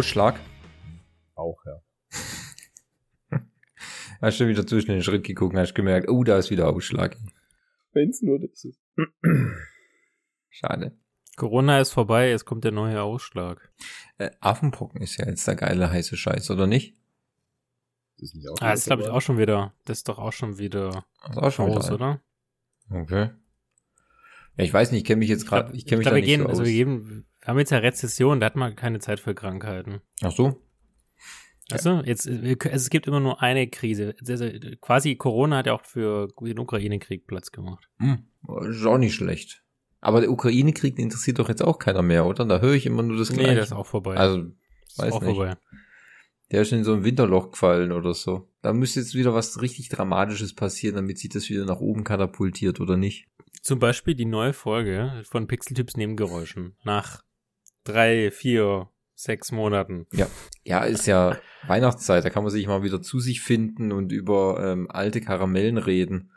Ausschlag? Auch, ja. Hast du wieder zwischen den Schritt geguckt und hast gemerkt, oh, da ist wieder Ausschlag. Wenn's nur das ist. Schade. Corona ist vorbei, es kommt der neue Ausschlag. Äh, Affenpocken ist ja jetzt der geile heiße Scheiß, oder nicht? Das ist nicht auch Ah, das ist glaube ich auch schon wieder. Das ist doch auch schon wieder Das ist auch schon raus, wieder. oder? Okay. Ja, ich weiß nicht, ich kenne mich jetzt gerade, ich kenne mich glaub, da wir nicht gehen, so also aus. wir geben, wir haben jetzt ja Rezession, da hat man keine Zeit für Krankheiten. Ach so? Du, jetzt, also es gibt immer nur eine Krise. Also, quasi Corona hat ja auch für den Ukraine-Krieg Platz gemacht. Hm, ist auch nicht schlecht. Aber der Ukraine-Krieg interessiert doch jetzt auch keiner mehr, oder? Da höre ich immer nur das Nee, Gleiche. das ist auch vorbei. Also, ist weiß auch nicht. vorbei. Der ist in so ein Winterloch gefallen oder so. Da müsste jetzt wieder was richtig Dramatisches passieren, damit sich das wieder nach oben katapultiert, oder nicht? Zum Beispiel die neue Folge von Pixeltyps Nebengeräuschen. Nach drei, vier, sechs Monaten. Ja, ist ja Weihnachtszeit, da kann man sich mal wieder zu sich finden und über ähm, alte Karamellen reden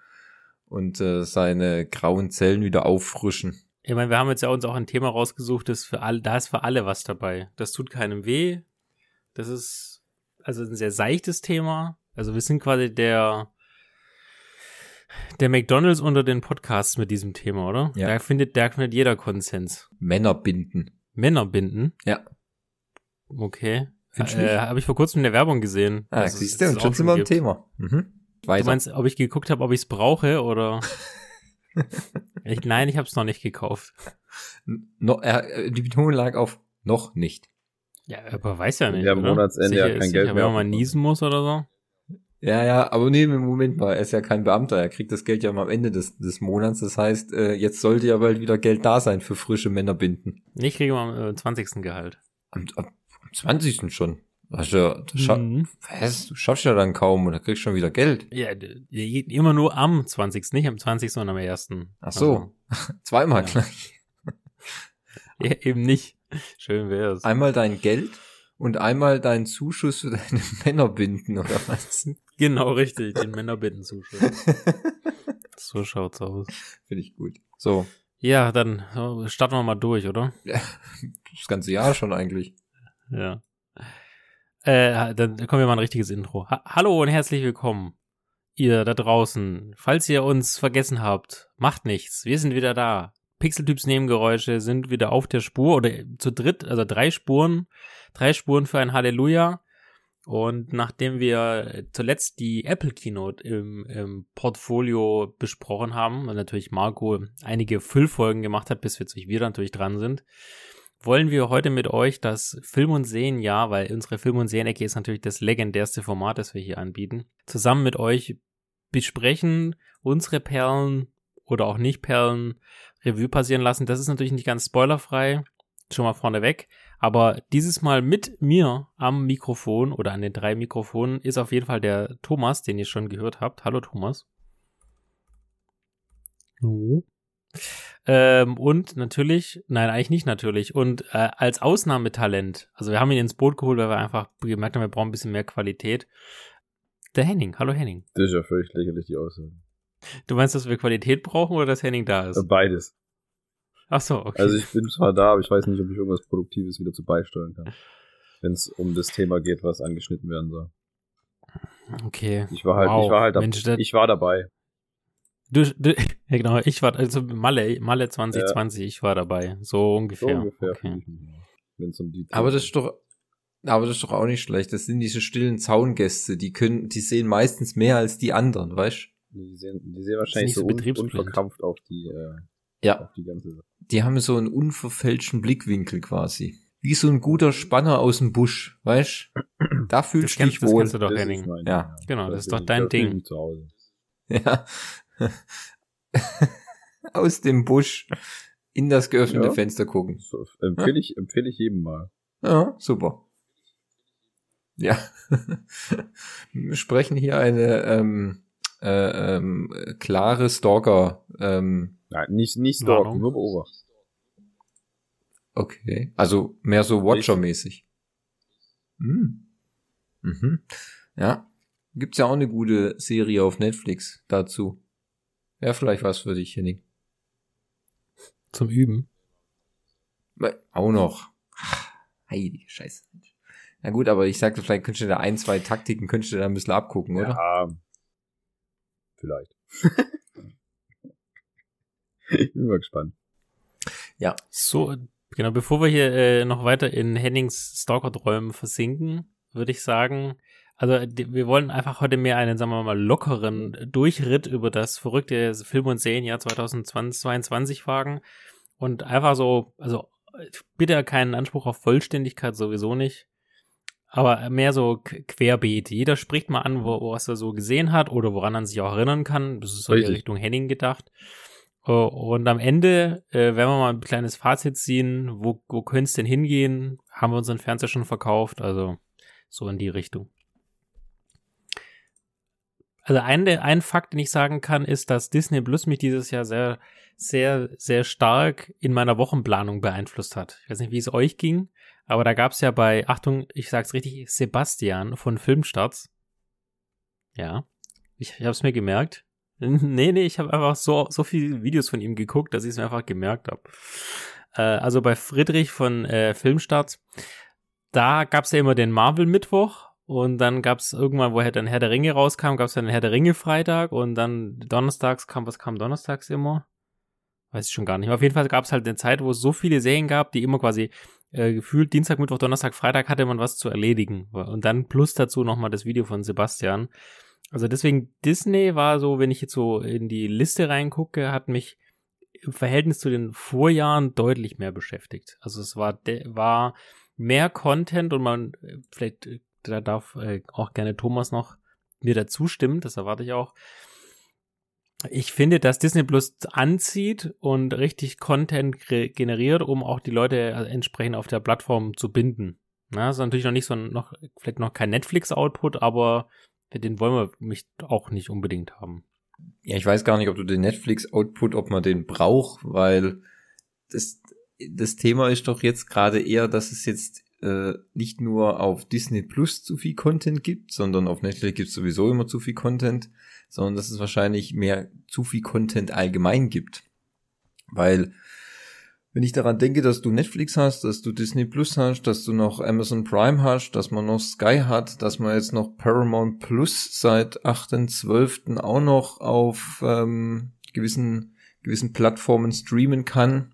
und äh, seine grauen Zellen wieder auffrischen. Ich meine, wir haben jetzt ja uns auch ein Thema rausgesucht, das für alle, da ist für alle was dabei. Das tut keinem weh. Das ist also ein sehr seichtes Thema. Also wir sind quasi der der McDonalds unter den Podcasts mit diesem Thema, oder? Ja. Da findet, da findet jeder Konsens. Männer binden. Männer binden. Ja. Okay. Äh? Habe ich vor kurzem in der Werbung gesehen. Ah, es- siehst du, und schon sind wir im. Thema. Mhm. Weiter. Du meinst, ob ich geguckt habe, ob ich es brauche oder? ich, nein, ich habe es noch nicht gekauft. no, äh, die Betonung lag auf noch nicht. Ja, aber weiß ja nicht. Ja? Monatsende sicher, ja kein ist Geld sicher, mehr Wenn man mal niesen muss oder so. Ja, ja, aber nee, im Moment mal, er ist ja kein Beamter, er kriegt das Geld ja immer am Ende des, des Monats. Das heißt, äh, jetzt sollte ja bald wieder Geld da sein für frische Männerbinden. Ich kriege am äh, 20. Gehalt. Am, am, am 20. schon. Hast du, ja- scha Mhm. was? Du schaffst ja dann kaum und da kriegst du schon wieder Geld. Ja, immer nur am 20. Nicht am 20. sondern am 1. Ach so. Zweimal Ja. gleich. Also, ja, eben nicht. Schön wär's. Einmal dein Geld und einmal dein Zuschuss für deine Männerbinden oder was? Genau richtig, den Männerbindenzuschuss. so schaut's aus. Finde ich gut. So, Ja, dann starten wir mal durch, oder? das ganze Jahr schon eigentlich. Ja. Äh, dann kommen wir mal ein richtiges Intro. Ha Hallo und herzlich willkommen, ihr da draußen. Falls ihr uns vergessen habt, macht nichts. Wir sind wieder da. Pixeltyps Nebengeräusche sind wieder auf der Spur oder zu dritt, also drei Spuren, drei Spuren für ein Halleluja. Und nachdem wir zuletzt die Apple Keynote im, im Portfolio besprochen haben und natürlich Marco einige Füllfolgen gemacht hat, bis wir jetzt wieder natürlich dran sind, wollen wir heute mit euch das Film- und Serienjahr, weil unsere Film- und Serienecke ist natürlich das legendärste Format, das wir hier anbieten, zusammen mit euch besprechen, unsere Perlen oder auch nicht Perlen Revue passieren lassen. Das ist natürlich nicht ganz spoilerfrei, schon mal vorneweg. Aber dieses Mal mit mir am Mikrofon oder an den drei Mikrofonen ist auf jeden Fall der Thomas, den ihr schon gehört habt. Hallo Thomas. Hallo. Ähm, und natürlich, nein, eigentlich nicht natürlich. Und äh, als Ausnahmetalent, also wir haben ihn ins Boot geholt, weil wir einfach gemerkt haben, wir brauchen ein bisschen mehr Qualität. Der Henning. Hallo Henning. Das ist ja völlig lächerlich, die Aussage. Du meinst, dass wir Qualität brauchen oder dass Henning da ist? Beides. Ach so, okay. Also ich bin zwar da, aber ich weiß nicht, ob ich irgendwas Produktives wieder zu beisteuern kann. Wenn es um das Thema geht, was angeschnitten werden soll. okay. Ich war halt, Wow. ich war halt, Mensch, das- ich war dabei. Du, du, ja genau, ich war, also Malle, Malle 2020, ich war dabei. So So ungefähr. ungefähr fühle okay. ich mich. Wenn es um die Aber das ist doch, aber das ist doch auch nicht schlecht. Das sind diese stillen Zaungäste, die können, die sehen meistens mehr als die anderen, weißt? die sehen, die sehen wahrscheinlich so so un, unverkrampft auf die, äh, Ja. auf die ganze Sache. Die haben so einen unverfälschten Blickwinkel quasi. Wie so ein guter Spanner aus dem Busch, weißt? Da Das fühlst du dich das wohl. kennst du doch, Das Henning. mein- Ja. Genau, das ist doch dein Ding. mich Zu Hause. Ja. Aus dem Busch in das geöffnete Ja. Fenster gucken. So, empfehle ich, empfehle ich jedem mal. Ja, super. Ja. Wir sprechen hier eine ähm, äh, ähm, klare Stalker. Ähm, Nein, nicht, nicht Warnung. stalken, nur beobachten. okay. Also mehr so Watcher-mäßig. Hm. Mhm. Ja. Gibt's ja auch eine gute Serie auf Netflix dazu. Wäre vielleicht was für dich, Henning. Zum Üben. Auch noch. Heilige Scheiße. Na gut, aber ich sagte, vielleicht könntest du da ein, zwei Taktiken könntest du da ein bisschen abgucken, oder? Ja, vielleicht. ich bin mal gespannt. Ja. So, genau, bevor wir hier äh, noch weiter in Hennings Stalker-Träumen versinken, würde ich sagen, also wir wollen einfach heute mehr einen, sagen wir mal, lockeren Durchritt über das verrückte Film- und Serienjahr 2022 wagen und einfach so, also bitte keinen Anspruch auf Vollständigkeit sowieso nicht, aber mehr so querbeet. Jeder spricht mal an, wo, was er so gesehen hat oder woran man sich auch erinnern kann. Das ist so in Richtung Henning gedacht. Äh, und am Ende äh, werden wir mal ein kleines Fazit ziehen. Wo, wo könnte es denn hingehen? Haben wir unseren Fernseher schon verkauft? Also so in die Richtung. Also ein, ein Fakt, den ich sagen kann, ist, dass Disney Plus mich dieses Jahr sehr, sehr, sehr stark in meiner Wochenplanung beeinflusst hat. Ich weiß nicht, wie es euch ging, aber da gab es ja bei, Achtung, ich sag's richtig, Sebastian von Filmstarts. Ja, ich, ich habe es mir gemerkt. nee, nee, ich habe einfach so, so viele Videos von ihm geguckt, dass ich es mir einfach gemerkt habe. Äh, also bei Friedrich von äh, Filmstarts, da gab es ja immer den Marvel-Mittwoch und dann gab es irgendwann, wo dann Herr der Ringe rauskam, gab es dann Herr der Ringe Freitag und dann donnerstags kam, was kam donnerstags immer? Weiß ich schon gar nicht. Aber auf jeden Fall gab es halt eine Zeit, wo es so viele Serien gab, die immer quasi äh, gefühlt Dienstag, Mittwoch, Donnerstag, Freitag hatte man was zu erledigen. Und dann plus dazu nochmal das Video von Sebastian. Also deswegen Disney war so, wenn ich jetzt so in die Liste reingucke, hat mich im Verhältnis zu den Vorjahren deutlich mehr beschäftigt. Also es war, war mehr Content und man, vielleicht da darf äh, auch gerne Thomas noch mir dazu stimmen, das erwarte ich auch. Ich finde, dass Disney Plus anzieht und richtig Content generiert, um auch die Leute äh, entsprechend auf der Plattform zu binden. Na, ist natürlich noch nicht so noch, vielleicht noch kein Netflix-Output, aber den wollen wir mich auch nicht unbedingt haben. Ja, ich weiß gar nicht, ob du den Netflix-Output, ob man den braucht, weil das, das Thema ist doch jetzt gerade eher, dass es jetzt äh, nicht nur auf Disney Plus zu viel Content gibt, sondern auf Netflix gibt es sowieso immer zu viel Content, sondern dass es wahrscheinlich mehr zu viel Content allgemein gibt. Weil wenn ich daran denke, dass du Netflix hast, dass du Disney Plus hast, dass du noch Amazon Prime hast, dass man noch Sky hat, dass man jetzt noch Paramount Plus seit 8.12. auch noch auf ähm, gewissen, gewissen Plattformen streamen kann.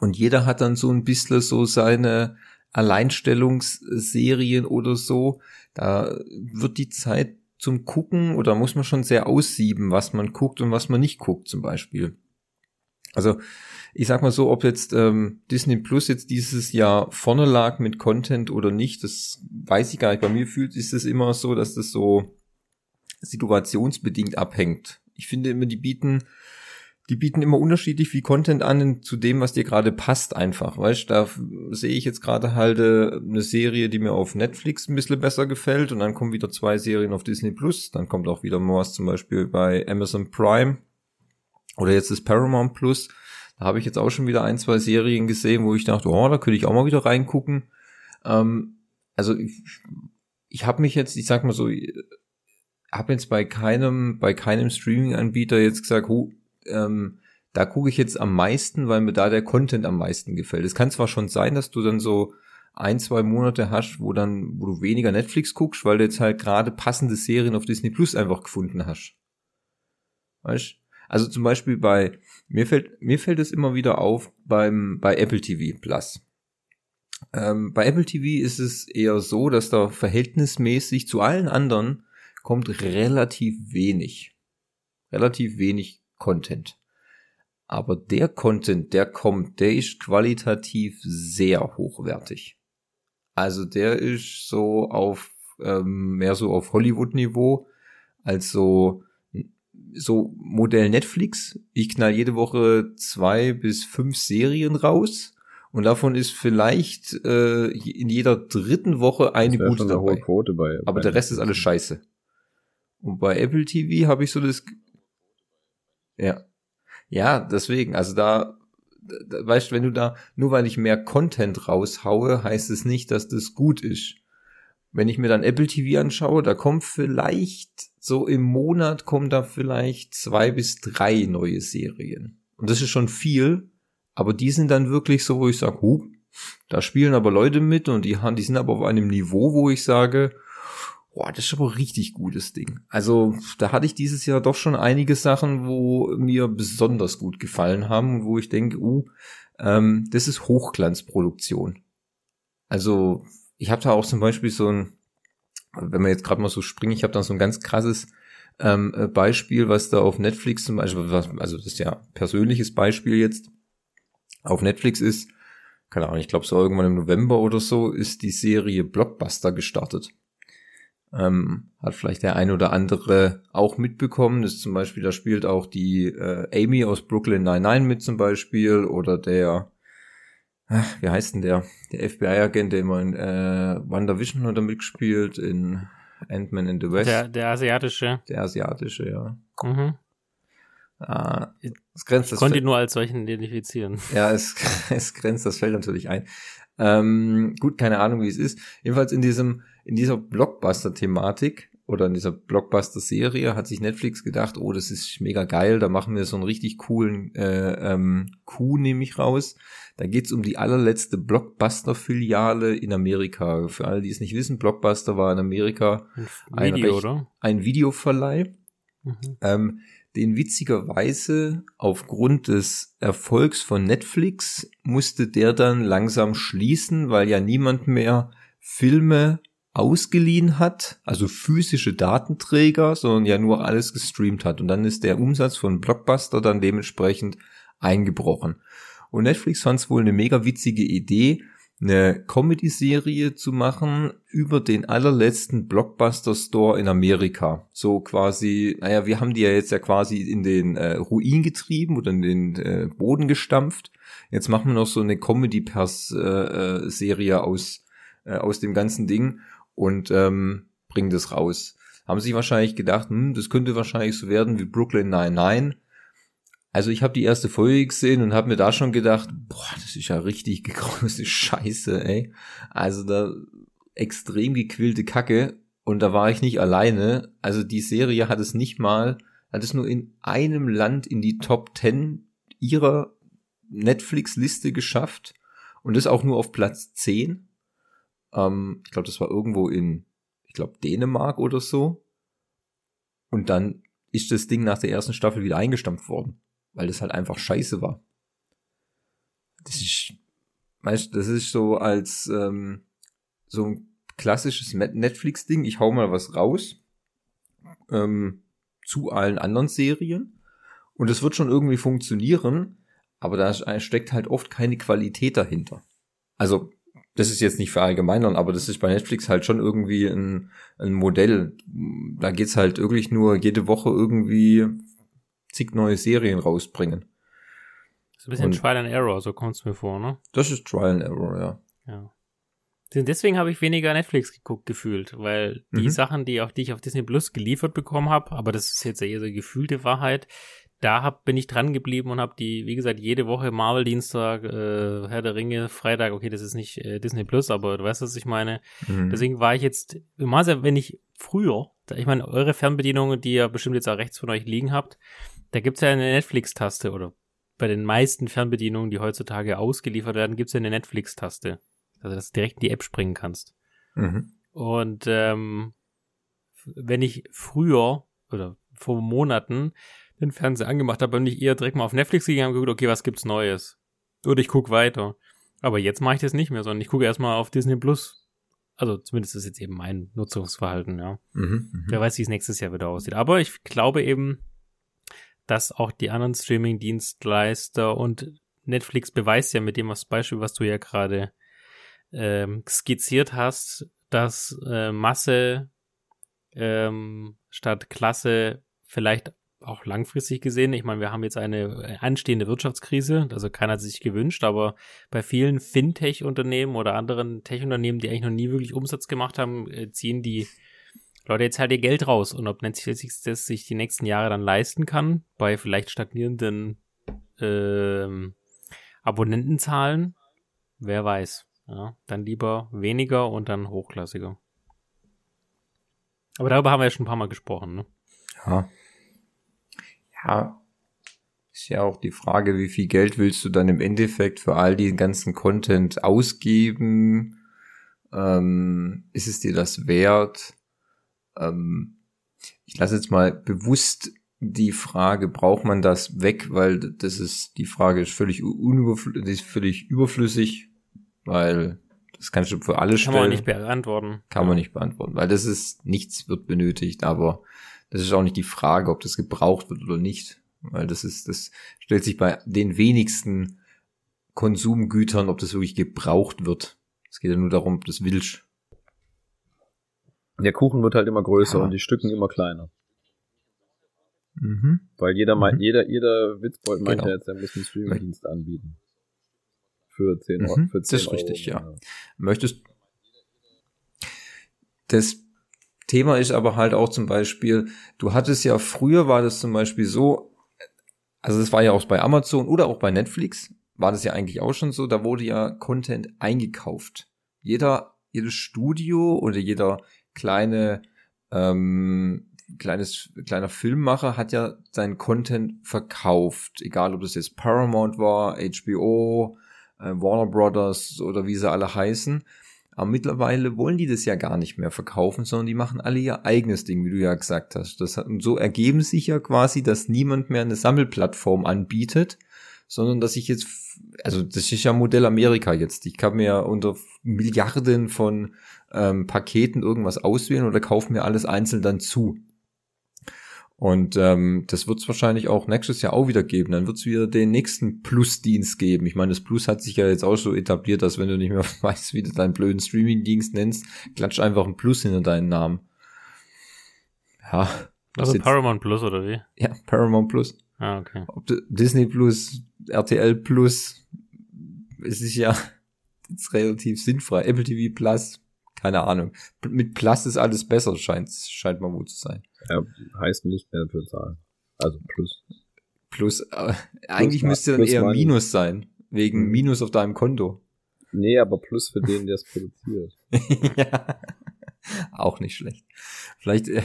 Und jeder hat dann so ein bisschen so seine Alleinstellungsserien oder so, da wird die Zeit zum Gucken oder muss man schon sehr aussieben, was man guckt und was man nicht guckt zum Beispiel. Also ich sag mal so, ob jetzt ähm, Disney Plus jetzt dieses Jahr vorne lag mit Content oder nicht, das weiß ich gar nicht. Bei mir fühlt sich das immer so, dass das so situationsbedingt abhängt. Ich finde immer, die bieten die bieten immer unterschiedlich viel Content an zu dem, was dir gerade passt einfach. Weißt, da sehe ich jetzt gerade halt äh, eine Serie, die mir auf Netflix ein bisschen besser gefällt und dann kommen wieder zwei Serien auf Disney Plus, dann kommt auch wieder mal zum Beispiel bei Amazon Prime oder jetzt das Paramount Plus. Da habe ich jetzt auch schon wieder ein, zwei Serien gesehen, wo ich dachte, oh, da könnte ich auch mal wieder reingucken. Ähm, also ich, ich habe mich jetzt, ich sag mal so, habe jetzt bei keinem, bei keinem Streaming-Anbieter jetzt gesagt, oh, ähm, da gucke ich jetzt am meisten, weil mir da der Content am meisten gefällt. Es kann zwar schon sein, dass du dann so ein, zwei Monate hast, wo dann, wo du weniger Netflix guckst, weil du jetzt halt gerade passende Serien auf Disney Plus einfach gefunden hast. Weißt? Also zum Beispiel bei, mir fällt, mir fällt es immer wieder auf beim, bei Apple TV Plus. Ähm, bei Apple TV ist es eher so, dass da verhältnismäßig zu allen anderen kommt relativ wenig. Relativ wenig Content. Aber der Content, der kommt, der ist qualitativ sehr hochwertig. Also der ist so auf ähm, mehr so auf Hollywood-Niveau als so so Modell Netflix. Ich knall jede Woche zwei bis fünf Serien raus und davon ist vielleicht äh, in jeder dritten Woche eine gute eine dabei. Quote bei, Aber bei der Rest ist alles scheiße. Und bei Apple TV habe ich so das ja. Ja, deswegen, also da, da, weißt du, wenn du da, nur weil ich mehr Content raushaue, heißt es nicht, dass das gut ist. Wenn ich mir dann Apple TV anschaue, da kommt vielleicht so im Monat kommen da vielleicht zwei bis drei neue Serien. Und das ist schon viel, aber die sind dann wirklich so, wo ich sage, huh, Da spielen aber Leute mit und die, die sind aber auf einem Niveau, wo ich sage, boah, das ist aber richtig gutes Ding. Also da hatte ich dieses Jahr doch schon einige Sachen, wo mir besonders gut gefallen haben wo ich denke, uh, ähm, das ist Hochglanzproduktion. Also ich habe da auch zum Beispiel so ein, wenn man jetzt gerade mal so springt, ich habe da so ein ganz krasses ähm, äh, Beispiel, was da auf Netflix zum Beispiel, was, also das ist ja persönliches Beispiel jetzt, auf Netflix ist, keine Ahnung, ich glaube so irgendwann im November oder so, ist die Serie Blockbuster gestartet. Ähm, hat vielleicht der ein oder andere auch mitbekommen. Das ist zum Beispiel, da spielt auch die äh, Amy aus Brooklyn 99 mit zum Beispiel oder der, ach, wie heißt denn der? Der FBI-Agent, der immer in äh, WandaVision hat er mitgespielt, in Ant-Man in the West. Der, der asiatische. Der asiatische, ja. Mhm. Ah, es grenzt das Konnte ihn nur als solchen identifizieren. Ja, es, es grenzt das Feld natürlich ein. Ähm, gut, keine Ahnung, wie es ist. Jedenfalls in diesem, in dieser Blockbuster-Thematik oder in dieser Blockbuster-Serie hat sich Netflix gedacht, oh, das ist mega geil, da machen wir so einen richtig coolen äh, ähm, Coup, nehme ich raus. Da geht's um die allerletzte Blockbuster-Filiale in Amerika. Für alle, die es nicht wissen, Blockbuster war in Amerika ein, Video, recht, oder? ein Videoverleih. Mhm. Ähm, den witzigerweise aufgrund des Erfolgs von Netflix musste der dann langsam schließen, weil ja niemand mehr Filme ausgeliehen hat, also physische Datenträger, sondern ja nur alles gestreamt hat. Und dann ist der Umsatz von Blockbuster dann dementsprechend eingebrochen. Und Netflix fand es wohl eine mega witzige Idee, eine Comedy-Serie zu machen über den allerletzten Blockbuster-Store in Amerika. So quasi, naja, wir haben die ja jetzt ja quasi in den äh, Ruin getrieben oder in den äh, Boden gestampft. Jetzt machen wir noch so eine Comedy-Serie äh, aus, äh, aus dem ganzen Ding und ähm, bringen das raus. Haben sich wahrscheinlich gedacht, hm, das könnte wahrscheinlich so werden wie Brooklyn 99 also ich habe die erste Folge gesehen und habe mir da schon gedacht, boah, das ist ja richtig gegrößte Scheiße, ey. Also da extrem gequillte Kacke und da war ich nicht alleine. Also die Serie hat es nicht mal, hat es nur in einem Land in die Top 10 ihrer Netflix-Liste geschafft und das auch nur auf Platz 10. Ähm, ich glaube, das war irgendwo in, ich glaube, Dänemark oder so. Und dann ist das Ding nach der ersten Staffel wieder eingestampft worden weil das halt einfach scheiße war. Das ist, weißt, das ist so als ähm, so ein klassisches Netflix-Ding. Ich hau mal was raus ähm, zu allen anderen Serien und es wird schon irgendwie funktionieren, aber da steckt halt oft keine Qualität dahinter. Also das ist jetzt nicht verallgemeinern, aber das ist bei Netflix halt schon irgendwie ein, ein Modell. Da geht's halt wirklich nur jede Woche irgendwie zig neue Serien rausbringen. Das ist ein bisschen und Trial and Error, so kommt es mir vor, ne? Das ist Trial and Error, ja. Ja. Deswegen habe ich weniger Netflix geguckt gefühlt, weil die mhm. Sachen, die, auf die ich auf Disney Plus geliefert bekommen habe, aber das ist jetzt eher so gefühlte Wahrheit, da hab, bin ich dran geblieben und habe die, wie gesagt, jede Woche Marvel Dienstag, äh, Herr der Ringe, Freitag, okay, das ist nicht äh, Disney Plus, aber du weißt, was ich meine. Mhm. Deswegen war ich jetzt, immer wenn ich früher, ich meine, eure Fernbedienungen, die ihr bestimmt jetzt auch rechts von euch liegen habt, da gibt's ja eine Netflix-Taste oder bei den meisten Fernbedienungen, die heutzutage ausgeliefert werden, gibt's ja eine Netflix-Taste. Also, dass du direkt in die App springen kannst. Mhm. Und ähm, wenn ich früher oder vor Monaten den Fernseher angemacht habe, bin ich eher direkt mal auf Netflix gegangen und geguckt, okay, was gibt's Neues? Oder ich guck weiter. Aber jetzt mache ich das nicht mehr, sondern ich gucke erstmal auf Disney Plus. Also zumindest ist jetzt eben mein Nutzungsverhalten, ja. Mhm, mh. Wer weiß, wie es nächstes Jahr wieder aussieht. Aber ich glaube eben, dass auch die anderen Streaming-Dienstleister und Netflix beweist ja mit dem Beispiel, was du ja gerade ähm, skizziert hast, dass äh, Masse ähm, statt Klasse vielleicht auch langfristig gesehen, ich meine, wir haben jetzt eine anstehende Wirtschaftskrise, also keiner hat sich gewünscht, aber bei vielen Fintech-Unternehmen oder anderen Tech-Unternehmen, die eigentlich noch nie wirklich Umsatz gemacht haben, äh, ziehen die Leute, jetzt halt ihr Geld raus und ob Netflix das sich die nächsten Jahre dann leisten kann, bei vielleicht stagnierenden ähm, Abonnentenzahlen, wer weiß. Ja, dann lieber weniger und dann hochklassiger. Aber darüber haben wir ja schon ein paar Mal gesprochen, ne? Ja. Ja. ist ja auch die Frage, wie viel Geld willst du dann im Endeffekt für all diesen ganzen Content ausgeben? Ähm, ist es dir das wert? Ähm, ich lasse jetzt mal bewusst die Frage, braucht man das weg, weil das ist, die Frage ist völlig, ist völlig überflüssig, weil das kannst du für alle Kann stellen. man nicht beantworten. Kann man nicht beantworten, weil das ist, nichts wird benötigt, aber das ist auch nicht die Frage, ob das gebraucht wird oder nicht. Weil das ist, das stellt sich bei den wenigsten Konsumgütern, ob das wirklich gebraucht wird. Es geht ja nur darum, ob das willst. Der Kuchen wird halt immer größer Ja. und die Stücken immer kleiner. Mhm. Weil jeder meint, Mhm. jeder, jeder Witzbold meint Genau. ja jetzt, er muss einen Streamingdienst anbieten. Für 10 Euro. Mhm, Für das 10 ist Euro, richtig, ja. Möchtest, das Thema ist aber halt auch zum Beispiel, du hattest ja früher war das zum Beispiel so, also es war ja auch bei Amazon oder auch bei Netflix, war das ja eigentlich auch schon so, da wurde ja Content eingekauft. Jeder, jedes Studio oder jeder kleine, ähm, kleines, kleiner Filmmacher hat ja seinen Content verkauft. Egal, ob das jetzt Paramount war, HBO, äh, Warner Brothers oder wie sie alle heißen. Aber mittlerweile wollen die das ja gar nicht mehr verkaufen, sondern die machen alle ihr eigenes Ding, wie du ja gesagt hast. Das hat, und so ergeben sich ja quasi, dass niemand mehr eine Sammelplattform anbietet, sondern dass ich jetzt, also das ist ja Modell Amerika jetzt. Ich kann mir unter Milliarden von ähm, Paketen irgendwas auswählen oder kaufe mir alles einzeln dann zu. Und ähm, das wird es wahrscheinlich auch nächstes Jahr auch wieder geben. Dann wird es wieder den nächsten Plus-Dienst geben. Ich meine, das Plus hat sich ja jetzt auch so etabliert, dass wenn du nicht mehr weißt, wie du deinen blöden Streaming-Dienst nennst, klatscht einfach ein Plus hinter deinen Namen. Ja. Also Paramount Plus oder wie? ja, Paramount Plus. Ah, okay. Ob Disney Plus, RTL Plus, es ist ja jetzt relativ sinnfrei. Apple TV Plus, keine Ahnung. Mit Plus ist alles besser, scheint, scheint mal wohl zu sein. Ja, heißt nicht mehr für Zahlen. Also plus. Plus, äh, eigentlich ma- müsste dann plus eher Money. Minus sein. Wegen Mhm. Minus auf deinem Konto. Nee, aber plus für den, der es produziert. ja. Auch nicht schlecht. Vielleicht äh,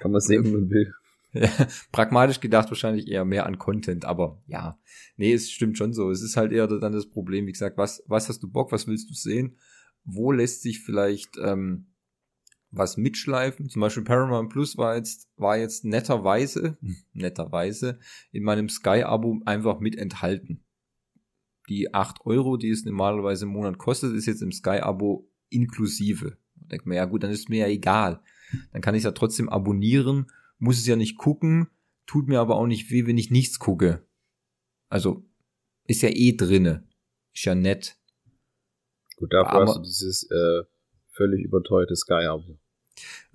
Kann man sehen, wie man will. ja, pragmatisch gedacht wahrscheinlich eher mehr an Content, aber ja. Nee, es stimmt schon so. Es ist halt eher dann das Problem, wie gesagt, was, was hast du Bock, was willst du sehen? Wo lässt sich vielleicht ähm, was mitschleifen? Zum Beispiel Paramount Plus war jetzt, war jetzt netterweise, netterweise in meinem Sky-Abo einfach mit enthalten. Die 8 Euro, die es normalerweise im Monat kostet, ist jetzt im Sky-Abo inklusive. Ich denke mir, ja gut, dann ist mir ja egal. Dann kann ich ja trotzdem abonnieren, muss es ja nicht gucken, tut mir aber auch nicht weh, wenn ich nichts gucke. Also, ist ja eh drinne. Ist ja nett. Gut, dafür Aber- hast du dieses äh, völlig überteuerte Sky-Abo.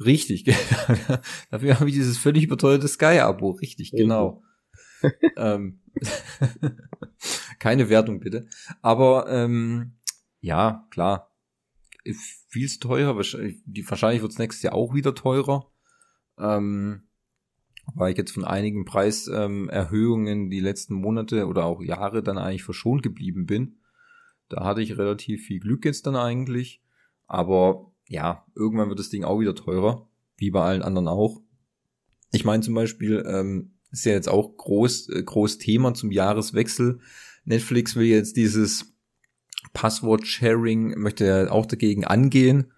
Richtig, dafür habe ich dieses völlig überteuerte Sky-Abo. Richtig, genau. ähm, keine Wertung bitte. Aber ähm, ja, klar. Viel zu teuer. Wahrscheinlich, wird es nächstes Jahr auch wieder teurer. Ähm, weil ich jetzt von einigen Preiserhöhungen ähm, die letzten Monate oder auch Jahre dann eigentlich verschont geblieben bin. Da hatte ich relativ viel Glück jetzt dann eigentlich. Aber ja, irgendwann wird das Ding auch wieder teurer, wie bei allen anderen auch. Ich meine zum Beispiel, ähm, ist ja jetzt auch groß, äh, groß Thema zum Jahreswechsel. Netflix will jetzt dieses Passwort-Sharing, möchte ja auch dagegen angehen.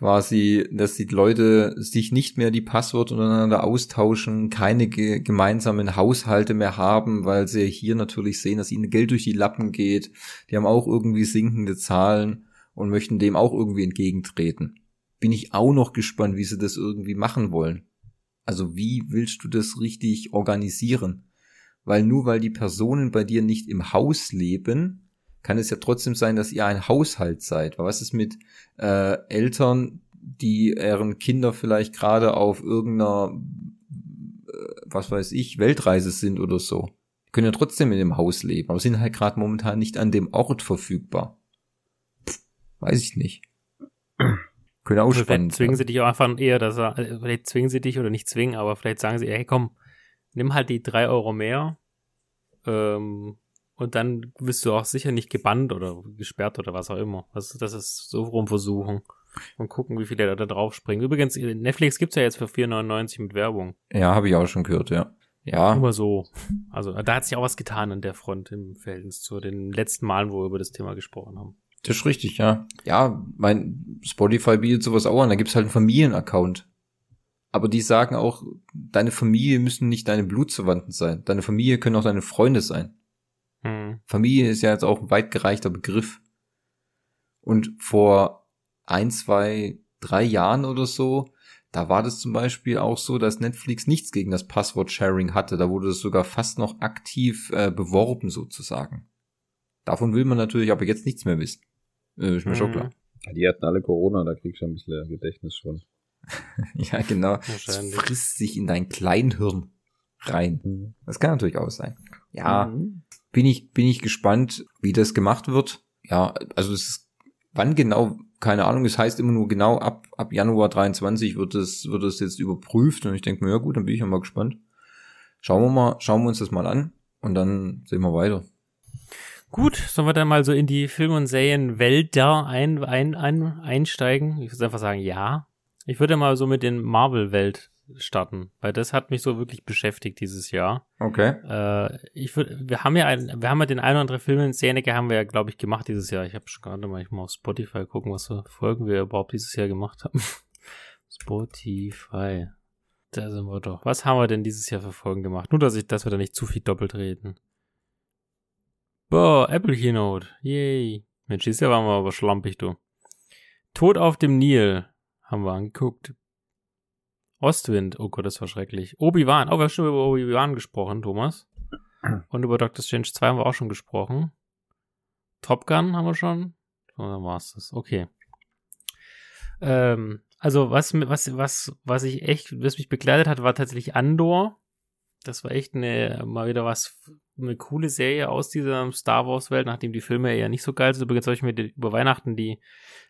Quasi, dass die Leute sich nicht mehr die Passwörter untereinander austauschen, keine ge gemeinsamen Haushalte mehr haben, weil sie hier natürlich sehen, dass ihnen Geld durch die Lappen geht. Die haben auch irgendwie sinkende Zahlen und möchten dem auch irgendwie entgegentreten. Bin ich auch noch gespannt, wie sie das irgendwie machen wollen. Also wie willst du das richtig organisieren? Weil nur weil die Personen bei dir nicht im Haus leben, kann es ja trotzdem sein, dass ihr ein Haushalt seid. Weil was ist mit äh, Eltern, die ihren Kinder vielleicht gerade auf irgendeiner, äh, was weiß ich, Weltreise sind oder so? Die können ja trotzdem in dem Haus leben, aber sind halt gerade momentan nicht an dem Ort verfügbar. Pff, weiß ich nicht. Könnte auch Vielleicht spannend zwingen sie dich auch einfach eher, dass er, äh, vielleicht zwingen sie dich oder nicht zwingen, aber vielleicht sagen sie, hey komm, nimm halt die drei Euro mehr, ähm, und dann wirst du auch sicher nicht gebannt oder gesperrt oder was auch immer. Das, das ist so rum versuchen und gucken, wie viele da, da drauf springen. Übrigens, Netflix gibt's ja jetzt für 4,99 mit Werbung. Ja, habe ich auch schon gehört, ja. Ja. Immer so. Also da hat sich auch was getan an der Front im Verhältnis zu den letzten Malen, wo wir über das Thema gesprochen haben. Das ist richtig, ja. Ja, mein Spotify bietet sowas auch an. Da gibt's halt einen Familienaccount. Aber die sagen auch, deine Familie müssen nicht deine Blutsverwandten sein. Deine Familie können auch deine Freunde sein. Hm. Familie ist ja jetzt auch ein weit gereichter Begriff. Und vor ein, zwei, drei Jahren oder so, da war das zum Beispiel auch so, dass Netflix nichts gegen das Passwort-Sharing hatte. Da wurde es sogar fast noch aktiv äh, beworben sozusagen. Davon will man natürlich aber jetzt nichts mehr wissen. Äh, ist mir schon Mhm. klar. Die hatten alle Corona, da kriegst du ein bisschen Gedächtnis schon. Ja, genau. Das frisst sich in dein Kleinhirn rein. Das kann natürlich auch sein. Ja, Mhm. Bin ich, bin ich gespannt, wie das gemacht wird. Ja, also es ist, wann genau, keine Ahnung, es heißt immer nur genau ab, ab Januar 23 wird es, wird es jetzt überprüft und ich denke mir, ja gut, dann bin ich ja mal gespannt. Schauen wir mal, schauen wir uns das mal an und dann sehen wir weiter. Gut, sollen wir dann mal so in die Film- und Serienwelt da ein, ein, ein, einsteigen? Ich würde einfach sagen, ja. Ich würde mal so mit den Marvel-Welt starten, weil das hat mich so wirklich beschäftigt dieses Jahr. Okay. Äh, ich würde, wir haben ja ein, wir haben ja den ein oder andere Film in Szene haben wir ja, glaube ich, gemacht dieses Jahr. Ich habe schon gerade mal, ich mal auf Spotify gucken, was für Folgen wir überhaupt dieses Jahr gemacht haben. Spotify. Da sind wir doch. Was haben wir denn dieses Jahr für Folgen gemacht? Nur, dass ich, dass wir da nicht zu viel doppelt reden. Boah, Apple Keynote. Yay. Mensch, dieses Jahr waren wir aber schlampig, du. Tod auf dem Nil haben wir angeguckt. Ostwind, oh Gott, das war schrecklich. Obi-Wan, oh, wir haben schon über Obi-Wan gesprochen, Thomas. Und über Doctor Strange 2 haben wir auch schon gesprochen. Top Gun haben wir schon. So, dann war's das. Okay. Ähm, also was, was, was, was ich echt, was mich begleitet hat, war tatsächlich Andor. Das war echt eine, mal wieder was, eine coole Serie aus dieser Star Wars Welt, nachdem die Filme ja nicht so geil sind. Übrigens habe ich mir die, über Weihnachten die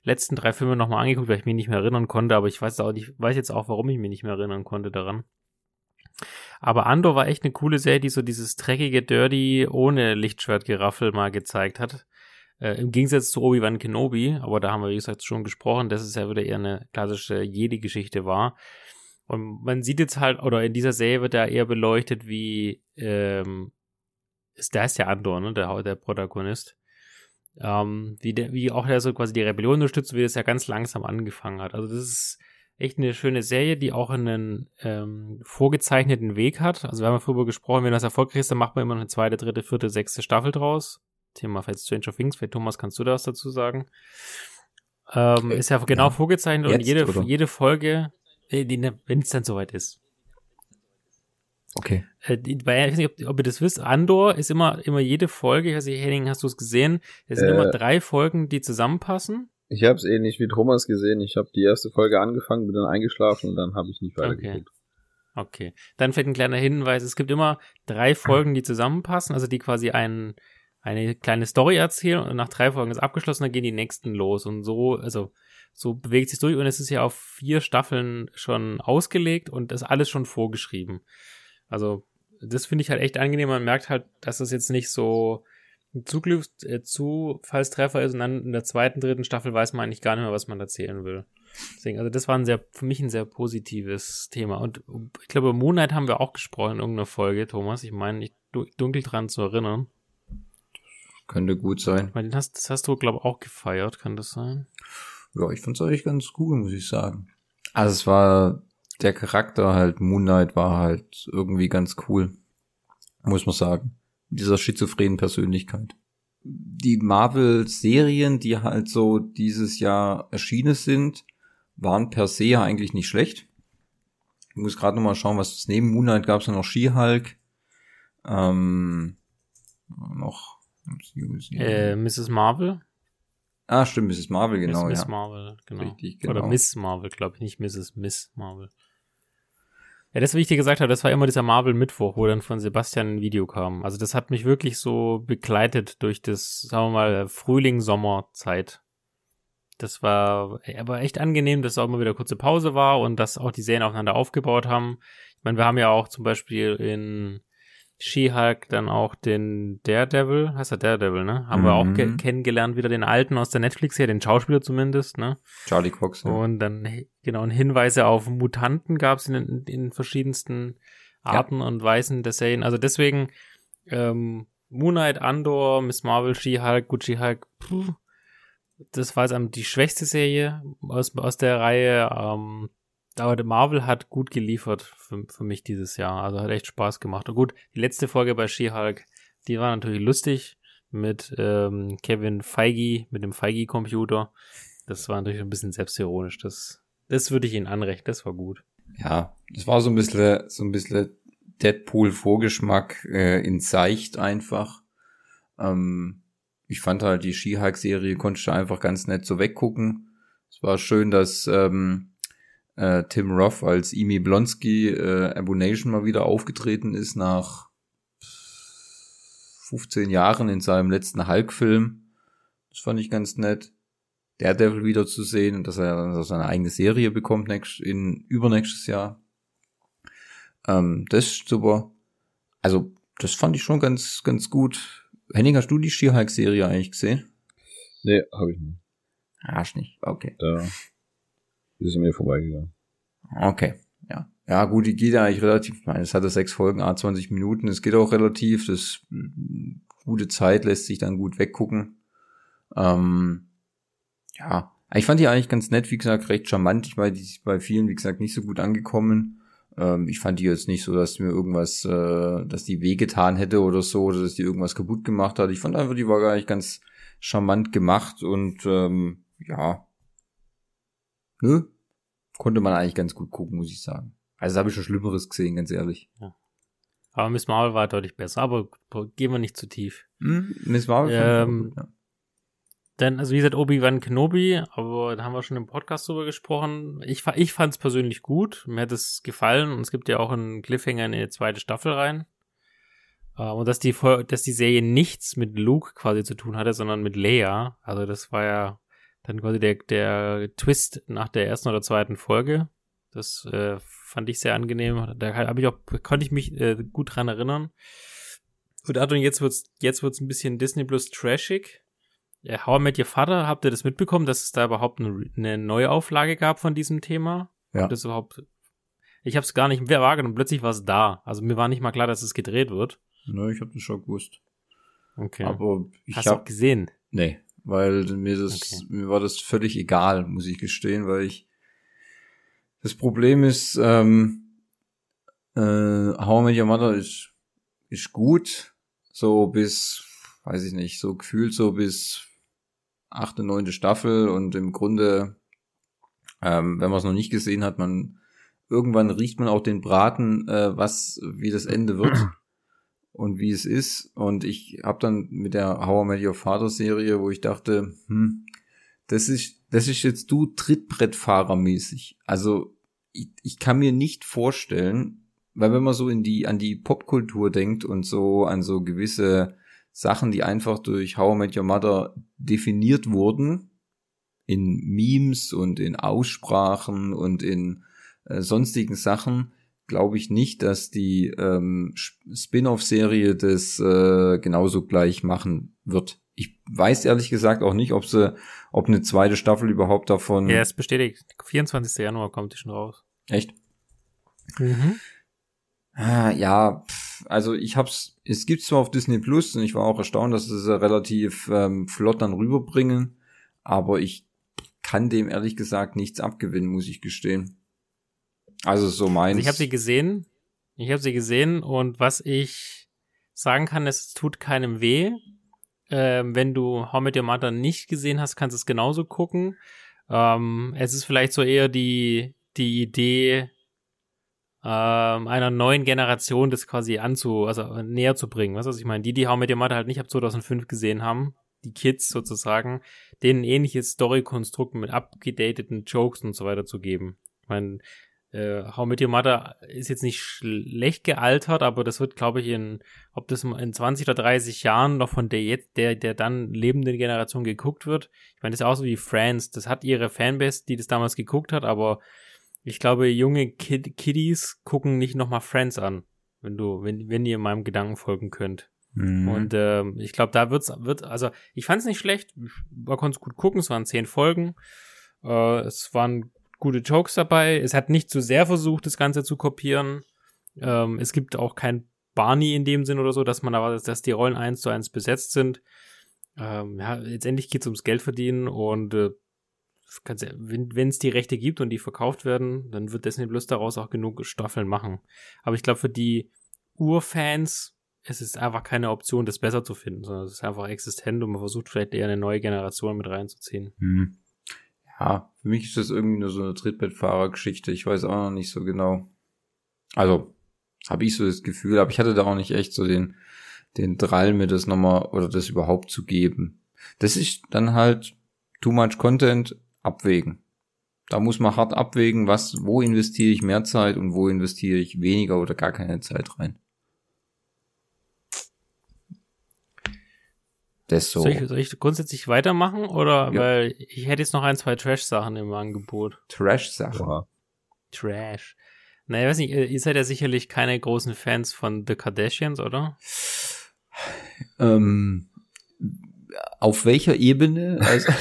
letzten drei Filme nochmal angeguckt, weil ich mich nicht mehr erinnern konnte, aber ich weiß auch nicht, weiß jetzt auch, warum ich mich nicht mehr erinnern konnte daran. Aber Andor war echt eine coole Serie, die so dieses dreckige Dirty ohne Lichtschwertgeraffel mal gezeigt hat. Äh, Im Gegensatz zu Obi-Wan Kenobi, aber da haben wir, wie gesagt, schon gesprochen, dass es ja wieder eher eine klassische Jedi-Geschichte war. Und man sieht jetzt halt, oder in dieser Serie wird da eher beleuchtet, wie, ähm, ist, da ist ja Andor, ne, der, der Protagonist. Ähm, wie, der, wie auch der so quasi die Rebellion unterstützt, wie das ja ganz langsam angefangen hat. Also das ist echt eine schöne Serie, die auch einen ähm, vorgezeichneten Weg hat. Also wir haben ja früher gesprochen, wenn das erfolgreich ist, dann macht man immer noch eine zweite, dritte, vierte, sechste Staffel draus. Thema vielleicht Stranger Things, vielleicht Thomas, kannst du da was dazu sagen? Ähm, Äh, ist ja genau ja. vorgezeichnet und Jetzt, jede, oder? jede Folge, wenn es dann soweit ist. Okay. Äh, weil, ich weiß nicht, ob, ob ihr das wisst, Andor ist immer, immer jede Folge, ich weiß nicht, Henning, hast du es gesehen? Es sind Äh. immer drei Folgen, die zusammenpassen. Ich habe es ähnlich wie Thomas gesehen. Ich habe die erste Folge angefangen, bin dann eingeschlafen und dann habe ich nicht Okay. weitergeguckt. Okay. Dann vielleicht ein kleiner Hinweis. Es gibt immer drei Folgen, die zusammenpassen, also die quasi ein, eine kleine Story erzählen und nach drei Folgen ist abgeschlossen, dann gehen die nächsten los. Und so, also, so bewegt sich durch und es ist ja auf vier Staffeln schon ausgelegt und das alles schon vorgeschrieben. Also, das finde ich halt echt angenehm. Man merkt halt, dass das jetzt nicht so ein äh, Zufallstreffer ist und dann in der zweiten, dritten Staffel weiß man eigentlich gar nicht mehr, was man erzählen will. Deswegen, also das war ein sehr, für mich ein sehr positives Thema. Und ich glaube, Moonlight haben wir auch gesprochen in irgendeiner Folge, Thomas. Ich meine, ich du- dunkel dran zu erinnern. Könnte gut sein. Weil den hast, das hast du, glaube ich, auch gefeiert, kann das sein? Ja, ich fand's eigentlich ganz cool, muss ich sagen. Also es war, der Charakter halt, Moon Knight war halt irgendwie ganz cool. Muss man sagen. Mit Dieser schizophrenen Persönlichkeit. Die Marvel-Serien, die halt so dieses Jahr erschienen sind, waren per se ja eigentlich nicht schlecht. Ich muss gerade noch mal schauen, was es neben Moon Knight gab es ja noch She-Hulk. Ähm, noch. Äh, Mrs. Marvel? Ah, stimmt, Mrs. Marvel, genau, Miss, ja. Miss Marvel, genau. Richtig, genau. Oder Miss Marvel, glaube ich, nicht Mrs. Miss Marvel. Ja, das, wie ich dir gesagt habe, das war immer dieser Marvel-Mittwoch, wo dann von Sebastian ein Video kam. Also das hat mich wirklich so begleitet durch das, sagen wir mal, Frühling-Sommer-Zeit. Das war aber echt angenehm, dass auch immer wieder kurze Pause war und dass auch die Serien aufeinander aufgebaut haben. Ich meine, wir haben ja auch zum Beispiel in She-Hulk dann auch den Daredevil, heißt er Daredevil, ne? Haben wir auch Mhm. ke kennengelernt, wieder den alten aus der Netflix-Serie, den Schauspieler zumindest, ne? Charlie Cox. Ja. Und dann, genau, und Hinweise auf Mutanten gab es in, in, verschiedensten Arten ja. und Weisen der Serien. Also deswegen ähm, Moon Knight, Andor, Miss Marvel, She-Hulk, gut, She-Hulk, das war jetzt die schwächste Serie aus, aus der Reihe. Ähm, aber Marvel hat gut geliefert für, für mich dieses Jahr. Also hat echt Spaß gemacht. Und gut, die letzte Folge bei She-Hulk, die war natürlich lustig mit ähm, Kevin Feige, mit dem Feige-Computer. Das war natürlich ein bisschen selbstironisch. Das, das würde ich Ihnen anrechnen. Das war gut. Ja, das war so ein bisschen, so ein bisschen Deadpool-Vorgeschmack äh, in Seicht einfach. Ähm, ich fand halt die She-Hulk-Serie konnte ich einfach ganz nett so weggucken. Es war schön, dass ähm, äh, Tim Roth als Imi Blonsky äh, Abonation mal wieder aufgetreten ist nach 15 Jahren in seinem letzten Hulk-Film. Das fand ich ganz nett. Daredevil wieder zu sehen und dass er seine eigene Serie bekommt nächst, in übernächstes Jahr. Ähm, das ist super. Also, das fand ich schon ganz, ganz gut. Henning, hast du die She-Hulk-Serie eigentlich gesehen? Nee, habe ich nicht. Hast nicht, okay. Da ist mir vorbeigegangen. Okay, ja. Ja, gut, die geht eigentlich relativ, ich meine, es hatte sechs Folgen, a 20 Minuten, es geht auch relativ, das gute Zeit lässt sich dann gut weggucken. Ähm, ja, ich fand die eigentlich ganz nett, wie gesagt, recht charmant. Ich meine, die ist bei vielen, wie gesagt, nicht so gut angekommen. Ähm, ich fand die jetzt nicht so, dass mir irgendwas, äh, dass die wehgetan hätte oder so, oder dass die irgendwas kaputt gemacht hat. Ich fand einfach, die war gar nicht ganz charmant gemacht und ähm, ja, nö, konnte man eigentlich ganz gut gucken, muss ich sagen. Also da habe ich schon Schlimmeres gesehen, ganz ehrlich. Ja. Aber Miss Marvel war deutlich besser, aber gehen wir nicht zu tief. Hm, Miss Marvel ähm, gut, ja. Denn, also wie gesagt, Obi-Wan Kenobi, aber da haben wir schon im Podcast drüber gesprochen. Ich, ich fand es persönlich gut, mir hat es gefallen und es gibt ja auch einen Cliffhanger in die zweite Staffel rein. Uh, und dass die, dass die Serie nichts mit Luke quasi zu tun hatte, sondern mit Leia. Also das war ja dann quasi der, der Twist nach der ersten oder zweiten Folge. Das äh, fand ich sehr angenehm. Da habe ich auch, konnte ich mich äh, gut dran erinnern. Und Adon, jetzt wird's, jetzt wird's ein bisschen Disney Plus trashig. Ja, How I Met Your Father, habt ihr das mitbekommen, dass es da überhaupt eine, eine Neuauflage gab von diesem Thema? Ja. Das überhaupt, ich habe es gar nicht mehr wahrgenommen, plötzlich war es da. Also mir war nicht mal klar, dass es gedreht wird. Ne, ich habe das schon gewusst. Okay. Aber ich Hast du habe auch gesehen? Nee, weil mir das, okay. mir war das völlig egal, muss ich gestehen, weil ich das Problem ist, ähm, äh, How I Met Your Mother ist, ist gut, so bis, weiß ich nicht, so gefühlt so bis achte, neunte Staffel und im Grunde, ähm, wenn man es noch nicht gesehen hat, man irgendwann riecht man auch den Braten, äh, was wie das Ende wird und wie es ist. Und ich habe dann mit der How I Met Your Father Serie, wo ich dachte, hm, das ist das ist jetzt du Trittbrettfahrer mäßig. Also ich, ich kann mir nicht vorstellen, weil wenn man so in die an die Popkultur denkt und so an so gewisse Sachen, die einfach durch How I Met Your Mother definiert wurden, in Memes und in Aussprachen und in äh, sonstigen Sachen, glaube ich nicht, dass die ähm, Spin-off-Serie das äh, genauso gleich machen wird. Ich weiß ehrlich gesagt auch nicht, ob sie, ob eine zweite Staffel überhaupt davon. Ja, es bestätigt. 24. Januar kommt die schon raus. Echt? Mhm. Ah, ja, also ich hab's, es gibt's zwar auf Disney Plus und ich war auch erstaunt, dass sie es relativ ähm, flott dann rüberbringen, aber ich kann dem ehrlich gesagt nichts abgewinnen, muss ich gestehen. Also so meins. Also ich habe sie gesehen, ich habe sie gesehen und was ich sagen kann, es tut keinem weh. Ähm, wenn du How Met Your Mother nicht gesehen hast, kannst du es genauso gucken. Ähm, es ist vielleicht so eher die die Idee ähm, einer neuen Generation das quasi anzu, also näher zu bringen. Was, was ich meine? Die, die How Met Your Mother halt nicht ab 2005 gesehen haben, die Kids sozusagen, denen ähnliches Story-Konstrukt mit abgedateten Jokes und so weiter zu geben. Ich meine, äh, How Met Your Mother ist jetzt nicht schlecht gealtert, aber das wird, glaube ich, in, ob das in 20 oder 30 Jahren noch von der jetzt, der, der dann lebenden Generation geguckt wird. Ich meine, das ist auch so wie Friends. Das hat ihre Fanbase, die das damals geguckt hat, aber ich glaube, junge Kid Kiddies gucken nicht nochmal Friends an, wenn du, wenn, wenn ihr meinem Gedanken folgen könnt. Mhm. Und äh, ich glaube, da wird's, wird, also ich fand es nicht schlecht, man konnte es gut gucken, es waren zehn Folgen, äh, es waren gute Jokes dabei, es hat nicht zu sehr versucht, das Ganze zu kopieren. Ähm, es gibt auch kein Barney in dem Sinn oder so, dass man aber, dass die Rollen eins zu eins besetzt sind. Ähm, ja, letztendlich geht es ums Geld verdienen und äh, wenn es die Rechte gibt und die verkauft werden, dann wird Disney Plus daraus auch genug Staffeln machen. Aber ich glaube, für die Urfans es ist einfach keine Option, das besser zu finden, sondern es ist einfach existent und man versucht vielleicht eher eine neue Generation mit reinzuziehen. Hm. Ja, für mich ist das irgendwie nur so eine Trittbettfahrergeschichte. Ich weiß auch noch nicht so genau. Also, habe ich so das Gefühl, aber ich hatte da auch nicht echt so den, den Drall, mir das nochmal oder das überhaupt zu geben. Das ist dann halt too much Content abwägen. Da muss man hart abwägen, was, wo investiere ich mehr Zeit und wo investiere ich weniger oder gar keine Zeit rein. So. Soll ich, soll ich grundsätzlich weitermachen oder ja. weil ich hätte jetzt noch ein, zwei Trash-Sachen im Angebot. Trash-Sachen? Trash. Naja, weiß nicht, ihr seid ja sicherlich keine großen Fans von The Kardashians, oder? Ähm, auf welcher Ebene? Also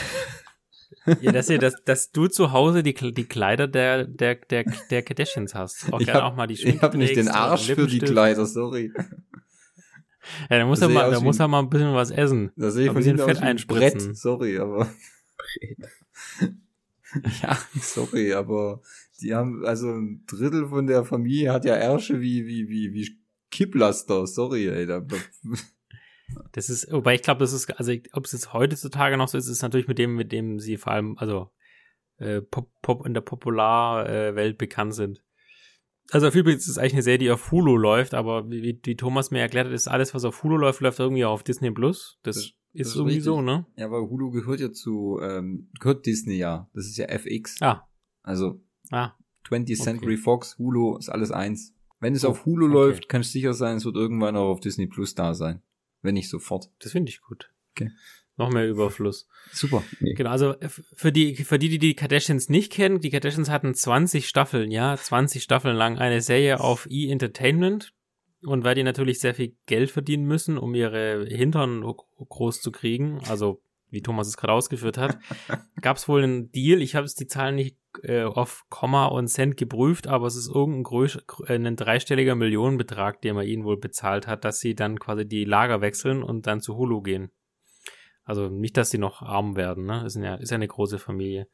ja, dass, ihr, dass, dass du zu Hause die, die Kleider der, der, der, der Kardashians hast. Auch ich hab, auch mal die Ich habe nicht den Arsch für die Kleider, sorry. Ja, da muss er mal, da muss er mal ein bisschen was essen. Da sehe ich ein bisschen Fett einspritzen. Brett, sorry, aber. ja, sorry, aber die haben, also ein Drittel von der Familie hat ja Ärsche wie, wie, wie, wie Kipplaster, sorry, ey. Da, das ist, wobei ich glaube, das ist, also ob es jetzt heutzutage noch so ist, ist natürlich mit dem, mit dem sie vor allem, also äh, Pop, Pop in der Popularwelt äh, bekannt sind. Also auf übrigens ist es eigentlich eine Serie, die auf Hulu läuft, aber wie, wie Thomas mir erklärt hat, ist alles, was auf Hulu läuft, läuft irgendwie auf Disney Plus. Das, das ist das irgendwie so, ne? Ja, weil Hulu gehört ja zu, ähm, gehört Disney ja. Das ist ja FX. Ah. Also ah. 20th Century okay. Fox, Hulu ist alles eins. Wenn es oh, auf Hulu okay. läuft, kann es sicher sein, es wird irgendwann auch auf Disney Plus da sein. Wenn nicht sofort. Das finde ich gut. Okay noch mehr Überfluss. Super. Nee. Genau, also für die, für die, die die Kardashians nicht kennen, die Kardashians hatten 20 Staffeln, ja, 20 Staffeln lang eine Serie auf E-Entertainment. Und weil die natürlich sehr viel Geld verdienen müssen, um ihre Hintern groß zu kriegen, also wie Thomas es gerade ausgeführt hat, gab es wohl einen Deal. Ich habe jetzt die Zahlen nicht äh, auf Komma und Cent geprüft, aber es ist irgendein größ äh, ein dreistelliger Millionenbetrag, den man ihnen wohl bezahlt hat, dass sie dann quasi die Lager wechseln und dann zu Hulu gehen. Also nicht, dass sie noch arm werden, ne? Ist ja, ist ja eine große Familie.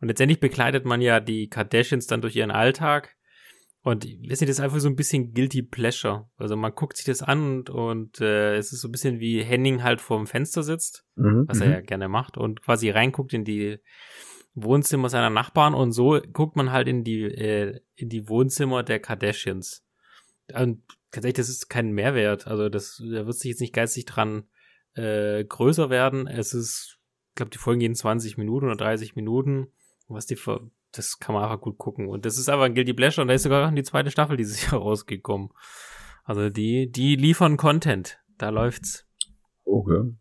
Und letztendlich begleitet man ja die Kardashians dann durch ihren Alltag. Und ich weiß nicht, das ist einfach so ein bisschen guilty pleasure. Also man guckt sich das an und, und äh, es ist so ein bisschen wie Henning halt vorm Fenster sitzt, mhm, was er mhm. ja gerne macht, und quasi reinguckt in die Wohnzimmer seiner Nachbarn und so guckt man halt in die, äh, in die Wohnzimmer der Kardashians. Und tatsächlich, das ist kein Mehrwert. Also das, da wird sich jetzt nicht geistig dran äh, größer werden. Es ist, ich glaube, die Folgen gehen 20 Minuten oder 30 Minuten. Was die, das kann man einfach gut gucken. Und das ist einfach ein Guilty Pleasure und da ist sogar die zweite Staffel dieses Jahr rausgekommen. Also die, die liefern Content. Da läuft's. Okay.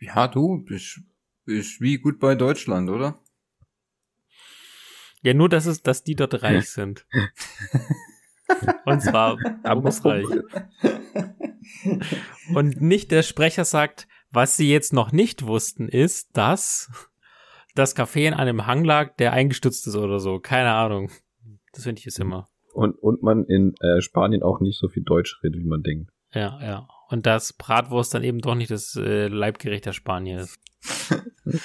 Ja, du bist, bist wie gut bei Deutschland, oder? Ja, nur, dass es, dass die dort reich sind. Und zwar bumsreich. Und nicht der Sprecher sagt, was sie jetzt noch nicht wussten, ist, dass das Café in einem Hang lag, der eingestützt ist oder so. Keine Ahnung. Das finde ich jetzt immer. Und, und man in äh, Spanien auch nicht so viel Deutsch redet, wie man denkt. Ja, ja. Und dass Bratwurst dann eben doch nicht das äh, Leibgericht der Spanier ist.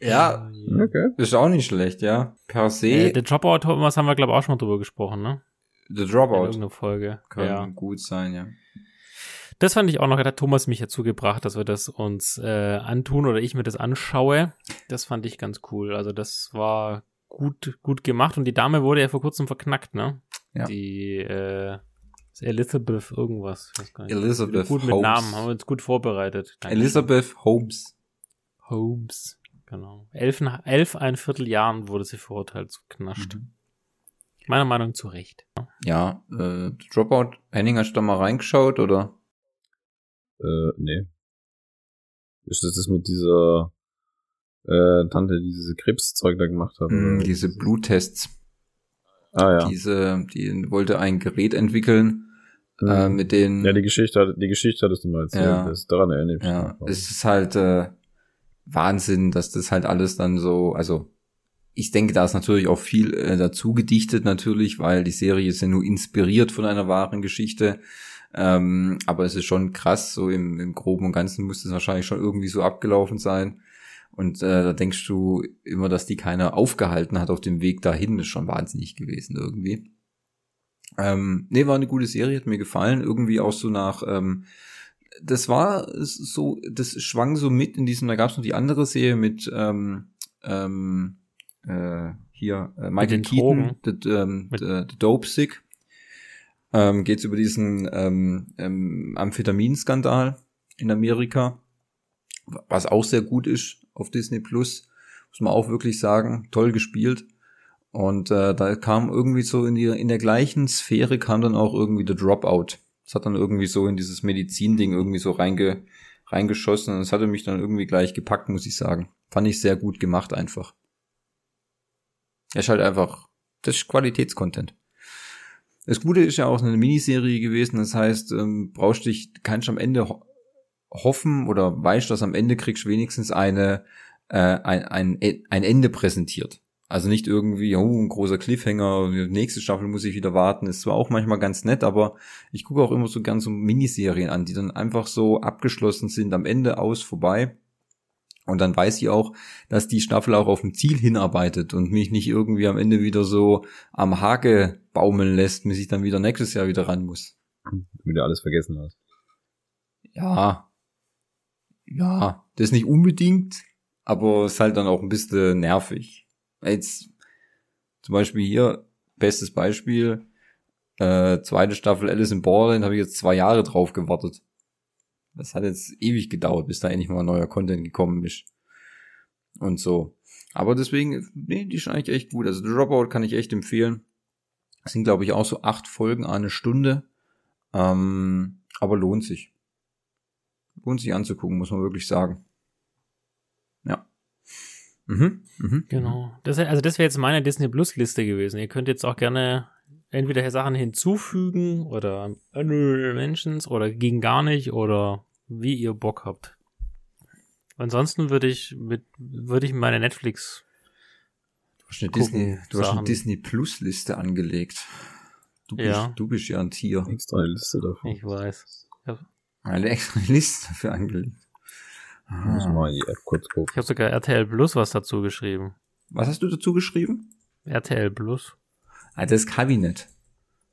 ja, okay. ist auch nicht schlecht, ja. Per se. Äh, der Dropout, was haben wir, glaube ich, auch schon mal drüber gesprochen, ne? The Dropout. In irgendeiner Folge. Kann ja. gut sein, ja. Das fand ich auch noch, da hat Thomas mich dazu gebracht, dass wir das uns äh, antun oder ich mir das anschaue. Das fand ich ganz cool. Also das war gut, gut gemacht und die Dame wurde ja vor kurzem verknackt, ne? Ja. Die äh, Elizabeth irgendwas. Elizabeth Gut mit Holmes. Namen, haben wir uns gut vorbereitet. Danke. Elizabeth Holmes. Holmes, genau. Elf, elf ein Vierteljahren wurde sie verurteilt zu knascht. Mhm. Meiner Meinung zu Recht. Ja, äh, Dropout, Henning, hast du da mal reingeschaut, oder? Äh, nee. Ist das das mit dieser äh, Tante, die diese Krebszeug da gemacht hat? Mm, diese Bluttests. Ah ja. Diese, die wollte ein Gerät entwickeln, mhm. äh, mit denen. Ja, die Geschichte, die Geschichte hattest du mal erzählt. Ja. Das, daran erinnere ich mich. Ja, es ist halt äh, Wahnsinn, dass das halt alles dann so, also ich denke, da ist natürlich auch viel äh, dazu gedichtet, natürlich, weil die Serie ist ja nur inspiriert von einer wahren Geschichte. Ähm, aber es ist schon krass, so im, im Groben und Ganzen müsste es wahrscheinlich schon irgendwie so abgelaufen sein. Und äh, da denkst du immer, dass die keiner aufgehalten hat auf dem Weg dahin, ist schon wahnsinnig gewesen irgendwie. Ähm, nee, war eine gute Serie, hat mir gefallen. Irgendwie auch so nach, ähm, das war so, das schwang so mit in diesem, da gab es noch die andere Serie mit, ähm, ähm, äh, hier, äh, Michael Keaton, the, ähm, the, the Dope Sick. Ähm, geht's über diesen ähm, ähm, Amphetaminskandal in Amerika, was auch sehr gut ist auf Disney Plus, muss man auch wirklich sagen, toll gespielt. Und äh, da kam irgendwie so in, die, in der gleichen Sphäre kam dann auch irgendwie The Dropout. Das hat dann irgendwie so in dieses Medizin-Ding irgendwie so reinge, reingeschossen und das hatte mich dann irgendwie gleich gepackt, muss ich sagen. Fand ich sehr gut gemacht einfach. Er ist halt einfach, das ist Qualitätscontent. Das Gute ist ja auch eine Miniserie gewesen, das heißt, ähm, brauchst dich, kannst am Ende ho hoffen oder weißt, dass am Ende kriegst wenigstens eine, äh, ein, ein, ein Ende präsentiert. Also nicht irgendwie, oh, ein großer Cliffhanger, nächste Staffel muss ich wieder warten. Ist zwar auch manchmal ganz nett, aber ich gucke auch immer so gern so Miniserien an, die dann einfach so abgeschlossen sind, am Ende aus, vorbei. Und dann weiß ich auch, dass die Staffel auch auf ein Ziel hinarbeitet und mich nicht irgendwie am Ende wieder so am Hake baumeln lässt, bis ich dann wieder nächstes Jahr wieder ran muss. Wieder alles vergessen hast. Ja. Ja, das nicht unbedingt, aber es ist halt dann auch ein bisschen nervig. Jetzt zum Beispiel hier, bestes Beispiel, äh, zweite Staffel Alice in Borderland habe ich jetzt zwei Jahre drauf gewartet. Das hat jetzt ewig gedauert, bis da endlich mal neuer Content gekommen ist. Und so. Aber deswegen, nee, die ist eigentlich echt gut. Also Dropout kann ich echt empfehlen. Das sind, glaube ich, auch so acht Folgen eine Stunde. Ähm, aber lohnt sich. Lohnt sich anzugucken, muss man wirklich sagen. Ja. Mhm, mhm. Genau. Das, also das wäre jetzt meine Disney Plus Liste gewesen. Ihr könnt jetzt auch gerne entweder Sachen hinzufügen oder Honorable Mentions oder gegen gar nicht oder wie ihr Bock habt. Ansonsten würde ich mit würde ich meine Netflix Du hast eine Disney, du hast eine Disney Plus Liste angelegt. Du bist, ja. du bist ja ein Tier. Extra eine Liste dafür. Ich weiß. Ja. Eine extra Liste dafür angelegt. Ich muss mal in die App kurz gucken. Ich habe sogar RTL Plus was dazu geschrieben. Was hast du dazu geschrieben? RTL Plus. Ah, das Kabinett.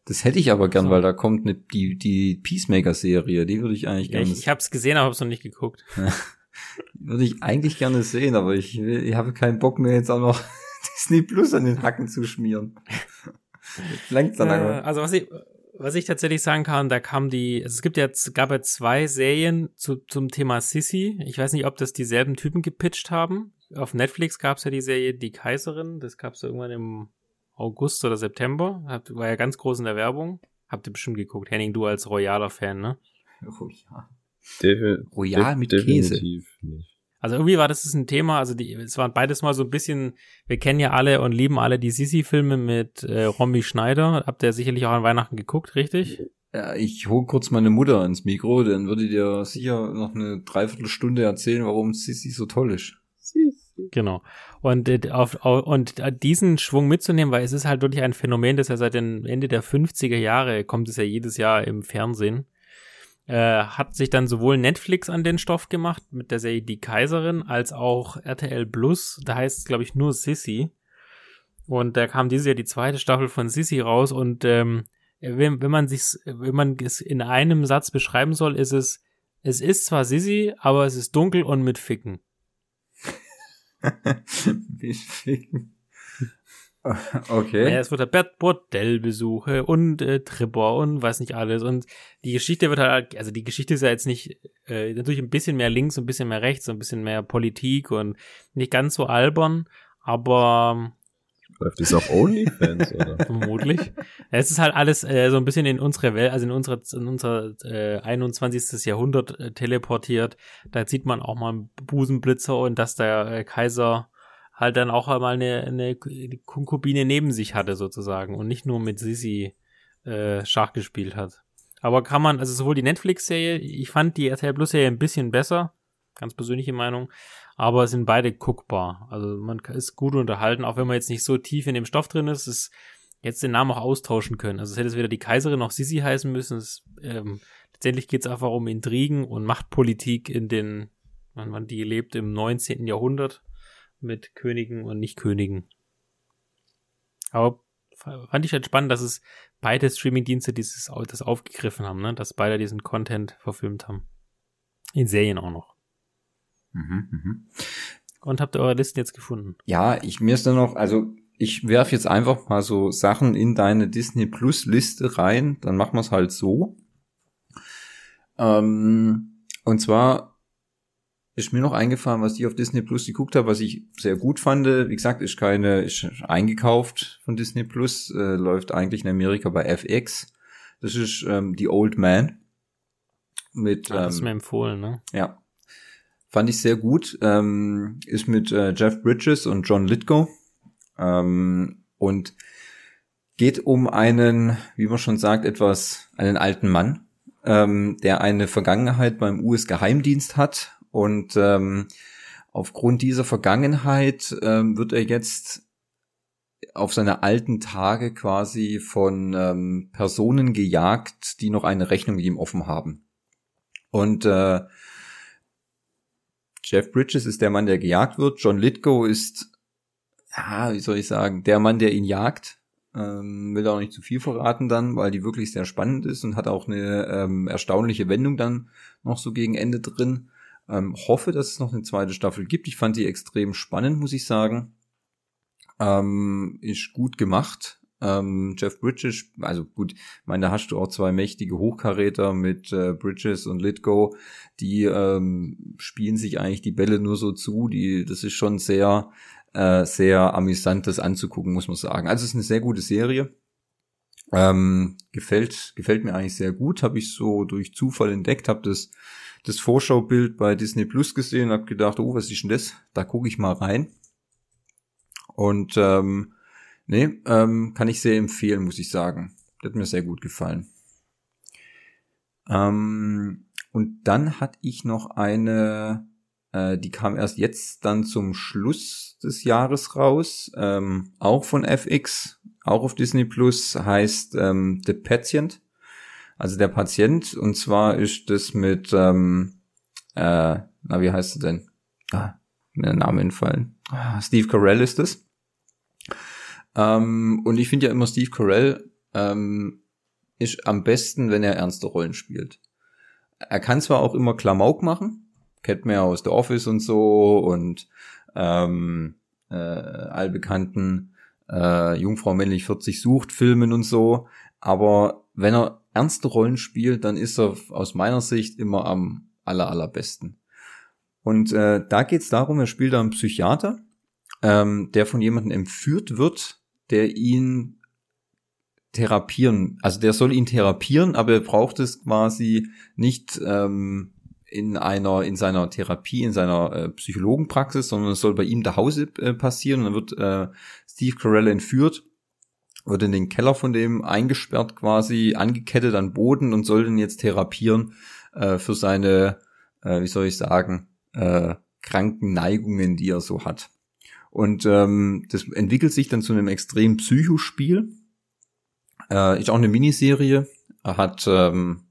Das hätte ich aber gern, so. weil da kommt eine, die, die Peacemaker-Serie, die würde ich eigentlich ja, gerne Ich, ich habe es gesehen, aber habe es noch nicht geguckt. würde ich eigentlich gerne sehen, aber ich, ich habe keinen Bock mehr jetzt auch noch Disney Plus an den Hacken zu schmieren. Längst dann äh, also was ich, was ich tatsächlich sagen kann, da kam die, also es gibt jetzt, gab ja zwei Serien zu, zum Thema Sissy. Ich weiß nicht, ob das dieselben Typen gepitcht haben. Auf Netflix gab es ja die Serie Die Kaiserin, das gab es ja irgendwann im August oder September. war ja ganz groß in der Werbung. Habt ihr bestimmt geguckt. Henning, du als royaler Fan, ne? Oh ja. Royal mit Käse. Nicht. Also irgendwie war das ein Thema, also die, es waren beides mal so ein bisschen, wir kennen ja alle und lieben alle die Sisi-Filme mit äh, Romy Schneider. Habt ihr sicherlich auch an Weihnachten geguckt, richtig? Ja, ich hole kurz meine Mutter ins Mikro, dann würde dir sicher noch eine Dreiviertelstunde erzählen, warum Sisi so toll ist. Genau. Und, äh, auf, auf, und diesen Schwung mitzunehmen, weil es ist halt wirklich ein Phänomen, das ja seit dem Ende der 50er Jahre kommt es ja jedes Jahr im Fernsehen. Äh, hat sich dann sowohl Netflix an den Stoff gemacht mit der Serie Die Kaiserin, als auch RTL Plus, da heißt es, glaube ich, nur Sissy. Und da kam dieses Jahr die zweite Staffel von Sissy raus und ähm, wenn, wenn man sich, wenn man es in einem Satz beschreiben soll, ist es, es ist zwar Sissy, aber es ist dunkel und mit Ficken. Okay. Ja, es wird halt Bordellbesuche und äh, Tripper und weiß nicht alles. Und die Geschichte wird halt, also die Geschichte ist ja jetzt nicht, äh, natürlich ein bisschen mehr links, ein bisschen mehr rechts, ein bisschen mehr Politik und nicht ganz so albern, aber Läuft das auf OnlyFans, oder? Vermutlich. Es ist halt alles äh, so ein bisschen in unsere Welt, also in unser, in unser äh, 21. Jahrhundert äh, teleportiert. Da sieht man auch mal einen Busenblitzer und dass der äh, Kaiser halt dann auch einmal eine, eine Konkubine neben sich hatte sozusagen und nicht nur mit Sisi äh, Schach gespielt hat. Aber kann man, also sowohl die Netflix-Serie, ich fand die RTL Plus-Serie ein bisschen besser, ganz persönliche Meinung. Aber sind beide guckbar. Also man ist gut unterhalten, auch wenn man jetzt nicht so tief in dem Stoff drin ist. Es jetzt den Namen auch austauschen können. Also es hätte es weder die Kaiserin noch Sisi heißen müssen. Es, ähm, letztendlich geht es einfach um Intrigen und Machtpolitik in den, wann man die lebt, im 19. Jahrhundert mit Königen und Nicht-Königen. Aber fand ich halt spannend, dass es beide Streaming-Dienste dieses das aufgegriffen haben, ne? dass beide diesen Content verfilmt haben. In Serien auch noch. Mhm, mhm. Und habt ihr eure Listen jetzt gefunden? Ja, ich mir ist da noch, also ich werf jetzt einfach mal so Sachen in deine Disney Plus Liste rein, dann machen wir es halt so. Ähm, und zwar ist mir noch eingefallen, was ich auf Disney Plus geguckt habe, was ich sehr gut fand. Wie gesagt, ist keine, ist eingekauft von Disney Plus, äh, läuft eigentlich in Amerika bei FX. Das ist ähm, The Old Man. Mit, ah, das ist mir empfohlen, ne? Ja. Fand ich sehr gut. Ähm, ist mit äh, Jeff Bridges und John Lithgow. Ähm, und geht um einen, wie man schon sagt, etwas, einen alten Mann, ähm, der eine Vergangenheit beim US-Geheimdienst hat und ähm, aufgrund dieser Vergangenheit ähm, wird er jetzt auf seine alten Tage quasi von ähm, Personen gejagt, die noch eine Rechnung mit ihm offen haben. Und äh, Jeff Bridges ist der Mann, der gejagt wird. John Lithgow ist ja, wie soll ich sagen, der Mann, der ihn jagt, ähm, will auch nicht zu viel verraten dann, weil die wirklich sehr spannend ist und hat auch eine ähm, erstaunliche Wendung dann noch so gegen Ende drin. Ähm, hoffe, dass es noch eine zweite Staffel gibt. Ich fand die extrem spannend, muss ich sagen. Ähm, ist gut gemacht. Ähm, Jeff Bridges, also gut, meine, da hast du auch zwei mächtige Hochkaräter mit äh, Bridges und Litgo, die ähm, spielen sich eigentlich die Bälle nur so zu. Die, das ist schon sehr äh, sehr amüsant, das anzugucken, muss man sagen. Also es ist eine sehr gute Serie. Ähm, gefällt, gefällt mir eigentlich sehr gut. Habe ich so durch Zufall entdeckt, habe das, das Vorschaubild bei Disney Plus gesehen, habe gedacht, oh, was ist denn das? Da gucke ich mal rein. Und ähm, nee, ähm, kann ich sehr empfehlen, muss ich sagen. Das hat mir sehr gut gefallen. Ähm, und dann hatte ich noch eine äh, die kam erst jetzt dann zum Schluss des Jahres raus, ähm, auch von FX, auch auf Disney Plus, heißt ähm, The Patient, also der Patient. Und zwar ist das mit, ähm, äh, na wie heißt es denn? Ah, mir der Name entfallen. Ah, Steve Carell ist es. Ähm, und ich finde ja immer Steve Carell ähm, ist am besten, wenn er ernste Rollen spielt. Er kann zwar auch immer Klamauk machen, kennt man ja aus The Office und so und ähm, äh, allbekannten äh, Jungfrau männlich 40 sucht Filmen und so. Aber wenn er ernste Rollen spielt, dann ist er aus meiner Sicht immer am aller allerbesten. Und äh, da geht's darum, er spielt da einen Psychiater, ähm, der von jemandem entführt wird, der ihn therapieren, also der soll ihn therapieren, aber er braucht es quasi nicht ähm, in einer in seiner Therapie, in seiner äh, Psychologenpraxis, sondern es soll bei ihm zu Hause äh, passieren. Und dann wird äh, Steve Carell entführt, wird in den Keller von dem eingesperrt quasi, angekettet an Boden und soll den jetzt therapieren äh, für seine, äh, wie soll ich sagen, äh, kranken Neigungen, die er so hat. Und ähm, das entwickelt sich dann zu einem extrem Psychospiel. Äh, ist auch eine Miniserie. Er hat ähm,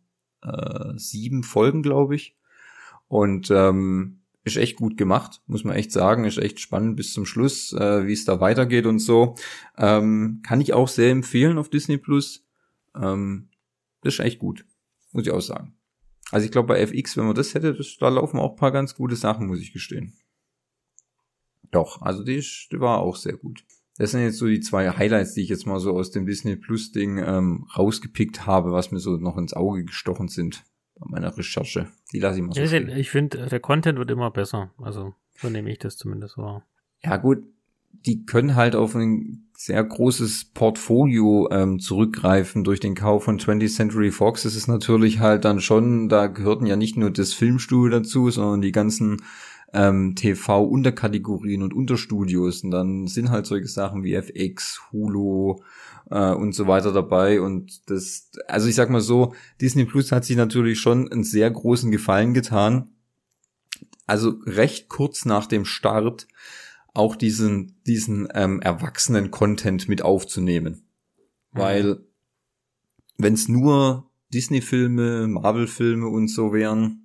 äh, sieben Folgen, glaube ich. Und ähm, ist echt gut gemacht, muss man echt sagen. Ist echt spannend bis zum Schluss, äh, wie es da weitergeht und so. Ähm, kann ich auch sehr empfehlen auf Disney Plus. Ähm, das ist echt gut, muss ich auch sagen. Also ich glaube bei FX, wenn man das hätte, das, da laufen auch paar ganz gute Sachen, muss ich gestehen. Doch, also die, die war auch sehr gut. Das sind jetzt so die zwei Highlights, die ich jetzt mal so aus dem Disney Plus Ding ähm, rausgepickt habe, was mir so noch ins Auge gestochen sind bei meiner Recherche. Die lasse ich mal so. Ja, ich finde, der Content wird immer besser. Also, so nehme ich das zumindest wahr. Ja, gut. Die können halt auf ein sehr großes Portfolio ähm, zurückgreifen durch den Kauf von 20th Century Fox. Das ist natürlich halt dann schon, da gehörten ja nicht nur das Filmstudio dazu, sondern die ganzen ähm, TV-Unterkategorien und Unterstudios. Und dann sind halt solche Sachen wie FX, Hulu, äh, und so weiter dabei. Und das, also ich sag mal so, Disney Plus hat sich natürlich schon einen sehr großen Gefallen getan. also recht kurz nach dem Start, auch diesen, diesen ähm, erwachsenen Content mit aufzunehmen. Mhm. Weil, wenn es nur Disney-Filme, Marvel-Filme und so wären,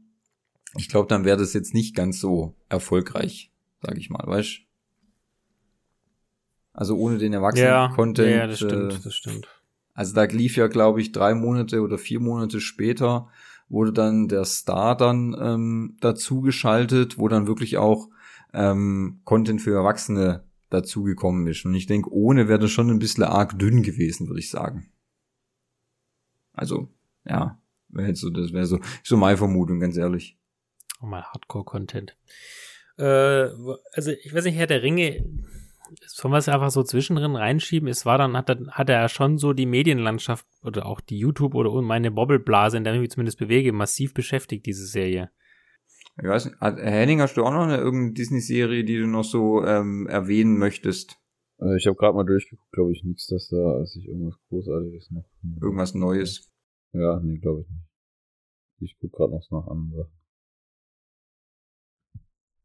ich glaube, dann wäre das jetzt nicht ganz so erfolgreich, sage ich mal, weißt Also ohne den Erwachsenen-Content. Ja, ja, das stimmt, äh, das stimmt. Also da lief ja, glaube ich, drei Monate oder vier Monate später wurde dann der Star dann ähm, dazu geschaltet, wo dann wirklich auch ähm, Content für Erwachsene dazugekommen ist. Und ich denke, ohne wäre das schon ein bisschen arg dünn gewesen, würde ich sagen. Also, ja, wäre so, das wäre so, so meine Vermutung, ganz ehrlich. Oh, mal Hardcore-Content. Äh, also, ich weiß nicht, Herr der Ringe, sollen wir es einfach so zwischendrin reinschieben? Es war dann, hat, hat er schon so die Medienlandschaft oder auch die YouTube oder meine Bobbleblase, in der ich mich zumindest bewege, massiv beschäftigt, diese Serie. Ich weiß nicht, Henning, hast du auch noch eine irgendeine Disney-Serie, die du noch so ähm, erwähnen möchtest? Also ich habe gerade mal durchgeguckt, glaube ich, nichts, dass da sich irgendwas Großartiges noch. Irgendwas Neues. Ja, nee, glaube ich nicht. Ich gucke gerade noch nach anderen Sachen.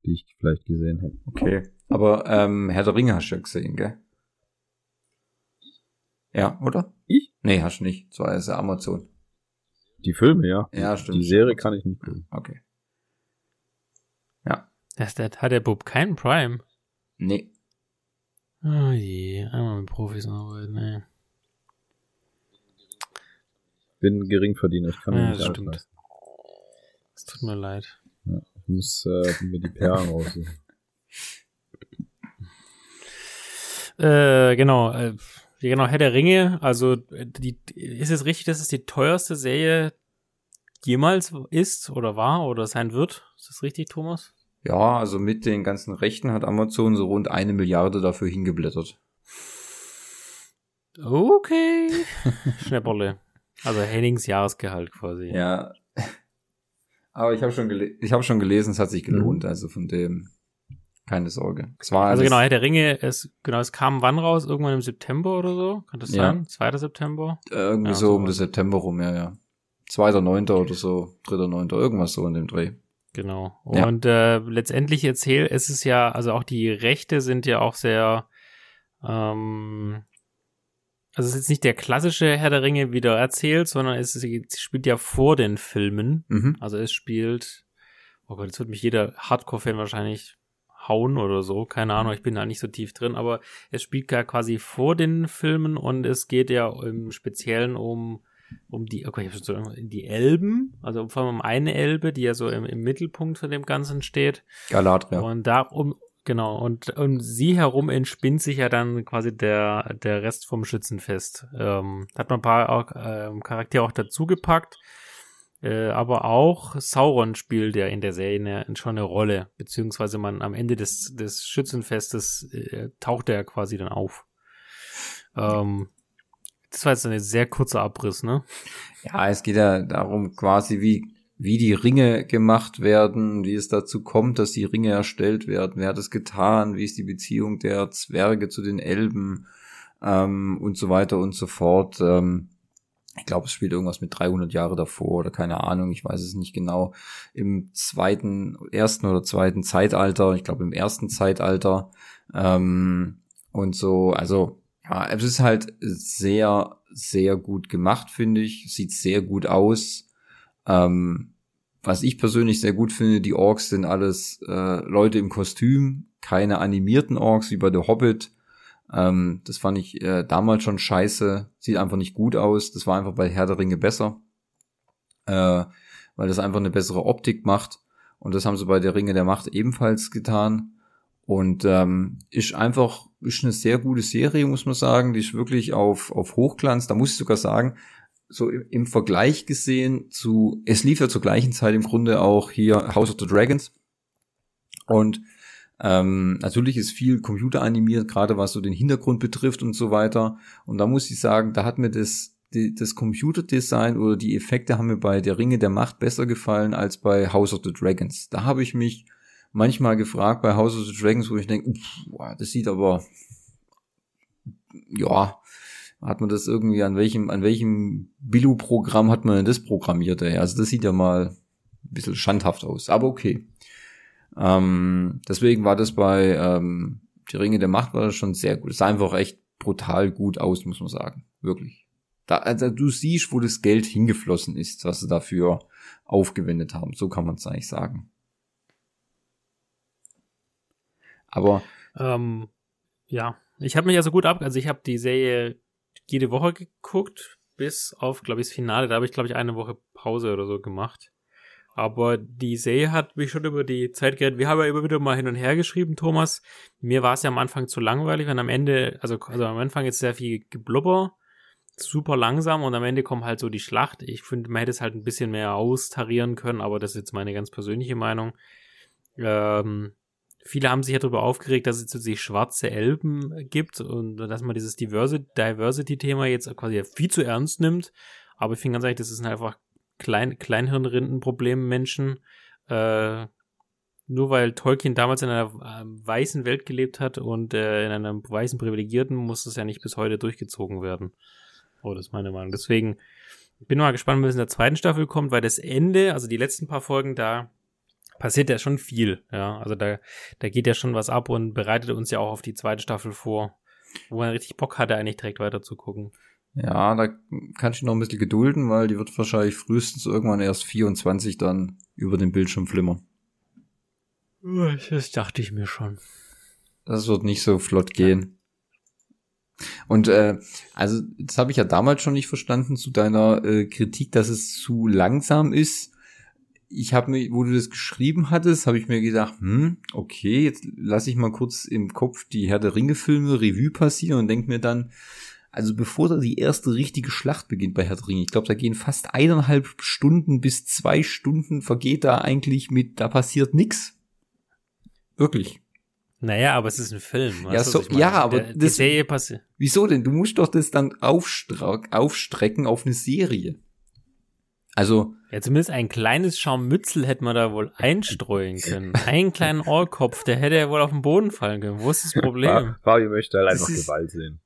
Die ich vielleicht gesehen habe. Okay. Aber ähm, Herr der Ringe hast du ja gesehen, gell? Ja, oder? Ich? Nee, hast du nicht. So ist ja Amazon. Die Filme, ja. Ja, stimmt. Die Serie kann ich nicht gucken. Okay. Ja. Das, das hat der Bub keinen Prime. Nee. Oh je, einmal mit Profis arbeiten, ne. Bin Geringverdiener, ich kann ja, nicht das stimmt. Es tut mir leid. Muss äh, mir die Perlen raussuchen. Äh, genau, äh, genau, Herr der Ringe, also die, ist es richtig, dass es die teuerste Serie jemals ist oder war oder sein wird? Ist das richtig, Thomas? Ja, also mit den ganzen Rechten hat Amazon so rund eine Milliarde dafür hingeblättert. Okay. Schnäpperle. Also Hennings Jahresgehalt quasi. Ja. Aber ich habe schon, ich hab schon gelesen, es hat sich gelohnt. Mhm. Also von dem keine Sorge. Es war also genau, Herr der Ringe, es, genau, es kam wann raus? Irgendwann im September oder so? Kann das ja. sein? 2. September? irgendwie ja, so, so um den September rum, ja, ja. 2.9. oder so, 3.9. irgendwas so in dem Dreh. Genau. Und ja. äh, letztendlich erzählt, es ist ja, also auch die Rechte sind ja auch sehr, ähm, also es ist jetzt nicht der klassische Herr der Ringe wieder erzählt, sondern es, spielt ja vor den Filmen. Mhm. Also es spielt, oh Gott, jetzt wird mich jeder Hardcore-Fan wahrscheinlich hauen oder so. Keine Ahnung, ich bin da nicht so tief drin, aber es spielt ja quasi vor den Filmen und es geht ja im Speziellen um um die, okay, ich so, die Elben, also vor allem um eine Elbe, die ja so im, im Mittelpunkt von dem Ganzen steht. Galadriel. Und darum, genau, und um sie herum entspinnt sich ja dann quasi der, der Rest vom Schützenfest. Ähm, hat man ein paar auch, ähm, Charaktere auch dazugepackt. Äh, aber auch Sauron spielt ja in der Serie eine, schon eine Rolle, beziehungsweise man am Ende des, des Schützenfestes äh, taucht er quasi dann auf. Ähm, das war jetzt ein sehr kurzer Abriss, ne? Ja, es geht ja darum quasi, wie, wie die Ringe gemacht werden, wie es dazu kommt, dass die Ringe erstellt werden, wer hat es getan, wie ist die Beziehung der Zwerge zu den Elben ähm, und so weiter und so fort. Ähm, ich glaube, es spielt irgendwas mit 300 Jahre davor oder keine Ahnung, ich weiß es nicht genau, im zweiten, ersten oder zweiten Zeitalter, ich glaube im ersten Zeitalter ähm, und so, also ja, es ist halt sehr, sehr gut gemacht, finde ich, sieht sehr gut aus. Ähm, was ich persönlich sehr gut finde, die Orks sind alles äh, Leute im Kostüm, keine animierten Orks wie bei The Hobbit ähm, das fand ich äh, damals schon scheiße. Sieht einfach nicht gut aus. Das war einfach bei Herr der Ringe besser. Äh, weil das einfach eine bessere Optik macht. Und das haben sie bei der Ringe der Macht ebenfalls getan. Und ähm, ist einfach, ist eine sehr gute Serie, muss man sagen. Die ist wirklich auf, auf Hochglanz. Da muss ich sogar sagen, so im, Vergleich gesehen zu, es lief ja zur gleichen Zeit im Grunde auch hier House of the Dragons. Und ähm, natürlich ist viel computeranimiert, gerade was so den Hintergrund betrifft und so weiter. Und da muss ich sagen, da hat mir das, die, das Computerdesign oder die Effekte haben mir bei der Ringe der Macht besser gefallen als bei House of the Dragons. Da habe ich mich manchmal gefragt bei House of the Dragons, wo ich denke, das sieht aber, ja, hat man das irgendwie an welchem, an welchem Billu-Programm hat man denn das programmiert, ey? Also das sieht ja mal ein bisschen schandhaft aus, aber okay. Ähm, deswegen war das bei ähm, Die Ringe der Macht war das schon sehr gut. Es sah einfach echt brutal gut aus, muss man sagen. Wirklich. Da, also du siehst, wo das Geld hingeflossen ist, was sie dafür aufgewendet haben. So kann man es eigentlich sagen. Aber ähm, ja, ich habe mich also gut ab, also ich habe die Serie jede Woche geguckt, bis auf, glaube ich, das Finale. Da habe ich, glaube ich, eine Woche Pause oder so gemacht. Aber die Serie hat mich schon über die Zeit gerettet. Wir haben ja immer wieder mal hin und her geschrieben, Thomas. Mir war es ja am Anfang zu langweilig und am Ende, also, also am Anfang ist sehr viel Geblubber, super langsam und am Ende kommt halt so die Schlacht. Ich finde, man hätte es halt ein bisschen mehr austarieren können, aber das ist jetzt meine ganz persönliche Meinung. Ähm, viele haben sich ja darüber aufgeregt, dass es jetzt schwarze Elben gibt und dass man dieses Diversity-Thema jetzt quasi viel zu ernst nimmt. Aber ich finde ganz ehrlich, das ist einfach Klein Kleinhirnrindenproblem Menschen. Äh, nur weil Tolkien damals in einer äh, weißen Welt gelebt hat und äh, in einer weißen Privilegierten, muss es ja nicht bis heute durchgezogen werden. Oh, das ist meine Meinung. Deswegen bin mal gespannt, was in der zweiten Staffel kommt, weil das Ende, also die letzten paar Folgen, da passiert ja schon viel. Ja, also da, da geht ja schon was ab und bereitet uns ja auch auf die zweite Staffel vor, wo man richtig Bock hatte, eigentlich direkt weiter zu gucken. Ja, da kann ich noch ein bisschen gedulden, weil die wird wahrscheinlich frühestens irgendwann erst 24 dann über den Bildschirm flimmern. Das dachte ich mir schon. Das wird nicht so flott gehen. Und äh, also das habe ich ja damals schon nicht verstanden zu deiner äh, Kritik, dass es zu langsam ist. Ich habe mir, wo du das geschrieben hattest, habe ich mir gedacht, hm, okay, jetzt lasse ich mal kurz im Kopf die Herr der Ringe Filme Revue passieren und denk mir dann, also bevor da die erste richtige Schlacht beginnt bei Herr der Ringe, ich glaube, da gehen fast eineinhalb Stunden bis zwei Stunden vergeht da eigentlich mit, da passiert nix. Wirklich. Naja, aber es ist ein Film. Ja, so, ja, aber Der, das, Serie passiert. Wieso denn? Du musst doch das dann aufstrecken auf eine Serie. Also. Ja, zumindest ein kleines Scharmützel hätte man da wohl einstreuen können. Einen kleinen Ohrkopf, der hätte ja wohl auf den Boden fallen können. Wo ist das Problem? Fabio möchte halt einfach Gewalt sehen.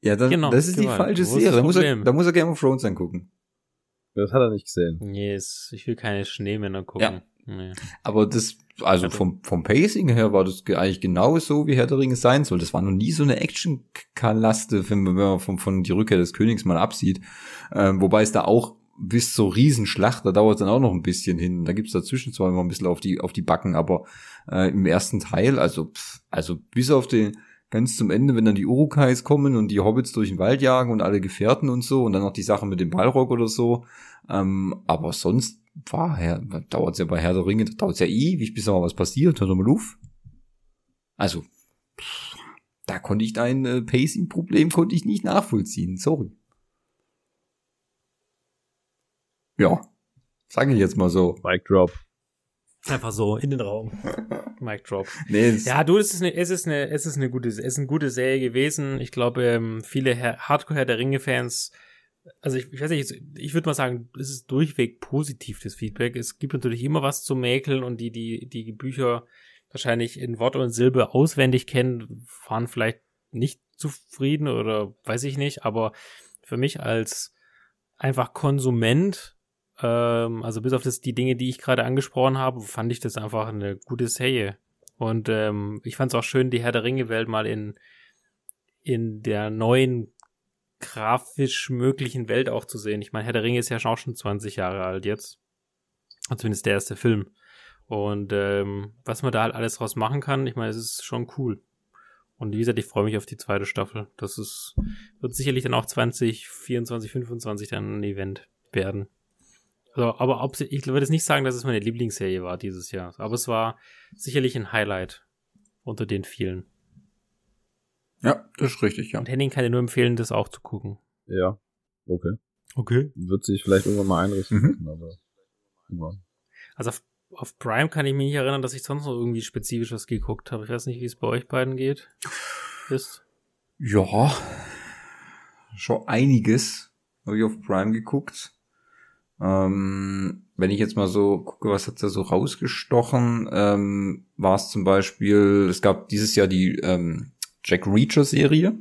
Ja, dann, genau, das ist Gewalt. die falsche Serie. Da muss, er, da muss er Game of Thrones angucken. Das hat er nicht gesehen. Yes, ich will keine Schneemänner gucken. Ja. Nee. Aber das, also vom, vom Pacing her war das eigentlich genau so, wie Herr der Ringe sein soll. Das war noch nie so eine Action-Kalaste, wenn man von, von die Rückkehr des Königs mal absieht. Ähm, wobei es da auch bis zur Riesenschlacht, da dauert es dann auch noch ein bisschen hin. Da gibt's dazwischen zwar immer ein bisschen auf die, auf die Backen, aber äh, im ersten Teil, also, pff, also bis auf den, ganz zum Ende, wenn dann die Urukais kommen und die Hobbits durch den Wald jagen und alle Gefährten und so und dann noch die Sache mit dem Balrog oder so. Ähm, aber sonst war ja, dauert's ja bei Herr der Ringe, dauert's ja ewig, bis mal was passiert, hört mal auf. Also, da konnte ich dein äh, Pacing-Problem konnte ich nicht nachvollziehen, sorry. Ja, sage ich jetzt mal so. Mic drop. Einfach so in den Raum. Mic drop. Nee, ja, du, es ist eine, es ist eine, es ist eine gute, es ist eine gute Serie gewesen. Ich glaube, ähm, viele Hardcore Herr der Ringe Fans also ich, ich weiß nicht, ich würde mal sagen, es ist durchweg positiv, das Feedback. Es gibt natürlich immer was zu mäkeln und die, die, die Bücher wahrscheinlich in Wort und Silbe auswendig kennen, waren vielleicht nicht zufrieden oder weiß ich nicht, aber für mich als einfach Konsument, ähm, also bis auf das, die Dinge, die ich gerade angesprochen habe, fand ich das einfach eine gute Serie. Und ähm, ich fand es auch schön, die Herr der Ringe-Welt mal in, in der neuen grafisch möglichen Welt auch zu sehen. Ich meine, Herr der Ringe ist ja auch schon 20 Jahre alt jetzt. Zumindest der erste Film. Und ähm, was man da halt alles draus machen kann, ich meine, es ist schon cool. Und wie gesagt, ich freue mich auf die zweite Staffel. Das ist, wird sicherlich dann auch 2024, 25 dann ein Event werden. Also, aber ob, ich würde jetzt nicht sagen, dass es meine Lieblingsserie war dieses Jahr. Aber es war sicherlich ein Highlight unter den vielen. Ja, das ist richtig, ja. Und Henning kann dir nur empfehlen, das auch zu gucken. Ja, okay. Okay. Wird sich vielleicht irgendwann mal einrichten, mhm. aber irgendwann. Also auf, auf Prime kann ich mich nicht erinnern, dass ich sonst noch irgendwie spezifisch was geguckt habe. Ich weiß nicht, wie es bei euch beiden geht. Ist. Ja, schon einiges habe ich auf Prime geguckt. Ähm, wenn ich jetzt mal so gucke, was hat da so rausgestochen, ähm, war es zum Beispiel, es gab dieses Jahr die ähm, Jack Reacher Serie.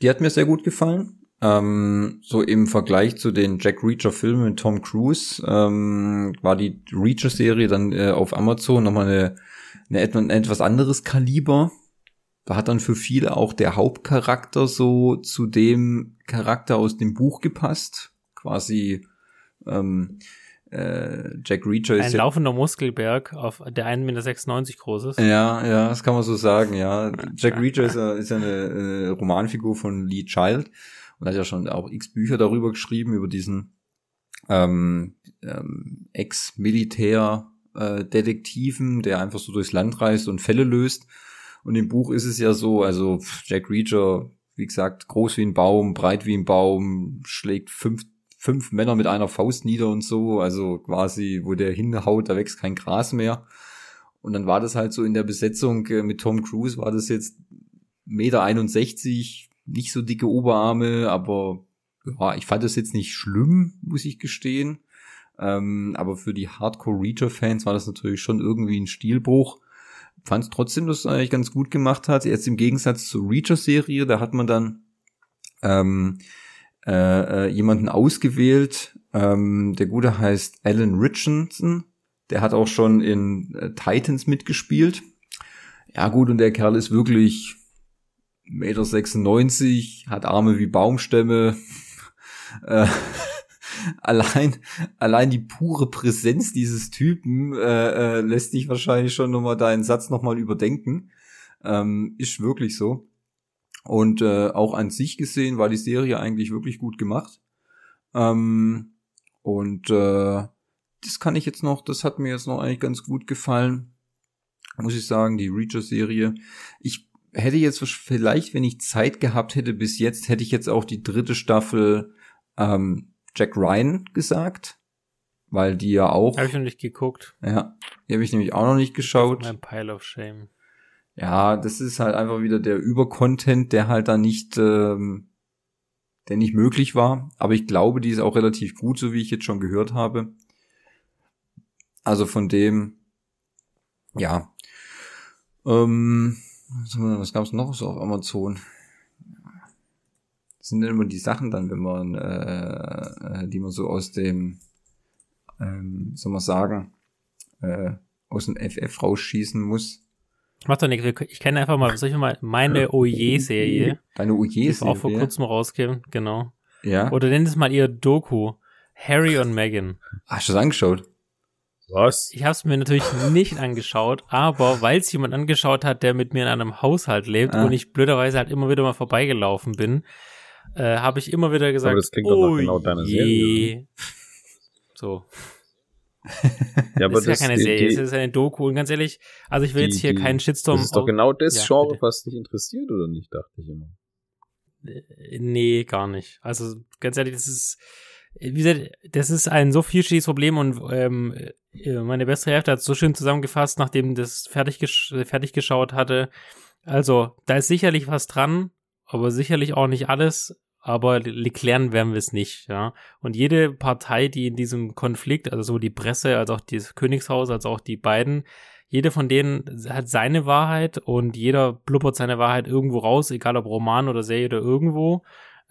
Die hat mir sehr gut gefallen. Ähm, so im Vergleich zu den Jack Reacher-Filmen mit Tom Cruise ähm, war die Reacher-Serie dann äh, auf Amazon nochmal eine, eine ein etwas anderes Kaliber. Da hat dann für viele auch der Hauptcharakter so zu dem Charakter aus dem Buch gepasst. Quasi ähm, äh, Jack Reacher ist Ein ja, laufender Muskelberg, auf der 1,96 Meter groß ist. ja, ja, das kann man so sagen, ja. Jack Reacher ist ja, ist ja eine äh, Romanfigur von Lee Child und hat ja schon auch x Bücher darüber geschrieben, über diesen ähm, ähm, Ex-Militär-Detektiven, der einfach so durchs Land reist und Fälle löst. Und im Buch ist es ja so, also Jack Reacher, wie gesagt, groß wie ein Baum, breit wie ein Baum, schlägt fünf, fünf Männer mit einer Faust nieder und so, also quasi, wo der hinhaut, da wächst kein Gras mehr. Und dann war das halt so in der Besetzung äh, mit Tom Cruise, war das jetzt Meter 61, nicht so dicke Oberarme, aber ja, ich fand das jetzt nicht schlimm, muss ich gestehen. Ähm, aber für die Hardcore-Reacher-Fans war das natürlich schon irgendwie ein Stilbruch. Fand es trotzdem, dass es eigentlich ganz gut gemacht hat. Jetzt im Gegensatz zur Reacher-Serie, da hat man dann ähm, äh, äh, jemanden ausgewählt. Ähm, der Gute heißt Alan Richardson. Der hat auch schon in äh, Titans mitgespielt. Ja gut, und der Kerl ist wirklich 1,96 Meter, hat Arme wie Baumstämme. äh, allein, allein die pure Präsenz dieses Typen äh, äh, lässt dich wahrscheinlich schon nochmal deinen Satz nochmal überdenken. Ähm, ist wirklich so. Und äh, auch an sich gesehen war die Serie eigentlich wirklich gut gemacht. Ähm, und äh, das kann ich jetzt noch, das hat mir jetzt noch eigentlich ganz gut gefallen. Muss ich sagen, die Reacher-Serie. Ich hätte jetzt vielleicht, wenn ich Zeit gehabt hätte bis jetzt, hätte ich jetzt auch die dritte Staffel ähm, Jack Ryan gesagt. Weil die ja auch. Habe ich noch nicht geguckt. Ja, die habe ich nämlich auch noch nicht geschaut. Mein Pile of Shame. Ja, das ist halt einfach wieder der Übercontent, der halt da nicht, ähm, der nicht möglich war. Aber ich glaube, die ist auch relativ gut, so wie ich jetzt schon gehört habe. Also von dem, ja. Ähm, was gab's noch so auf Amazon? Das sind immer die Sachen dann, wenn man, äh, die man so aus dem, ähm, soll man sagen, äh, aus dem FF rausschießen muss. Macht doch nichts. Ich kenne einfach mal, soll ich mal meine Oje-Serie. Deine Die Oje-Serie? ist auch vor kurzem rausgekommen, genau. Ja. Oder nennt es mal ihr Doku. Harry und Meghan. Hast du das angeschaut? Was? Ich habe es mir natürlich nicht angeschaut, aber weil es jemand angeschaut hat, der mit mir in einem Haushalt lebt Ah. und ich blöderweise halt immer wieder mal vorbeigelaufen bin, äh, habe ich immer wieder gesagt, das klingt doch nach oh genau deiner je. Serie. So, Ja, das ist ja keine die- Serie, die- es ist eine Doku und ganz ehrlich, also ich will die- jetzt hier keinen Shitstorm. Das ist doch genau das Ja, Genre, bitte. was dich interessiert, oder nicht, dachte ich immer. Äh, Nee, gar nicht. Also ganz ehrlich, das ist, wie gesagt, das ist ein so vielschichtiges Problem und ähm, äh, meine beste Hälfte hat es so schön zusammengefasst, nachdem das fertig, gesch fertig geschaut hatte. Also, da ist sicherlich was dran, aber sicherlich auch nicht alles. Aber klären werden wir es nicht, ja. Und jede Partei, die in diesem Konflikt, also sowohl die Presse als auch das Königshaus, als auch die beiden, jede von denen hat seine Wahrheit und jeder blubbert seine Wahrheit irgendwo raus, egal ob Roman oder Serie oder irgendwo.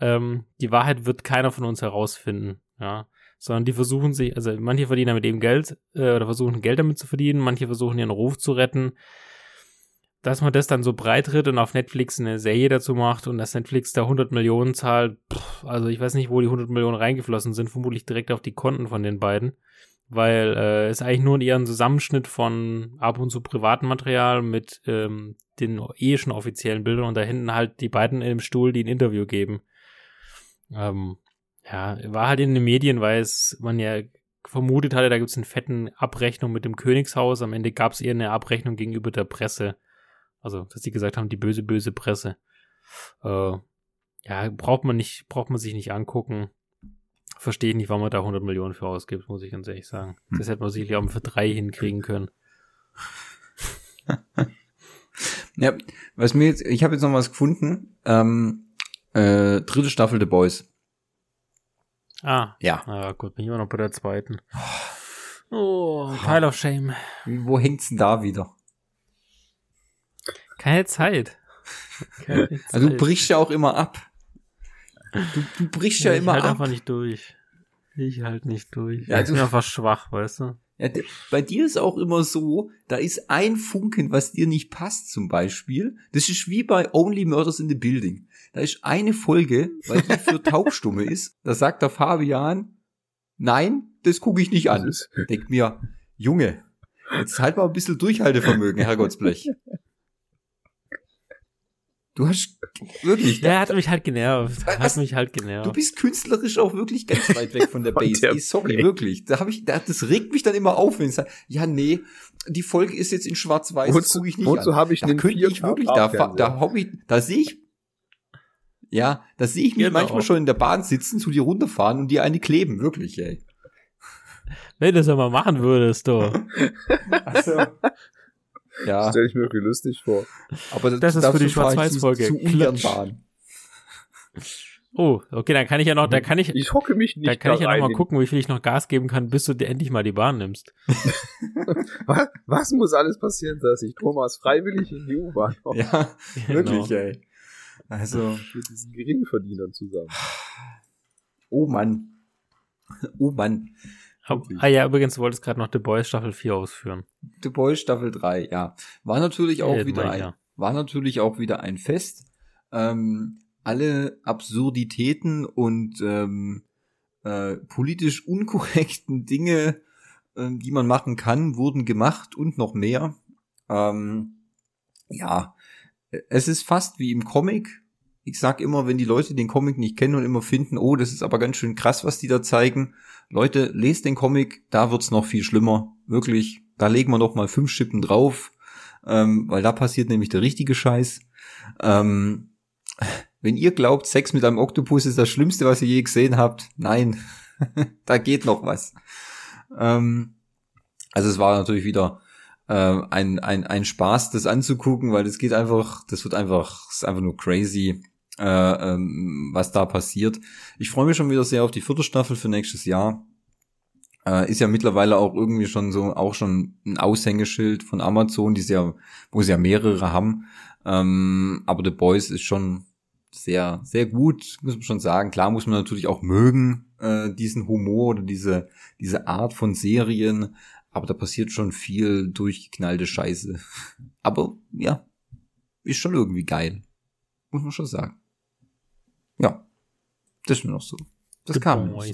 Ähm, die Wahrheit wird keiner von uns herausfinden, ja. Sondern die versuchen sich, also manche verdienen damit eben Geld äh, oder versuchen Geld damit zu verdienen, manche versuchen ihren Ruf zu retten. Dass man das dann so breit tritt und auf Netflix eine Serie dazu macht und dass Netflix da 100 Millionen zahlt, pff, also ich weiß nicht, wo die 100 Millionen reingeflossen sind, vermutlich direkt auf die Konten von den beiden weil äh, es eigentlich nur eher ein Zusammenschnitt von ab und zu privatem Material mit ähm, den eh schon offiziellen Bildern und da hinten halt die beiden im Stuhl, die ein Interview geben. Ähm, ja, war halt in den Medien, weil es man ja vermutet hatte, da gibt es eine fetten Abrechnung mit dem Königshaus. Am Ende gab es eher eine Abrechnung gegenüber der Presse. Also, dass sie gesagt haben, die böse, böse Presse. Äh, ja, braucht man nicht, braucht man sich nicht angucken verstehe ich nicht, warum man da 100 Millionen für ausgibt, muss ich ganz ehrlich sagen. Das hätte man sicherlich auch für drei hinkriegen können. Ja, was mir jetzt, ich habe jetzt noch was gefunden. Ähm, äh, dritte Staffel The Boys. Ah, Ja. ah gut, bin ich immer noch bei der zweiten. Oh, Pile of Shame. Wo hängt's denn da wieder? Keine Zeit. Keine Zeit. Also du brichst ja auch immer ab. Du, du brichst ja, ich immer halt ab. einfach nicht durch. Ich halt nicht durch. Ja, ich bin einfach schwach, weißt du? Ja, bei dir ist auch immer so, da ist ein Funken, was dir nicht passt, zum Beispiel. Das ist wie bei Only Murders in the Building. Da ist eine Folge, weil die für Taubstumme ist. Da sagt der Fabian, nein, das gucke ich nicht an. Denk mir, Junge, jetzt halt mal ein bisschen Durchhaltevermögen, Herrgottsblech. Du hast wirklich, Der hat mich halt genervt. Was? Hat mich halt genervt. Du bist künstlerisch auch wirklich ganz weit weg von der Base. der Ey, sorry, Base. wirklich. Da hab ich, da, das regt mich dann immer auf, wenn ich sage, ja, nee, die Folge ist jetzt in Schwarz-Weiß, das gucke ich nicht wozu an. habe ich Da den könnte ich wirklich, da, fa- da hab ich, da sehe ich, ja, da sehe ich mich Genau. manchmal schon in der Bahn sitzen, zu dir runterfahren und dir eine kleben, wirklich, ey. Wenn du das ja mal machen würdest, du. Also, ja, Stell ich mir wirklich lustig vor. aber Das ist dazu für die Schwarz-Weiß-Folge. Zu. Oh, okay, dann kann ich ja noch, da kann ich, Ich hocke mich nicht da kann ich ja noch mal gucken, wie viel ich noch Gas geben kann, bis du dir endlich mal die Bahn nimmst. Was, was muss alles passieren, dass ich Thomas freiwillig in die U-Bahn hocke? Ja, Genau. wirklich, ey. Also, Mit diesen Geringverdienern zusammen. oh Mann. Oh Mann. Ah ja, übrigens, du wolltest gerade noch The Boys Staffel 4 ausführen. The Boys Staffel 3, ja. War natürlich auch Äh, wieder mein, ein, ja. war natürlich auch wieder ein Fest. Ähm, alle Absurditäten und ähm, äh, politisch unkorrekten Dinge, ähm, die man machen kann, wurden gemacht und noch mehr. Ähm, ja, es ist fast wie im Comic. Ich sag immer, wenn die Leute den Comic nicht kennen und immer finden, oh, das ist aber ganz schön krass, was die da zeigen. Leute, lest den Comic, da wird's noch viel schlimmer. Wirklich, da legen wir noch mal fünf Schippen drauf, ähm, weil da passiert nämlich der richtige Scheiß. Ähm, wenn ihr glaubt, Sex mit einem Oktopus ist das Schlimmste, was ihr je gesehen habt, nein, da geht noch was. Ähm, also es war natürlich wieder äh, ein, ein, ein Spaß, das anzugucken, weil das geht einfach, das wird einfach, ist einfach nur crazy, äh, ähm, was da passiert. Ich freue mich schon wieder sehr auf die vierte Staffel für nächstes Jahr. Äh, ist ja mittlerweile auch irgendwie schon so, auch schon ein Aushängeschild von Amazon, die sie ja, wo sie ja mehrere haben. Ähm, aber The Boys ist schon sehr, sehr gut, muss man schon sagen. Klar muss man natürlich auch mögen, äh, diesen Humor oder diese, diese Art von Serien. Aber da passiert schon viel durchgeknallte Scheiße. Aber ja, ist schon irgendwie geil. Muss man schon sagen. Ja, das ist mir noch so. Das The kam mir noch so.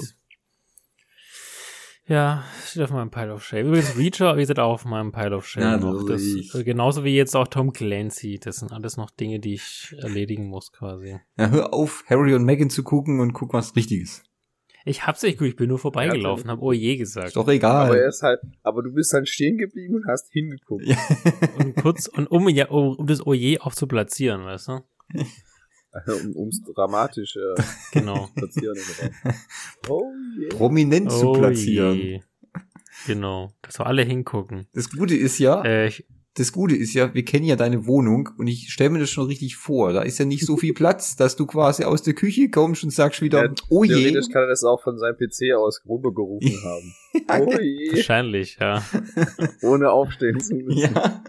Ja, steht auf meinem Pile of Shame. Übrigens, Reacher, wie gesagt, auch auf meinem Pile of Shame Ja, noch. Das, natürlich. äh, genauso wie jetzt auch Tom Clancy. Das sind alles noch Dinge, die ich erledigen muss, quasi. Ja, hör auf, Harry und Meghan zu gucken und guck was Richtiges. Ich hab's nicht gut, ich bin nur vorbeigelaufen, Ja, hab oh je gesagt. Ist doch egal. Aber er ist halt, aber du bist halt stehen geblieben und hast hingeguckt. Ja. Und kurz, und um, ja, um das Oje auch zu platzieren, weißt du? Um, ums dramatische Genau. Platzieren. Oh yeah. Prominent zu Oh platzieren. je. Genau. Dass wir alle hingucken. Das Gute ist ja, Äh, ich, das Gute ist ja, wir kennen ja deine Wohnung und ich stelle mir das schon richtig vor. Da ist ja nicht so viel Platz, dass du quasi aus der Küche kommst und sagst wieder, Ja, oh je. Theoretisch kann er das auch von seinem PC aus rübergerufen haben. Oh je. wahrscheinlich, ja. Ohne aufstehen zu müssen. Ja.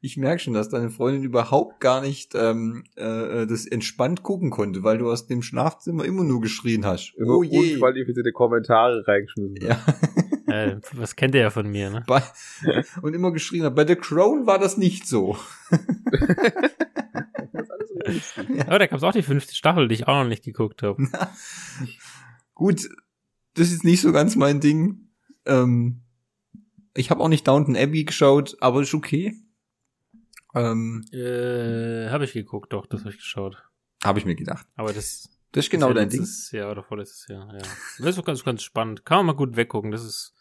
Ich merke schon, dass deine Freundin überhaupt gar nicht ähm, äh, das entspannt gucken konnte, weil du aus dem Schlafzimmer immer nur geschrien hast. Immer oh je. unqualifizierte Kommentare reingeschmissen. Ja. äh, was kennt ihr ja von mir, ne? Bei, und immer geschrien hat. Bei The Crown war das nicht so. Realistisch. Aber da gab's auch die fünfte Staffel, die ich auch noch nicht geguckt habe. Gut, das ist nicht so ganz mein Ding. Ähm, ich habe auch nicht Downton Abbey geschaut, aber ist okay. Ähm, Äh, habe ich geguckt, doch, das habe ich geschaut. habe ich mir gedacht. Aber das Das ist genau ist ja dein Ding. letztes Jahr oder vorletztes Jahr, ja. Das ist auch ganz, ganz spannend. Kann man mal gut weggucken, das ist,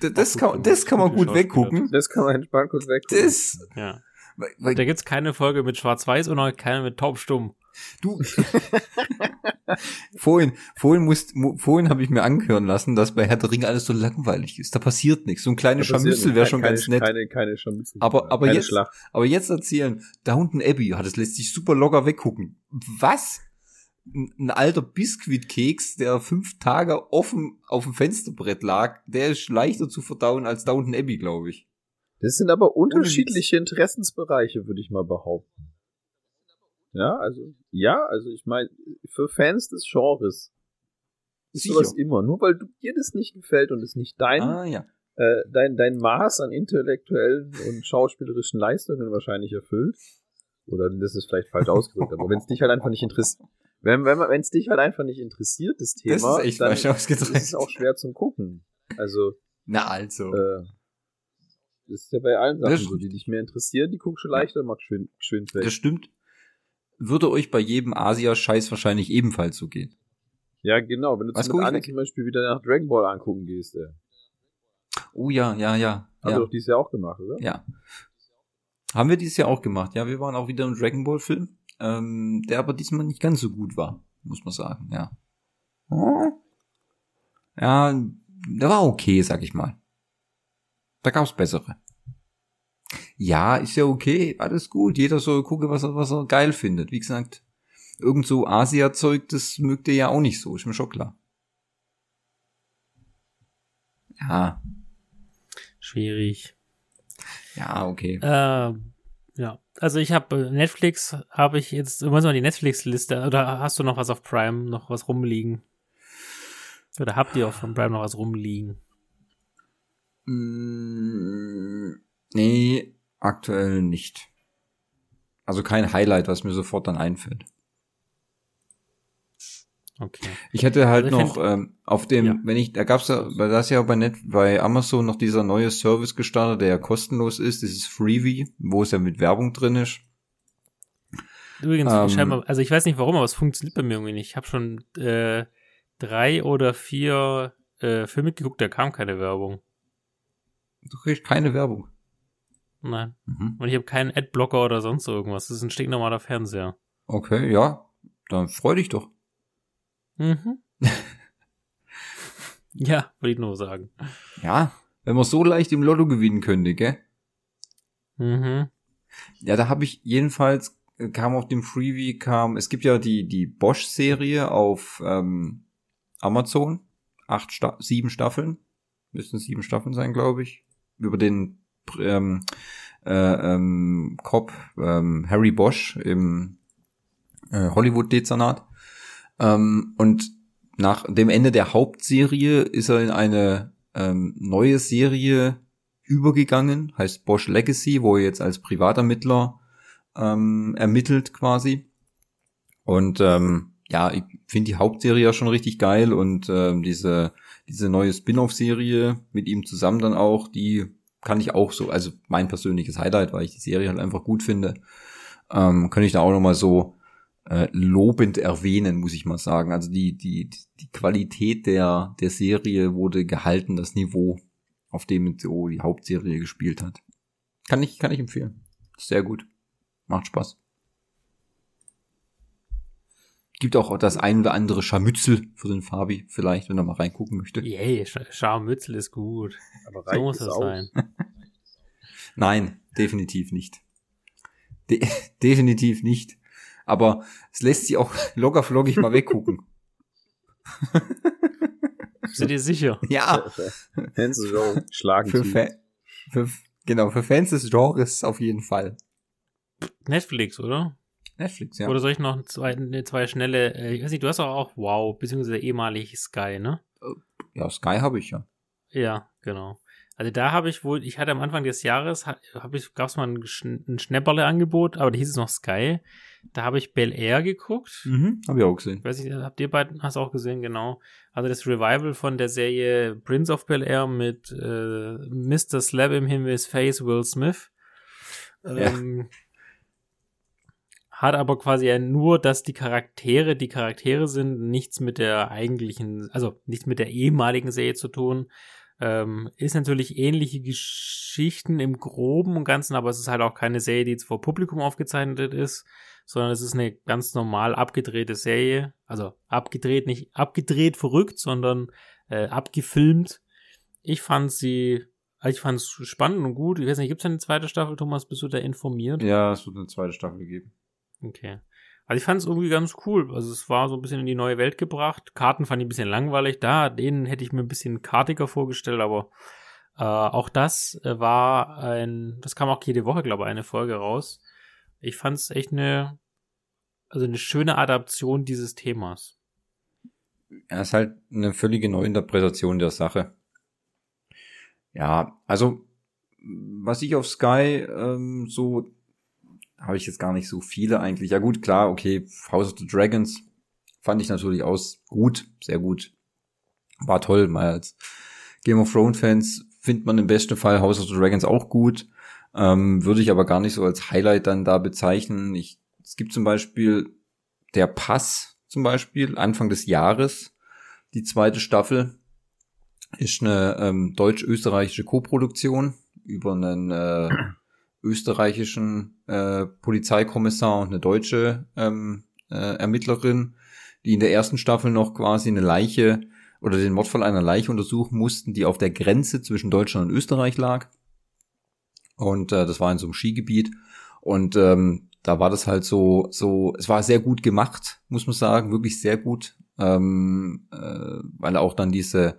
Das, das, gut kann, das kann man gut weggucken. Das kann man entspannt kurz weg. Das, ja. weil, weil Da gibt's keine Folge mit Schwarz-Weiß und auch keine mit taubstumm. Du, vorhin, vorhin musst, mu- vorhin habe ich mir angehören lassen, dass bei Herr der Ringe alles so langweilig ist. Da passiert nichts. So ein kleines Scharmützel wäre schon keine, ganz nett. Keine, keine Scharmützel. Aber- aber keine jetzt- Schlacht. Aber jetzt erzählen, Downton Abbey, ja, das lässt sich super locker weggucken. Was? Ein, ein alter Biskuitkeks, der fünf Tage offen auf dem Fensterbrett lag, der ist leichter zu verdauen als Downton Abbey, glaube ich. Das sind aber unterschiedliche Interessensbereiche, würde ich mal behaupten. Ja, also, ja, also ich meine, für Fans des Genres ist Sicher. sowas immer. Nur weil du, dir das nicht gefällt und es nicht dein, Ah, ja. äh, dein, dein Maß an intellektuellen und schauspielerischen Leistungen wahrscheinlich erfüllt. Oder das ist vielleicht falsch ausgedrückt, aber wenn es dich halt einfach nicht interessiert, wenn wenn wenn es dich halt einfach nicht interessiert, das Thema, Das ist dann ist es auch schwer zum gucken. Also, Na, also. äh, das ist ja bei allen Sachen so, die dich mehr interessieren, die guckst du leichter, mag schön, schön weg. Das stimmt. Würde euch bei jedem Asia-Scheiß wahrscheinlich ebenfalls so gehen. Ja, genau, wenn du Was zum Beispiel wieder nach Dragon Ball angucken gehst, ey. Oh ja, ja, ja. Haben wir ja. doch dieses Jahr auch gemacht, oder? Ja. Haben wir dieses Jahr auch gemacht. Ja, wir waren auch wieder im Dragon Ball Film, ähm, der aber diesmal nicht ganz so gut war, muss man sagen, ja. Ja, der war okay, sag ich mal. Da gab's bessere. Ja, ist ja okay, alles gut. Jeder soll gucken, was er, was er geil findet. Wie gesagt, irgend so Asia-Zeug, das mögt ihr ja auch nicht so, ist mir schon klar. Ja, Schwierig. ja, okay. Äh, ja, also ich habe Netflix, habe ich jetzt, meinst mal die Netflix-Liste, oder hast du noch was auf Prime, noch was rumliegen? Oder habt ihr auch von Prime noch was rumliegen? Nee, aktuell nicht. Also kein Highlight, was mir sofort dann einfällt. Okay. Ich hätte halt Also ich noch ähm, auf dem, Ja. wenn ich, da gab's ja, weil das ja bei Net, bei Amazon noch dieser neue Service gestartet, der ja kostenlos ist, dieses Freebie, wo es ja mit Werbung drin ist. Übrigens, Ähm. scheinbar, also ich weiß nicht warum, aber es funktioniert bei mir irgendwie nicht. Ich habe schon äh, drei oder vier äh, Filme geguckt, da kam keine Werbung. Du kriegst keine Werbung. Nein. Mhm. Und ich habe keinen Adblocker oder sonst irgendwas. Das ist ein stinknormaler Fernseher. Okay, ja, dann freu dich doch. Mhm. ja, würde ich nur sagen. Ja, wenn man so leicht im Lotto gewinnen könnte, gell? Mhm. Ja, da habe ich jedenfalls äh, kam auf dem Freebie kam, es gibt ja die die Bosch Serie auf ähm, Amazon, acht Sta sieben Staffeln, müssten sieben Staffeln sein, glaube ich, über den ähm, äh, ähm, Cop ähm, Harry Bosch im äh, Hollywood Dezernat ähm, und nach dem Ende der Hauptserie ist er in eine ähm, neue Serie übergegangen, heißt Bosch Legacy, wo er jetzt als Privatermittler ähm, ermittelt quasi. Und ähm, ja, ich finde die Hauptserie ja schon richtig geil und ähm, diese diese neue Spin-off-Serie mit ihm zusammen dann auch, die kann ich auch so, also mein persönliches Highlight, weil ich die Serie halt einfach gut finde, ähm, kann ich da auch noch mal so äh, lobend erwähnen, muss ich mal sagen. Also die die die Qualität der der Serie wurde gehalten, das Niveau auf dem so die Hauptserie gespielt hat. Kann ich, kann ich empfehlen. Sehr gut. Macht Spaß. Gibt auch das ein oder andere Scharmützel für den Fabi, vielleicht, wenn er mal reingucken möchte. Yay, Sch Scharmützel ist gut. Aber So muss es sein. Nein, definitiv nicht. De definitiv nicht. Aber es lässt sich auch locker flockig mal weggucken. Bist du dir sicher? Ja, Fans des Genres schlagen für. Fa für genau, für Fans des Genres auf jeden Fall. Netflix, oder? Netflix, ja. Oder soll ich noch zwei, zwei schnelle, äh, ich weiß nicht, du hast doch auch Wow, beziehungsweise ehemalig Sky, ne? Ja, Sky habe ich ja. Ja, genau. Also da habe ich wohl, ich hatte am Anfang des Jahres, ha- habe ich, gab es mal ein, ein Schnäpperle-Angebot, aber da hieß es noch Sky. Da habe ich Bel Air geguckt. Mhm, habe ich auch gesehen. Ich weiß nicht, habt ihr beiden, hast auch gesehen, genau. Also das Revival von der Serie Prince of Bel Air mit äh, Mr. Slap him in his face, Will Smith. Ähm, hat aber quasi ja nur, dass die Charaktere die Charaktere sind, nichts mit der eigentlichen, also nichts mit der ehemaligen Serie zu tun. Ähm, ist natürlich ähnliche Geschichten im Groben und Ganzen, aber es ist halt auch keine Serie, die jetzt vor Publikum aufgezeichnet ist, sondern es ist eine ganz normal abgedrehte Serie. Also abgedreht, nicht abgedreht verrückt, sondern äh, abgefilmt. Ich fand sie, ich fand es spannend und gut. Ich weiß nicht, gibt es eine zweite Staffel, Thomas? Bist du da informiert? Ja, es wird eine zweite Staffel geben. Okay. Also ich fand es irgendwie ganz cool. Also es war so ein bisschen in die neue Welt gebracht. Karten fand ich ein bisschen langweilig. Da, denen hätte ich mir ein bisschen kartiger vorgestellt, aber äh, auch das äh, war ein, das kam auch jede Woche, glaube ich, eine Folge raus. Ich fand es echt eine also eine schöne Adaption dieses Themas. Er ist halt eine völlige Neuinterpretation der Sache. Ja, also was ich auf Sky ähm, so habe ich jetzt gar nicht so viele eigentlich. Ja gut, klar, okay, House of the Dragons fand ich natürlich aus gut, sehr gut. War toll, mal als Game of Thrones Fans findet man im besten Fall House of the Dragons auch gut. Ähm, würde ich aber gar nicht so als Highlight dann da bezeichnen. Ich, es gibt zum Beispiel der Pass zum Beispiel, Anfang des Jahres, die zweite Staffel, ist eine ähm, deutsch-österreichische Koproduktion über einen äh, österreichischen äh, Polizeikommissar und eine deutsche ähm, äh, Ermittlerin, die in der ersten Staffel noch quasi eine Leiche oder den Mordfall einer Leiche untersuchen mussten, die auf der Grenze zwischen Deutschland und Österreich lag. Und äh, das war in so einem Skigebiet. Und ähm, da war das halt so, so, es war sehr gut gemacht, muss man sagen, wirklich sehr gut, ähm, äh, weil auch dann diese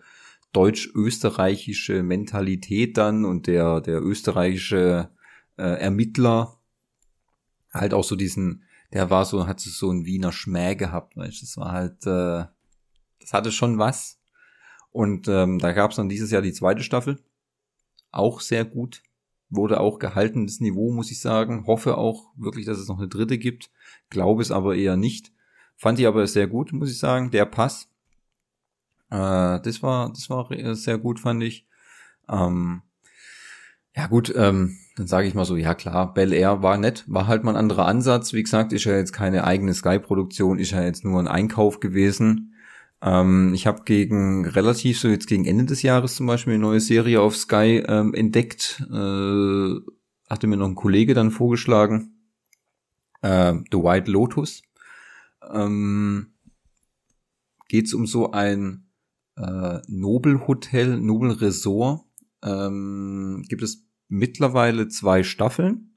deutsch-österreichische Mentalität dann und der, der österreichische äh, Ermittler halt auch so diesen, der war so, hat so einen Wiener Schmäh gehabt, weißt das war halt, äh, das hatte schon was. Und ähm, da gab es dann dieses Jahr die zweite Staffel, auch sehr gut, wurde auch gehaltenes Niveau, muss ich sagen. Hoffe auch wirklich, dass es noch eine dritte gibt, glaube es aber eher nicht. Fand ich aber sehr gut, muss ich sagen, der Pass. Äh, das war, das war sehr gut, fand ich. Ähm, ja gut, ähm, dann sage ich mal so, ja klar, Bel Air war nett, war halt mal ein anderer Ansatz. Wie gesagt, ist ja jetzt keine eigene Sky-Produktion, ist ja jetzt nur ein Einkauf gewesen. Ähm, ich habe gegen relativ so jetzt gegen Ende des Jahres zum Beispiel eine neue Serie auf Sky ähm, entdeckt. Äh, hatte mir noch ein Kollege dann vorgeschlagen. Äh, The White Lotus. Ähm, Geht es um so ein äh, Nobelhotel, Nobelresort. Ähm, gibt es mittlerweile zwei Staffeln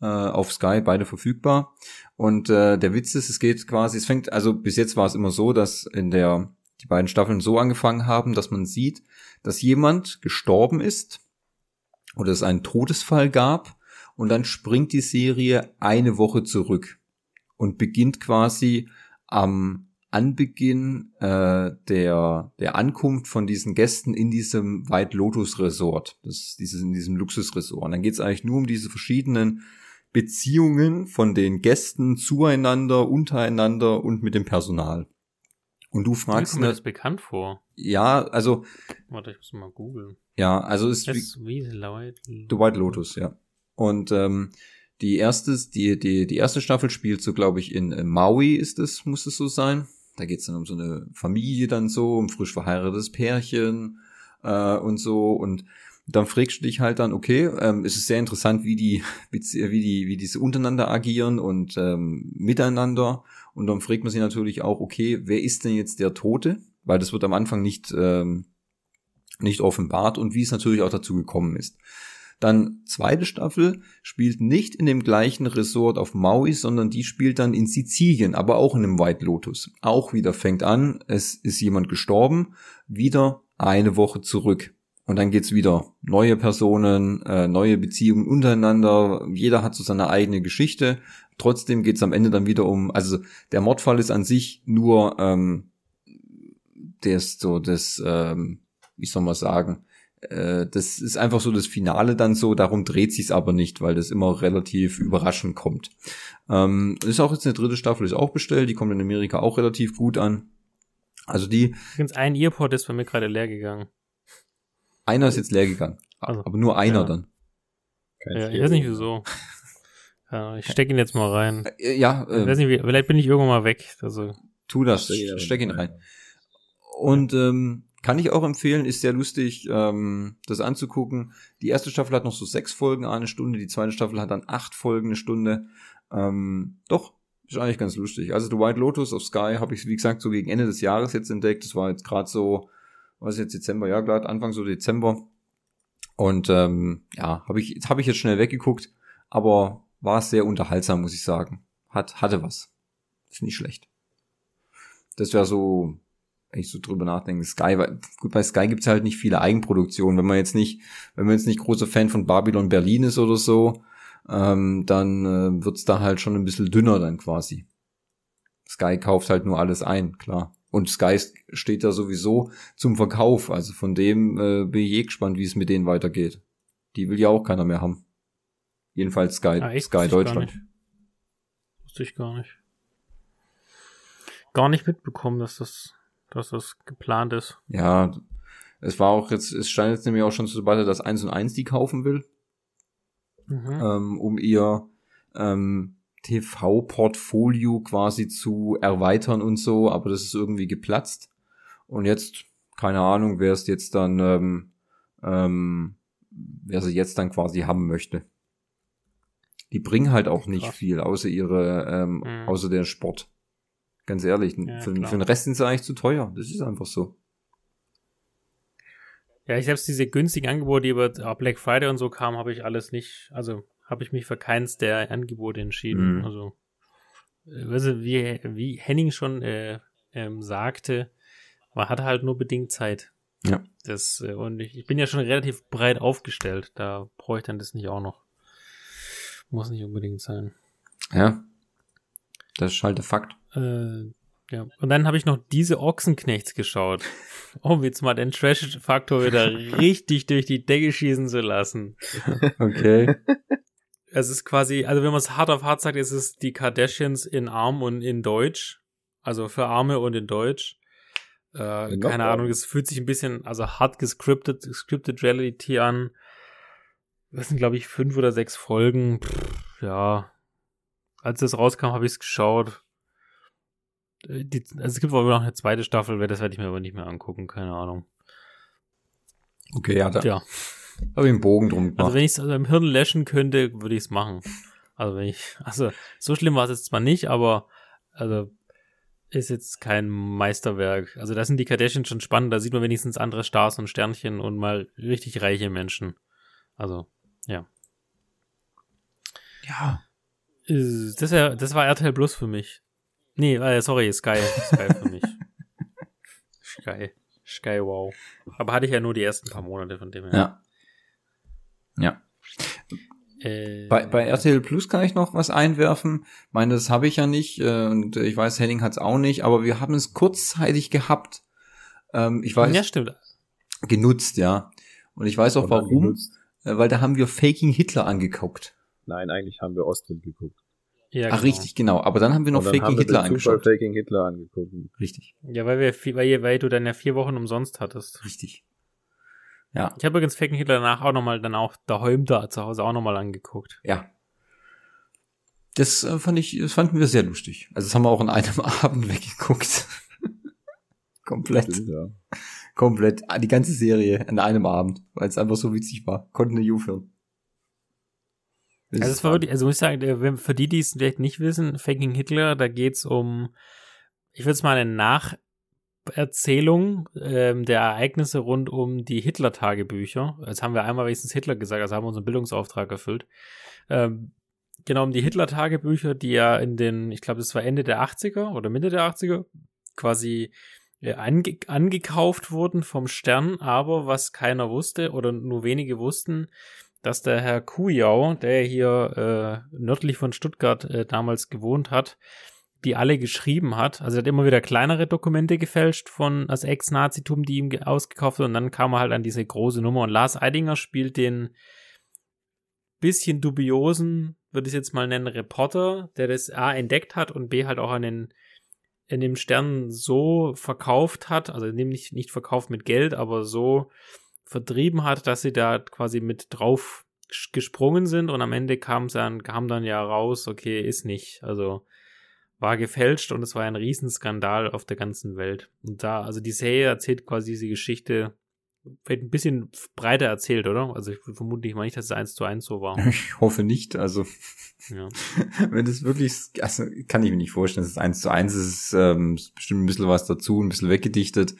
äh, auf Sky, beide verfügbar. Und äh, der Witz ist, es geht quasi, es fängt, also bis jetzt war es immer so, dass in der die beiden Staffeln so angefangen haben, dass man sieht, dass jemand gestorben ist oder es einen Todesfall gab und dann springt die Serie eine Woche zurück und beginnt quasi am Anbeginn äh, der, der Ankunft von diesen Gästen in diesem White Lotus Resort, das dieses in diesem Luxusresort. Und dann geht es eigentlich nur um diese verschiedenen Beziehungen von den Gästen zueinander, untereinander und mit dem Personal. Und du fragst mir das bekannt vor. Ja, also. Warte, ich muss mal googeln. Ja, also ist wie, wie The White Lotus, ja. Und ähm, die erste, die, die, die erste Staffel spielt so, glaube ich, in, in Maui ist es, muss es so sein. Da geht's dann um so eine Familie dann so, um frisch verheiratetes Pärchen äh, und so. Und dann fragst du dich halt dann, okay, ähm, es ist sehr interessant, wie die, wie die, wie diese untereinander agieren und ähm, miteinander. Und dann fragt man sich natürlich auch, okay, wer ist denn jetzt der Tote? Weil das wird am Anfang nicht, ähm, nicht offenbart und wie es natürlich auch dazu gekommen ist. Dann zweite Staffel spielt nicht in dem gleichen Resort auf Maui, sondern die spielt dann in Sizilien, aber auch in einem White Lotus. Auch wieder fängt an, es ist jemand gestorben, wieder eine Woche zurück. Und dann geht's wieder neue Personen, äh, neue Beziehungen untereinander. Jeder hat so seine eigene Geschichte. Trotzdem geht's am Ende dann wieder um, also der Mordfall ist an sich nur ähm, das so das, ähm, wie soll man sagen, äh, das ist einfach so das Finale dann so, darum dreht sich's aber nicht, weil das immer relativ überraschend kommt. Ähm, ist auch jetzt eine dritte Staffel, ist auch bestellt, die kommt in Amerika auch relativ gut an. Also die. Übrigens, ein Earport ist bei mir gerade leer gegangen. Einer ist jetzt leer gegangen. Also, aber nur einer ja. dann. Kein ja, ich weiß nicht wieso. ja, ich steck ihn jetzt mal rein. Äh, ja, äh, ich weiß nicht, wie, vielleicht bin ich irgendwann mal weg. Also. Tu das, steck ihn rein. Und ähm, kann ich auch empfehlen, ist sehr lustig, ähm, das anzugucken. Die erste Staffel hat noch so sechs Folgen, eine Stunde, die zweite Staffel hat dann acht Folgen, eine Stunde. Ähm, doch, ist eigentlich ganz lustig. Also The White Lotus auf Sky habe ich, wie gesagt, so gegen Ende des Jahres jetzt entdeckt. Das war jetzt gerade so, was ist jetzt Dezember, ja, gerade Anfang so Dezember. Und ähm, ja, habe ich, habe ich jetzt schnell weggeguckt, aber war sehr unterhaltsam, muss ich sagen. Hat, hatte was. Ist nicht schlecht. Das wäre so wenn ich so drüber nachdenke, Sky, gut, bei Sky gibt's halt nicht viele Eigenproduktionen. Wenn man jetzt nicht, wenn man jetzt nicht großer Fan von Babylon Berlin ist oder so, ähm, dann äh, wird's da halt schon ein bisschen dünner dann quasi. Sky kauft halt nur alles ein, klar. Und Sky steht da sowieso zum Verkauf. Also von dem äh, bin ich eh gespannt, wie es mit denen weitergeht. Die will ja auch keiner mehr haben. Jedenfalls Sky, Ah? Sky Deutschland. Wusste ich gar nicht. Gar nicht mitbekommen, dass das, dass das geplant ist. Ja, es war auch jetzt, es stand jetzt nämlich auch schon zur Debatte, dass 1 und 1 die kaufen will, Mhm. ähm, um ihr ähm, TV-Portfolio quasi zu erweitern und so, aber das ist irgendwie geplatzt. Und jetzt, keine Ahnung, wer es jetzt dann, ähm, ähm, wer sie jetzt dann quasi haben möchte. Die bringen halt auch nicht Krass. viel, außer ihre, ähm, Mhm. außer der Sport. Ganz ehrlich, Ja, für, für den Rest sind sie eigentlich zu teuer. Das ist einfach so. Ja, ich selbst diese günstigen Angebote, die über Black Friday und so kamen, habe ich alles nicht, also habe ich mich für keins der Angebote entschieden. Mhm. Also, äh, wie, wie Henning schon äh, ähm, sagte, man hat halt nur bedingt Zeit. Ja. Das, äh, und ich, ich bin ja schon relativ breit aufgestellt, da brauche ich dann das nicht auch noch. Muss nicht unbedingt sein. Ja. Das ist halt der Fakt. Äh, ja. Und dann habe ich noch diese Ochsenknechts geschaut, um jetzt mal den Trash-Faktor wieder richtig durch die Decke schießen zu lassen. Okay. Es ist quasi, also wenn man es hart auf hart sagt, ist es die Kardashians in Arm und in Deutsch. Also für Arme und in Deutsch. Äh, keine. Ahnung, es fühlt sich ein bisschen, also hart gescriptet, scripted Reality an. Das sind, glaube ich, fünf oder sechs Folgen. Pff, ja. Als das rauskam, habe ich es geschaut. Äh, Die, also es gibt wohl noch eine zweite Staffel, das werde ich mir aber nicht mehr angucken, keine Ahnung. Okay, ja, da Ja. habe ich einen Bogen drum gemacht. Also wenn ich es also im Hirn löschen könnte, würde ich es machen. Also wenn ich, also so schlimm war es jetzt zwar nicht, aber also ist jetzt kein Meisterwerk. Also da sind die Kardashians schon spannend, da sieht man wenigstens andere Stars und Sternchen und mal richtig reiche Menschen. Also, ja. ja. Äh, Das, wär, das war RTL Plus für mich. Nee, äh, sorry, Sky. Sky für mich. Sky. Sky, wow. Aber hatte ich ja nur die ersten paar Monate von dem her. Ja. Ja. Äh, Bei, bei RTL Plus kann ich noch was einwerfen. Ich meine, das habe ich ja nicht äh, und ich weiß, Henning hat es auch nicht, aber wir haben es kurzzeitig gehabt. Ähm, ich weiß, ja, stimmt. genutzt, ja. Und ich weiß auch warum, genutzt. äh, weil da haben wir Faking Hitler angeguckt. Nein, eigentlich haben wir Ostwind geguckt. Ja, Ach, genau. richtig, genau. Aber dann haben wir noch Faking haben wir Hitler angeschaut. Faking Hitler angeguckt. Richtig, Ja, weil wir weil, weil du dann ja vier Wochen umsonst hattest. richtig. Ja, Ich habe übrigens Faken Hitler danach auch nochmal dann auch daheim da zu Hause auch nochmal angeguckt. ja. Das äh, fand ich, das fanden wir sehr lustig. Also das haben wir auch an einem Abend weggeguckt. Komplett. Stimmt, ja. Komplett. ah, Die ganze Serie an einem Abend, weil es einfach so witzig war. Konnten nicht aufhören. Das Also es war wirklich, also muss ich sagen, für die, die es vielleicht nicht wissen, Faking Hitler, da geht's um, ich würde es mal eine Nacherzählung ähm, der Ereignisse rund um die Hitler-Tagebücher. Jetzt haben wir einmal wenigstens Hitler gesagt, also haben wir unseren Bildungsauftrag erfüllt. Ähm, genau, um die Hitler-Tagebücher, die ja in den, ich glaube, das war Ende der 80er oder Mitte der 80er, quasi äh, ange angekauft wurden vom Stern, aber was keiner wusste oder nur wenige wussten, dass der Herr Kujau, der hier äh, nördlich von Stuttgart äh, damals gewohnt hat, die alle geschrieben hat. Also er hat immer wieder kleinere Dokumente gefälscht von das Ex-Nazitum, die ihm ge- ausgekauft hat. Und dann kam er halt an diese große Nummer. Und Lars Eidinger spielt den bisschen dubiosen, würde ich jetzt mal nennen, Reporter, der das A entdeckt hat und B halt auch an den in dem Stern so verkauft hat, also nämlich nicht verkauft mit Geld, aber so vertrieben hat, dass sie da quasi mit drauf ges- gesprungen sind und am Ende kam dann, kam dann ja raus, okay, ist nicht. Also war gefälscht und es war ein Riesenskandal auf der ganzen Welt. Und da, also die Serie erzählt quasi diese Geschichte, wird ein bisschen breiter erzählt, oder? Also ich vermute nicht mal nicht, dass es eins zu eins so war. Ich hoffe nicht. Also, Ja. wenn das wirklich, also kann ich mir nicht vorstellen, es ist eins zu eins, es ist ähm, es ist bestimmt ein bisschen was dazu, ein bisschen weggedichtet.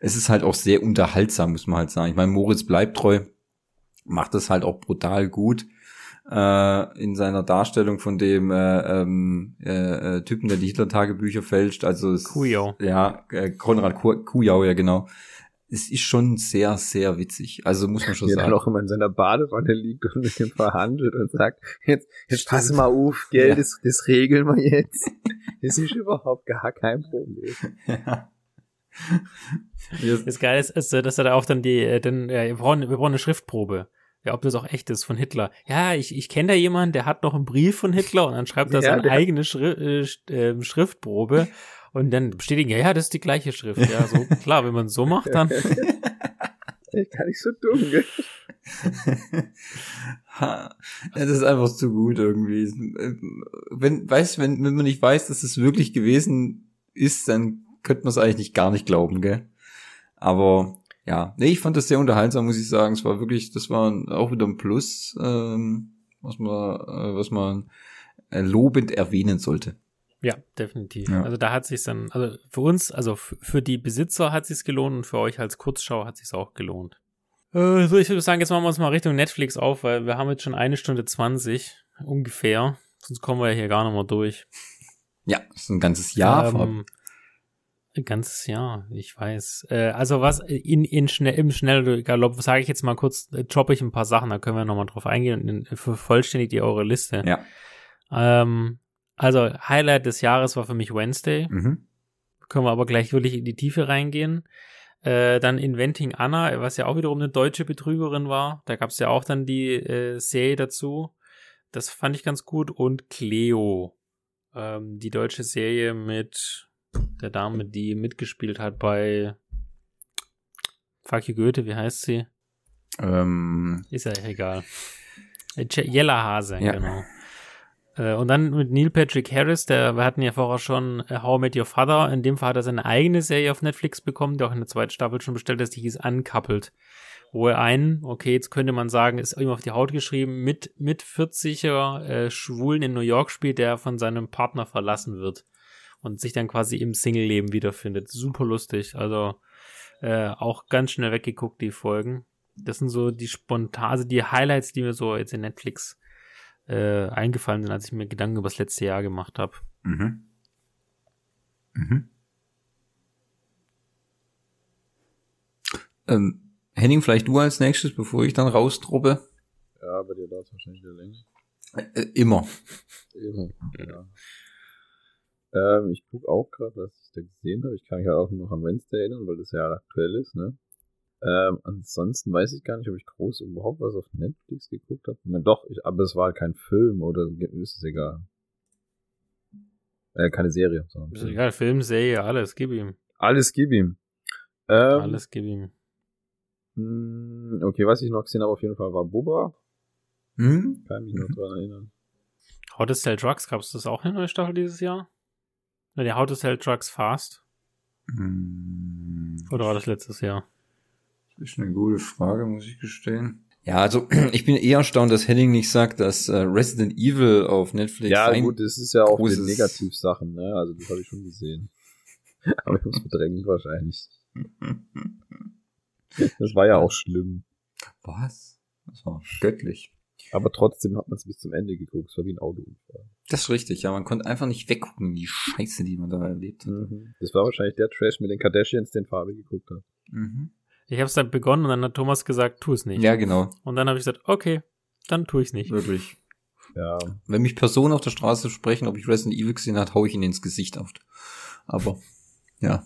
Es ist halt auch sehr unterhaltsam, muss man halt sagen. Ich meine, Moritz bleibt treu, macht das halt auch brutal gut äh, in seiner Darstellung von dem äh, ähm, äh, äh, Typen, der die Hitler-Tagebücher fälscht. Also es, Kujau. Ja, äh, Konrad Ku- Kujau, ja genau. Es ist schon sehr, sehr witzig. Also muss man schon Der sagen. dann auch immer in seiner Badewanne liegt und mit ihm verhandelt und sagt, jetzt, jetzt pass mal auf, gell, Ja. das, das regeln wir jetzt. Das ist überhaupt gar kein Problem. Ja. Das Geile ist, ist, dass er da auch dann die, äh, denn, ja, wir, brauchen, wir brauchen eine Schriftprobe. Ja, ob das auch echt ist von Hitler. Ja, ich, ich kenne da jemanden, der hat noch einen Brief von Hitler und dann schreibt er Ja, seine der- eigene Schri äh, ähm, Schriftprobe und dann bestätigen, ja, ja, das ist die gleiche Schrift. Ja, so klar, wenn man es so macht, dann. Kann nicht so dumm, gell? Das ist einfach zu gut irgendwie. Wenn, weiß, wenn, wenn man nicht weiß, dass es wirklich gewesen ist, dann könnte man es eigentlich nicht gar nicht glauben, gell? Aber ja, nee, ich fand das sehr unterhaltsam, muss ich sagen. Es war wirklich, das war auch wieder ein Plus, ähm, was man, äh, was man äh, lobend erwähnen sollte. Ja, definitiv. Ja. Also da hat sich dann, also für uns, also für die Besitzer hat sich's gelohnt und für euch als Kurzschau hat sich's auch gelohnt. Äh, so, ich würde sagen, jetzt machen wir uns mal Richtung Netflix auf, weil wir haben jetzt schon eine Stunde zwanzig ungefähr. Sonst kommen wir ja hier gar nicht mehr durch. Ja, ist ein ganzes Jahr. Ähm, ein ganzes Jahr, ich weiß. Äh, also was in, in schnell, im Schnellgalopp, sage ich jetzt mal kurz, äh, droppe ich ein paar Sachen, da können wir nochmal drauf eingehen und äh, vervollständigt ihr eure Liste. Ja. Ähm, also Highlight des Jahres war für mich Wednesday. Mhm. Können wir aber gleich wirklich in die Tiefe reingehen. Äh, dann Inventing Anna, was ja auch wiederum eine deutsche Betrügerin war. Da gab es ja auch dann die äh, Serie dazu. Das fand ich ganz gut. Und Cleo, ähm, die deutsche Serie mit der Dame, die mitgespielt hat bei Fuck you Goethe, wie heißt sie? Ähm, Ist ja egal. Äh, Je- Jella Hase, Ja. genau. Äh, Und dann mit Neil Patrick Harris, der, wir hatten ja vorher schon äh, How I Met Your Father. In dem Fall hat er seine eigene Serie auf Netflix bekommen, die auch in der zweiten Staffel schon bestellt ist, die hieß Uncoupled. Wo er einen, okay, jetzt könnte man sagen, ist ihm auf die Haut geschrieben, mit, mit 40er äh, Schwulen in New York spielt, der von seinem Partner verlassen wird und sich dann quasi im Single-Leben wiederfindet. Super lustig. Also äh, auch ganz schnell weggeguckt, die Folgen. Das sind so die spontan, also die Highlights, die mir so jetzt in Netflix äh, eingefallen sind, als ich mir Gedanken über das letzte Jahr gemacht habe. Mhm. Mhm. Ähm, Henning, vielleicht du als nächstes, bevor ich dann rausdroppe? Ja, bei dir dauert es wahrscheinlich wieder länger. Äh, immer. Eben, ja. Ähm, ich gucke auch gerade, was ich da gesehen habe. Ich kann mich halt auch nur noch an Wednesday erinnern, weil das ja aktuell ist, ne? Ähm, ansonsten weiß ich gar nicht, ob ich groß überhaupt was auf Netflix geguckt habe. Na, doch, ich, aber es war kein Film oder ist es egal. Äh, keine Serie, sondern Ist egal, Film, Serie, alles, gib ihm. Alles gib ihm. Ähm, Alles gib ihm. mh, Okay, was ich noch gesehen habe auf jeden Fall war Bubba. Hm? Kann mich noch dran erinnern. How to Sell Drugs, gab es das auch eine neue Staffel dieses Jahr? Ne, der How to Sell Drugs Fast. Hm. Oder war das letztes Jahr? Das ist eine gute Frage, muss ich gestehen. Ja, also ich bin eher erstaunt, dass Henning nicht sagt, dass äh, Resident Evil auf Netflix Ja, gut, das ist ja auch mit Negativsachen, ne? Also das habe ich schon gesehen. Aber ich muss verdrängt wahrscheinlich. Das war ja auch schlimm. Was? Das war göttlich. Aber trotzdem hat man es bis zum Ende geguckt. Es war wie ein Autounfall. Das ist richtig, ja. Man konnte einfach nicht weggucken, die Scheiße, die man da erlebt hat. Mhm. Das war wahrscheinlich der Trash mit den Kardashians, den Fabi geguckt hat. Mhm. Ich habe es dann begonnen und dann hat Thomas gesagt, tu es nicht. Ja, genau. Und dann habe ich gesagt, okay, dann tue ich es nicht. Wirklich. Ja. Wenn mich Personen auf der Straße sprechen, ob ich Resident Evil gesehen habe, hau ich ihnen ins Gesicht oft. Aber, ja.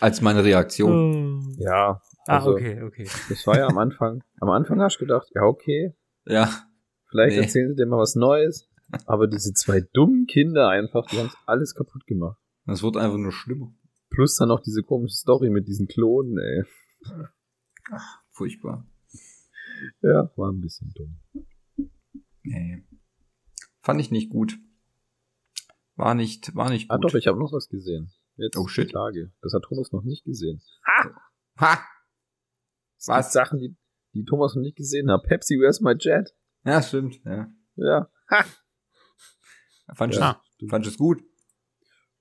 Als meine Reaktion. Oh. Ja. Ah, Also, okay, okay. Das war ja am Anfang. Am Anfang hast du gedacht, ja, okay, Ja. vielleicht Nee. erzählen sie dir mal was Neues. Aber diese zwei dummen Kinder einfach, die haben alles kaputt gemacht. Das wird einfach nur schlimmer. Plus dann noch diese komische Story mit diesen Klonen, ey. Furchtbar. Ja, war ein bisschen dumm. Nee. Fand ich nicht gut. War nicht, war nicht Ah gut. doch, ich habe noch was gesehen. Jetzt Oh, shit. Tage. Das hat Thomas noch nicht gesehen. Ha! Es Was? Sachen, die, die Thomas noch nicht gesehen hat. Pepsi, where's my jet? Ja, stimmt. Ja. Ja. Fand ich fand es gut?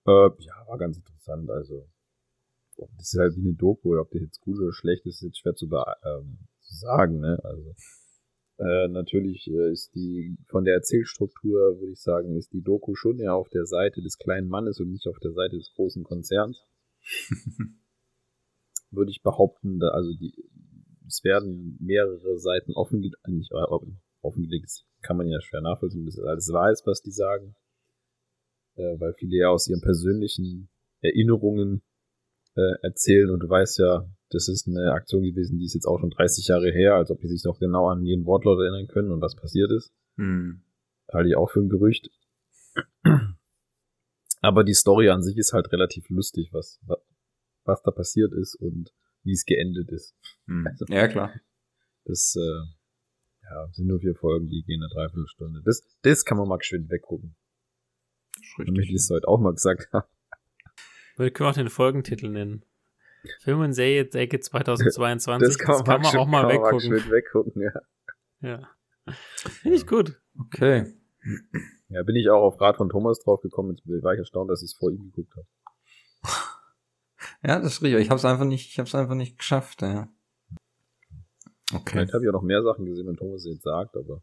Äh, ja, war ganz interessant. Also, das ist halt wie eine Doku. Ob das jetzt gut oder schlecht ist, ist jetzt schwer zu, ähm, zu sagen. Ne? Also, äh, natürlich äh, ist die von der Erzählstruktur, würde ich sagen, ist die Doku schon eher auf der Seite des kleinen Mannes und nicht auf der Seite des großen Konzerns. würde ich behaupten, da, also die, es werden mehrere Seiten offengelegt, nicht offengelegt, kann man ja schwer nachvollziehen, bis alles weiß, was die sagen, äh, weil viele ja aus ihren persönlichen Erinnerungen äh, erzählen und du weißt ja, das ist eine Aktion gewesen, die ist jetzt auch schon 30 Jahre her, als ob die sich noch genau an jeden Wortlaut erinnern können und was passiert ist. Hm. Halte ich auch für ein Gerücht. Aber die Story an sich ist halt relativ lustig, was, was da passiert ist und wie es geendet ist. Hm. Also, ja, klar. Das äh, ja, sind nur vier Folgen, die gehen eine Dreiviertelstunde. Das, das kann man mal geschwind weggucken. Damit ich es heute auch mal gesagt habe. Wir können auch den Folgentitel nennen. Film und Serie Ecke 2022. Das kann, das kann man, auch mal weggucken. Weggucken, ja. Ja. Finde ich gut. Okay. Ja, bin ich auch auf Rat von Thomas drauf gekommen. Jetzt war ich erstaunt, dass ich es vor ihm geguckt habe. Ja, das ist richtig. Ich habe es einfach nicht, ich habe es einfach nicht geschafft. Ja. Okay. Vielleicht habe ich ja noch mehr Sachen gesehen, wenn Thomas jetzt sagt, aber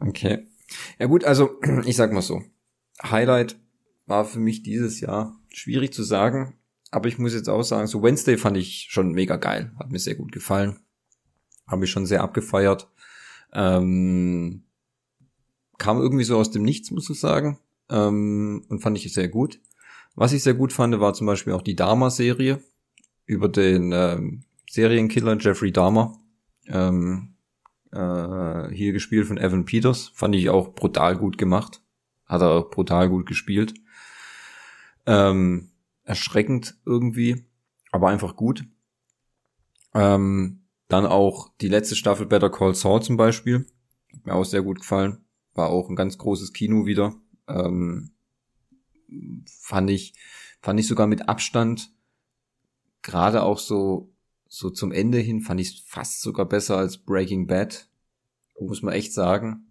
Okay. Ja gut, also ich sag mal so. Highlight war für mich dieses Jahr schwierig zu sagen, aber ich muss jetzt auch sagen, so Wednesday fand ich schon mega geil, hat mir sehr gut gefallen, habe ich schon sehr abgefeiert. Ähm, kam irgendwie so aus dem Nichts, muss ich sagen, ähm, und fand ich sehr gut. Was ich sehr gut fand, war zum Beispiel auch die Dharma-Serie über den ähm, Serienkiller Jeffrey Dahmer. Ähm, äh, hier gespielt von Evan Peters. Fand ich auch brutal gut gemacht. Hat er auch brutal gut gespielt. Ähm, erschreckend irgendwie, aber einfach gut. Ähm, dann auch die letzte Staffel Better Call Saul zum Beispiel. Hat mir auch sehr gut gefallen. War auch ein ganz großes Kino wieder. Ähm, fand ich, fand ich sogar mit Abstand, gerade auch so, so zum Ende hin, fand ich fast sogar besser als Breaking Bad. Muss man echt sagen.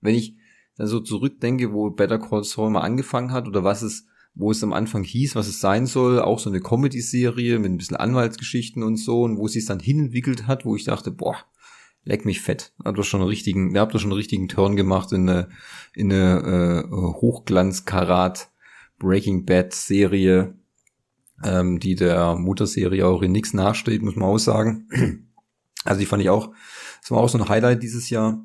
Wenn ich dann so zurückdenke, wo Better Call Saul mal angefangen hat oder was es, wo es am Anfang hieß, was es sein soll, auch so eine Comedy-Serie mit ein bisschen Anwaltsgeschichten und so und wo es dann hinentwickelt hat, wo ich dachte, boah, leck mich fett. Hat doch schon einen richtigen, ihr habt doch schon einen richtigen Turn gemacht in eine, in eine äh, Hochglanz-Karat Breaking Bad Serie, ähm, die der Mutterserie auch in nichts nachsteht, muss man auch sagen. Also die fand ich auch, das war auch so ein Highlight dieses Jahr.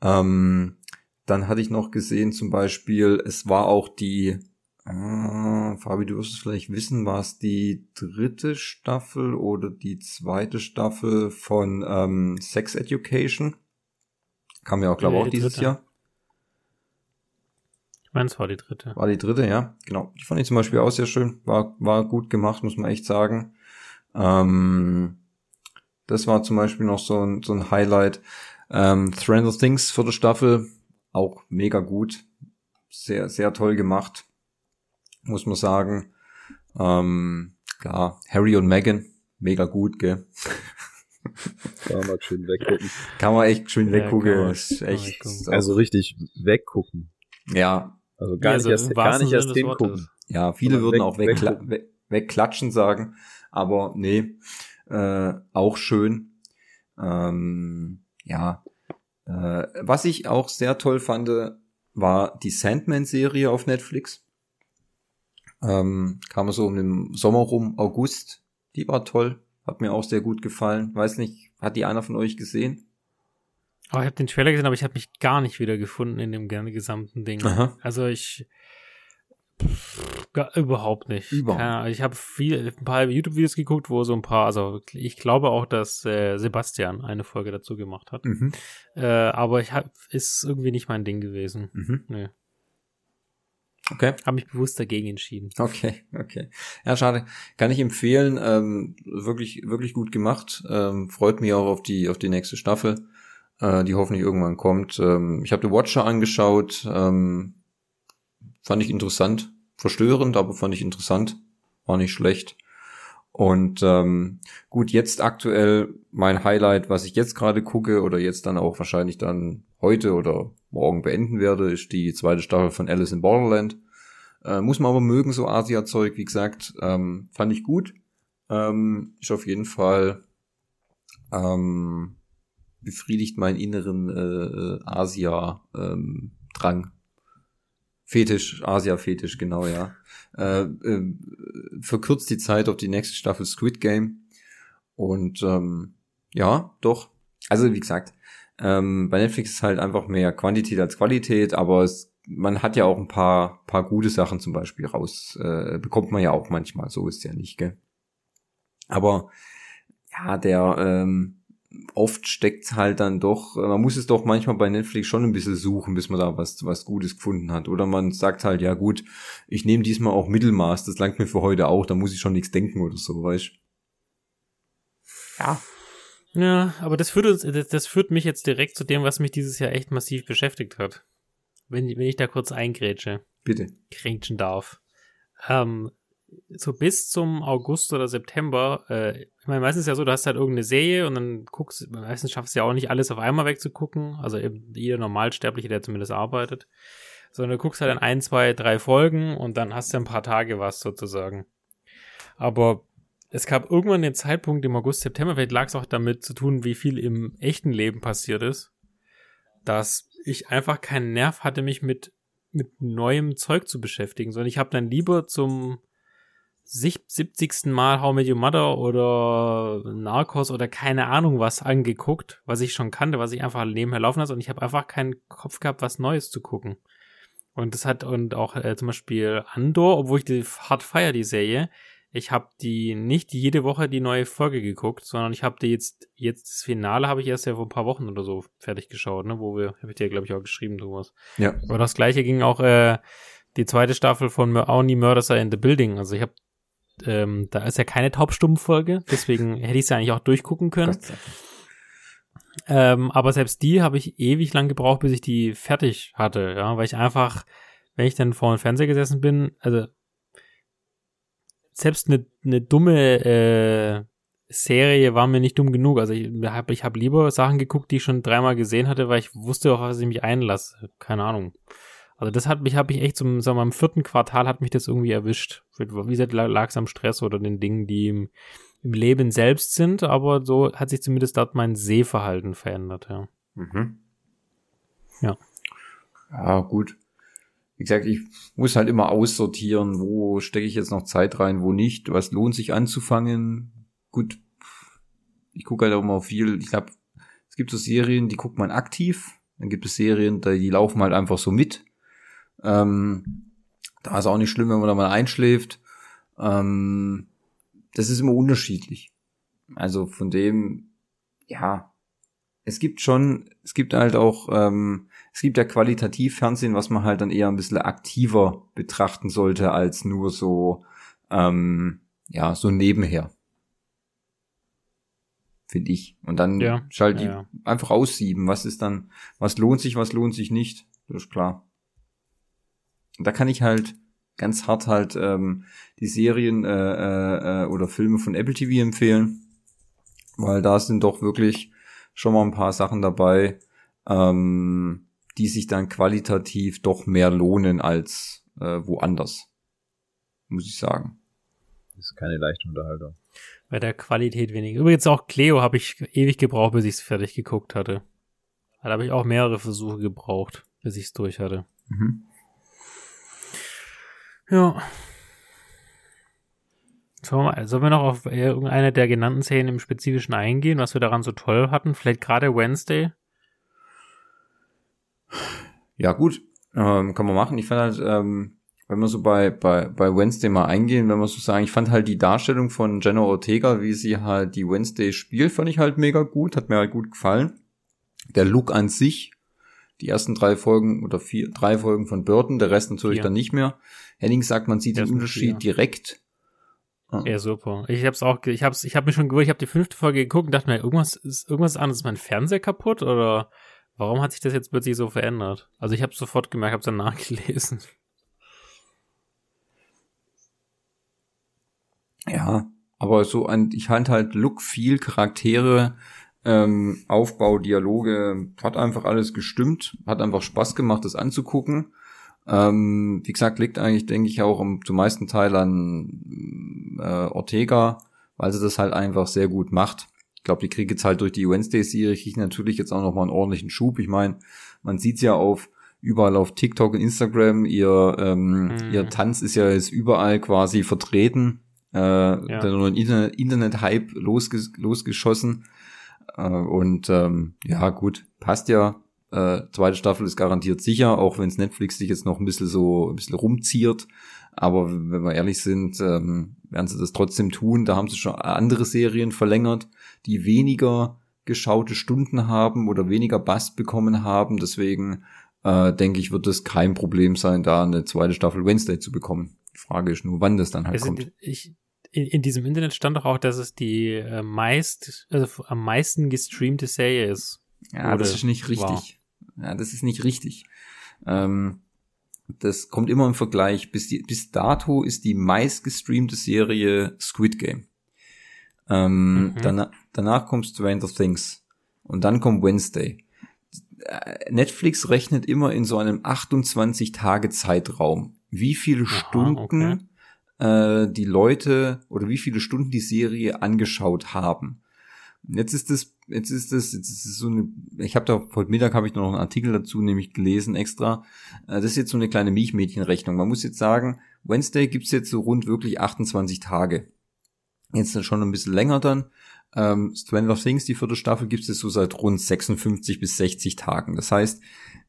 Ähm, dann hatte ich noch gesehen, zum Beispiel, es war auch die, äh, Fabi, du wirst es vielleicht wissen, war es die dritte Staffel oder die zweite Staffel von ähm, Sex Education? Kam ja auch, glaube ich, auch dieses dritte. Jahr. Meine, es war die dritte. War die dritte, ja. Genau. Die fand ich zum Beispiel auch sehr schön. War, war gut gemacht, muss man echt sagen. Ähm, das war zum Beispiel noch so ein, so ein Highlight. Ähm, Stranger Things vierte Staffel, auch mega gut. Sehr, sehr toll gemacht, muss man sagen. Ähm, klar, Harry und Meghan, mega gut, gell? Kann man schön weggucken. Kann man echt schön weggucken. Ja, echt, also richtig weggucken. Ja, also gar also nicht erst, gar nicht erst hingucken. Ja, viele würden weg, auch wegkla weg, wegklatschen sagen, aber nee, äh, auch schön. Ähm, ja, äh, was ich auch sehr toll fand, war die Sandman-Serie auf Netflix. Ähm, kam so um den Sommer rum, August. Die war toll, hat mir auch sehr gut gefallen. Weiß nicht, hat die einer von euch gesehen? Oh, ich habe den Trailer gesehen, aber ich habe mich gar nicht wieder gefunden in dem gesamten Ding. Aha. Also ich gar, überhaupt nicht. Überhaupt. Ja, ich habe viel ein paar YouTube-Videos geguckt, wo so ein paar, also ich glaube auch, dass äh, Sebastian eine Folge dazu gemacht hat. Mhm. Äh, aber ich habe ist irgendwie nicht mein Ding gewesen. Mhm. Nee. Okay. Habe mich bewusst dagegen entschieden. Okay, okay. Ja, schade. Kann ich empfehlen. Ähm, wirklich, wirklich gut gemacht. Ähm, freut mich auch auf die, auf die nächste Staffel äh, die hoffentlich irgendwann kommt. Ähm, ich habe The Watcher angeschaut, ähm, fand ich interessant, verstörend, aber fand ich interessant, war nicht schlecht. Und ähm, gut, jetzt aktuell mein Highlight, was ich jetzt gerade gucke oder jetzt dann auch wahrscheinlich dann heute oder morgen beenden werde, ist die zweite Staffel von Alice in Borderland. Äh, muss man aber mögen, so Asia-Zeug, wie gesagt, ähm, fand ich gut. Ähm, ist auf jeden Fall ähm, befriedigt meinen inneren äh, Asia-Drang. Ähm, Fetisch, Asia-Fetisch, genau, ja. Äh, äh, verkürzt die Zeit auf die nächste Staffel Squid Game. Und ähm, ja, doch. Also wie gesagt, ähm, bei Netflix ist halt einfach mehr Quantität als Qualität, aber es, man hat ja auch ein paar, paar gute Sachen zum Beispiel raus. Äh, bekommt man ja auch manchmal, so ist ja nicht, gell? Aber ja, der ähm, oft steckt halt dann doch, man muss es doch manchmal bei Netflix schon ein bisschen suchen, bis man da was, was Gutes gefunden hat. Oder man sagt halt, ja gut, ich nehme diesmal auch Mittelmaß, das langt mir für heute auch, da muss ich schon nichts denken oder so, weißt Ja. Ja, aber das führt uns, das, das führt mich jetzt direkt zu dem, was mich dieses Jahr echt massiv beschäftigt hat. Wenn, wenn ich da kurz eingrätsche. Bitte. Grätschen darf. Ähm, so bis zum August oder September, äh, ich meine, meistens ist ja so, du hast halt irgendeine Serie und dann guckst, meistens schaffst du ja auch nicht alles auf einmal wegzugucken, also eben jeder Normalsterbliche, der zumindest arbeitet, sondern du guckst halt dann ein, zwei, drei Folgen und dann hast du ein paar Tage was sozusagen. Aber es gab irgendwann den Zeitpunkt im August, September, vielleicht lag es auch damit zu tun, wie viel im echten Leben passiert ist, dass ich einfach keinen Nerv hatte, mich mit, mit neuem Zeug zu beschäftigen, sondern ich habe dann lieber zum 70. Mal How Met Your Mother oder Narcos oder keine Ahnung was angeguckt, was ich schon kannte, was ich einfach nebenher laufen lasse und ich habe einfach keinen Kopf gehabt, was Neues zu gucken. Und das hat, und auch äh, zum Beispiel Andor, obwohl ich die hart feier, die Serie, ich habe die nicht jede Woche die neue Folge geguckt, sondern ich habe die jetzt, jetzt das Finale habe ich erst ja vor ein paar Wochen oder so fertig geschaut, ne, wo wir, habe ich dir, glaube ich, auch geschrieben, Thomas. Ja. Aber das gleiche ging auch, äh, die zweite Staffel von Only Murders Are in the Building. Also ich habe ähm, da ist ja keine Taubstummfolge, deswegen hätte ich es ja eigentlich auch durchgucken können. Ähm, aber selbst die habe ich ewig lang gebraucht, bis ich die fertig hatte, ja, weil ich einfach, wenn ich dann vor dem Fernseher gesessen bin, also selbst eine, eine dumme äh, Serie war mir nicht dumm genug. Also ich habe ich hab lieber Sachen geguckt, die ich schon dreimal gesehen hatte, weil ich wusste auch, was ich mich einlasse. Keine Ahnung. Also das hat mich, habe ich echt zum, sagen wir mal, im vierten Quartal hat mich das irgendwie erwischt. Wie gesagt, lag es am Stress oder den Dingen, die im, im Leben selbst sind, aber so hat sich zumindest dort mein Sehverhalten verändert, ja. Mhm. Ja. Ja, gut. Wie gesagt, ich muss halt immer aussortieren, wo stecke ich jetzt noch Zeit rein, wo nicht, was lohnt sich anzufangen. Gut, ich gucke halt auch immer viel, ich glaube, es gibt so Serien, die guckt man aktiv, dann gibt es Serien, die laufen halt einfach so mit. Ähm, da ist auch nicht schlimm, wenn man da mal einschläft. Ähm, das ist immer unterschiedlich. Also von dem, ja, es gibt schon, es gibt halt auch, ähm, es gibt ja qualitativ Fernsehen, was man halt dann eher ein bisschen aktiver betrachten sollte, als nur so, ähm, ja, so nebenher. Finde ich. Und dann ja, schalt ja, die ja. einfach aussieben. Was ist dann, was lohnt sich, was lohnt sich nicht? Das ist klar. Und da kann ich halt ganz hart halt ähm, die Serien äh, äh, äh, oder Filme von Apple TV empfehlen, weil da sind doch wirklich schon mal ein paar Sachen dabei, ähm, die sich dann qualitativ doch mehr lohnen als äh, woanders, muss ich sagen. Das ist keine leichte Unterhaltung. Bei der Qualität weniger. Übrigens auch Cleo habe ich ewig gebraucht, bis ich es fertig geguckt hatte. Da habe ich auch mehrere Versuche gebraucht, bis ich es durch hatte. Mhm. Ja. Sollen wir, sollen wir noch auf irgendeine der genannten Szenen im Spezifischen eingehen, was wir daran so toll hatten? Vielleicht gerade Wednesday? Ja, gut, ähm, kann man machen. Ich fand halt, ähm, wenn wir so bei, bei, bei Wednesday mal eingehen, wenn wir so sagen, ich fand halt die Darstellung von Jenna Ortega, wie sie halt die Wednesday spielt, fand ich halt mega gut, hat mir halt gut gefallen. Der Look an sich, die ersten drei Folgen oder vier, drei Folgen von Burton, der Rest natürlich Vier. dann nicht mehr. Henning sagt, man sieht den Unterschied vier. direkt. Ah. Ja, super. Ich hab's auch, ich hab's, ich hab mir schon gewundert, ich habe die fünfte Folge geguckt und dachte mir, irgendwas ist, irgendwas ist anders, ist mein Fernseher kaputt oder warum hat sich das jetzt plötzlich so verändert? Also ich habe sofort gemerkt, hab's dann nachgelesen. Ja, aber so ein, ich fand halt Look, viel Charaktere, ähm, Aufbau, Dialoge, hat einfach alles gestimmt, hat einfach Spaß gemacht, das anzugucken. Ähm, wie gesagt, liegt eigentlich, denke ich, auch am, zum meisten Teil an äh, Ortega, weil sie das halt einfach sehr gut macht. Ich glaube, die kriegt jetzt halt durch die Wednesday-Serie kriegt natürlich jetzt auch noch mal einen ordentlichen Schub. Ich meine, man sieht's ja auf überall auf TikTok und Instagram. Ihr, ähm, Mhm. ihr Tanz ist ja jetzt überall quasi vertreten. Äh, ja. Dann nur ein Internet- Internet-Hype losges losgeschossen. Äh, und ähm, ja, gut, passt ja. Äh, zweite Staffel ist garantiert sicher, auch wenn es Netflix sich jetzt noch ein bisschen so ein bisschen rumziert. Aber wenn wir ehrlich sind, ähm, werden sie das trotzdem tun. Da haben sie schon andere Serien verlängert, die weniger geschaute Stunden haben oder weniger Bass bekommen haben. Deswegen äh, denke ich, wird es kein Problem sein, da eine zweite Staffel Wednesday zu bekommen. Die Frage ist nur, wann das dann halt Es kommt. Ich, in, in diesem Internet stand doch auch, dass es die äh, meist, also am meisten gestreamte Serie ist. Ja, das Oder- ist nicht richtig. Ja, das ist nicht richtig. Ähm, das kommt immer im Vergleich. Bis, die, bis dato ist die meistgestreamte Serie Squid Game. Ähm, Mhm. danach, danach kommt Stranger Things. Und dann kommt Wednesday. Äh, Netflix rechnet immer in so einem 28-Tage-Zeitraum, wie viele Aha, Stunden äh, die Leute oder wie viele Stunden die Serie angeschaut haben. Jetzt ist es, jetzt ist es, jetzt ist es so eine, ich habe da heute Mittag habe ich noch einen Artikel dazu nämlich gelesen extra. Äh, Das ist jetzt so eine kleine Milchmädchenrechnung. Man muss jetzt sagen, Wednesday gibt's jetzt so rund wirklich 28 Tage. Jetzt schon ein bisschen länger dann. Ähm, Stranger Things, die vierte Staffel, gibt's jetzt so seit rund 56 bis 60 Tagen. Das heißt,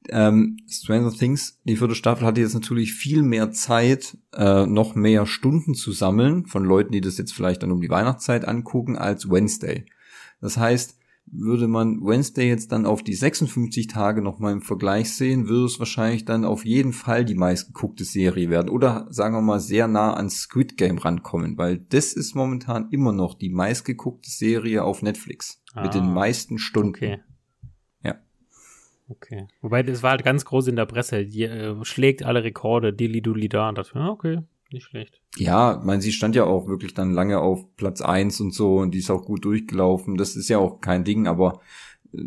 ähm, Stranger Things, die vierte Staffel hatte jetzt natürlich viel mehr Zeit, äh, noch mehr Stunden zu sammeln von Leuten, die das jetzt vielleicht dann um die Weihnachtszeit angucken, als Wednesday. Das heißt, würde man Wednesday jetzt dann auf die 56 Tage nochmal im Vergleich sehen, würde es wahrscheinlich dann auf jeden Fall die meistgeguckte Serie werden. Oder sagen wir mal sehr nah an Squid Game rankommen, weil das ist momentan immer noch die meistgeguckte Serie auf Netflix. mit den Ah, meisten Stunden. Okay. Okay. Wobei, das war halt ganz groß in der Presse. Die äh, schlägt alle Rekorde, dilly dully da. Und dachte, ja, okay, nicht schlecht. Ja, ich meine, sie stand ja auch wirklich dann lange auf Platz eins und so und die ist auch gut durchgelaufen. Das ist ja auch kein Ding, aber äh,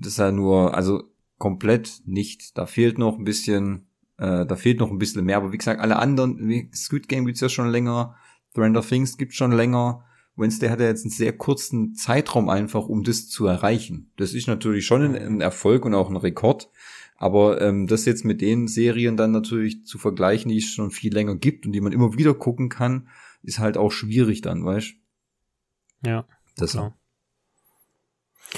das ist ja nur, also komplett nicht. Da fehlt noch ein bisschen, äh, da fehlt noch ein bisschen mehr. Aber wie gesagt, alle anderen, wie Squid Game gibt's ja schon länger, Stranger Things gibt's schon länger. Wednesday hat ja jetzt einen sehr kurzen Zeitraum einfach, um das zu erreichen. Das ist natürlich schon ein, ein Erfolg und auch ein Rekord. Aber ähm, das jetzt mit den Serien dann natürlich zu vergleichen, die es schon viel länger gibt und die man immer wieder gucken kann, ist halt auch schwierig dann, weißt Ja. Das klar.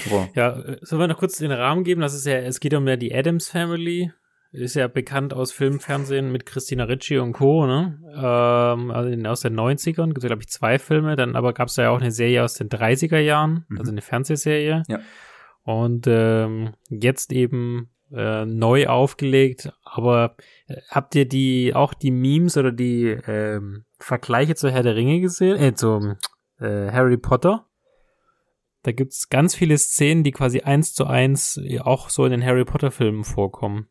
aber, Ja, äh, sollen wir noch kurz den Rahmen geben? Das ist ja, es geht um ja die Adams Family. Ist ja bekannt aus Film, Fernsehen mit Christina Ricci und Co., ne? Ähm, also in, aus den 90ern. Gibt es, glaube ich, zwei Filme. Dann aber gab es ja auch eine Serie aus den 30er Jahren, Mhm. also eine Fernsehserie. Ja. Und ähm, jetzt eben äh, neu aufgelegt. Aber äh, habt ihr die auch die Memes oder die ähm, Vergleiche zu Herr der Ringe gesehen? Äh, zum äh, Harry Potter? Da gibt's ganz viele Szenen, die quasi eins zu eins auch so in den Harry Potter Filmen vorkommen.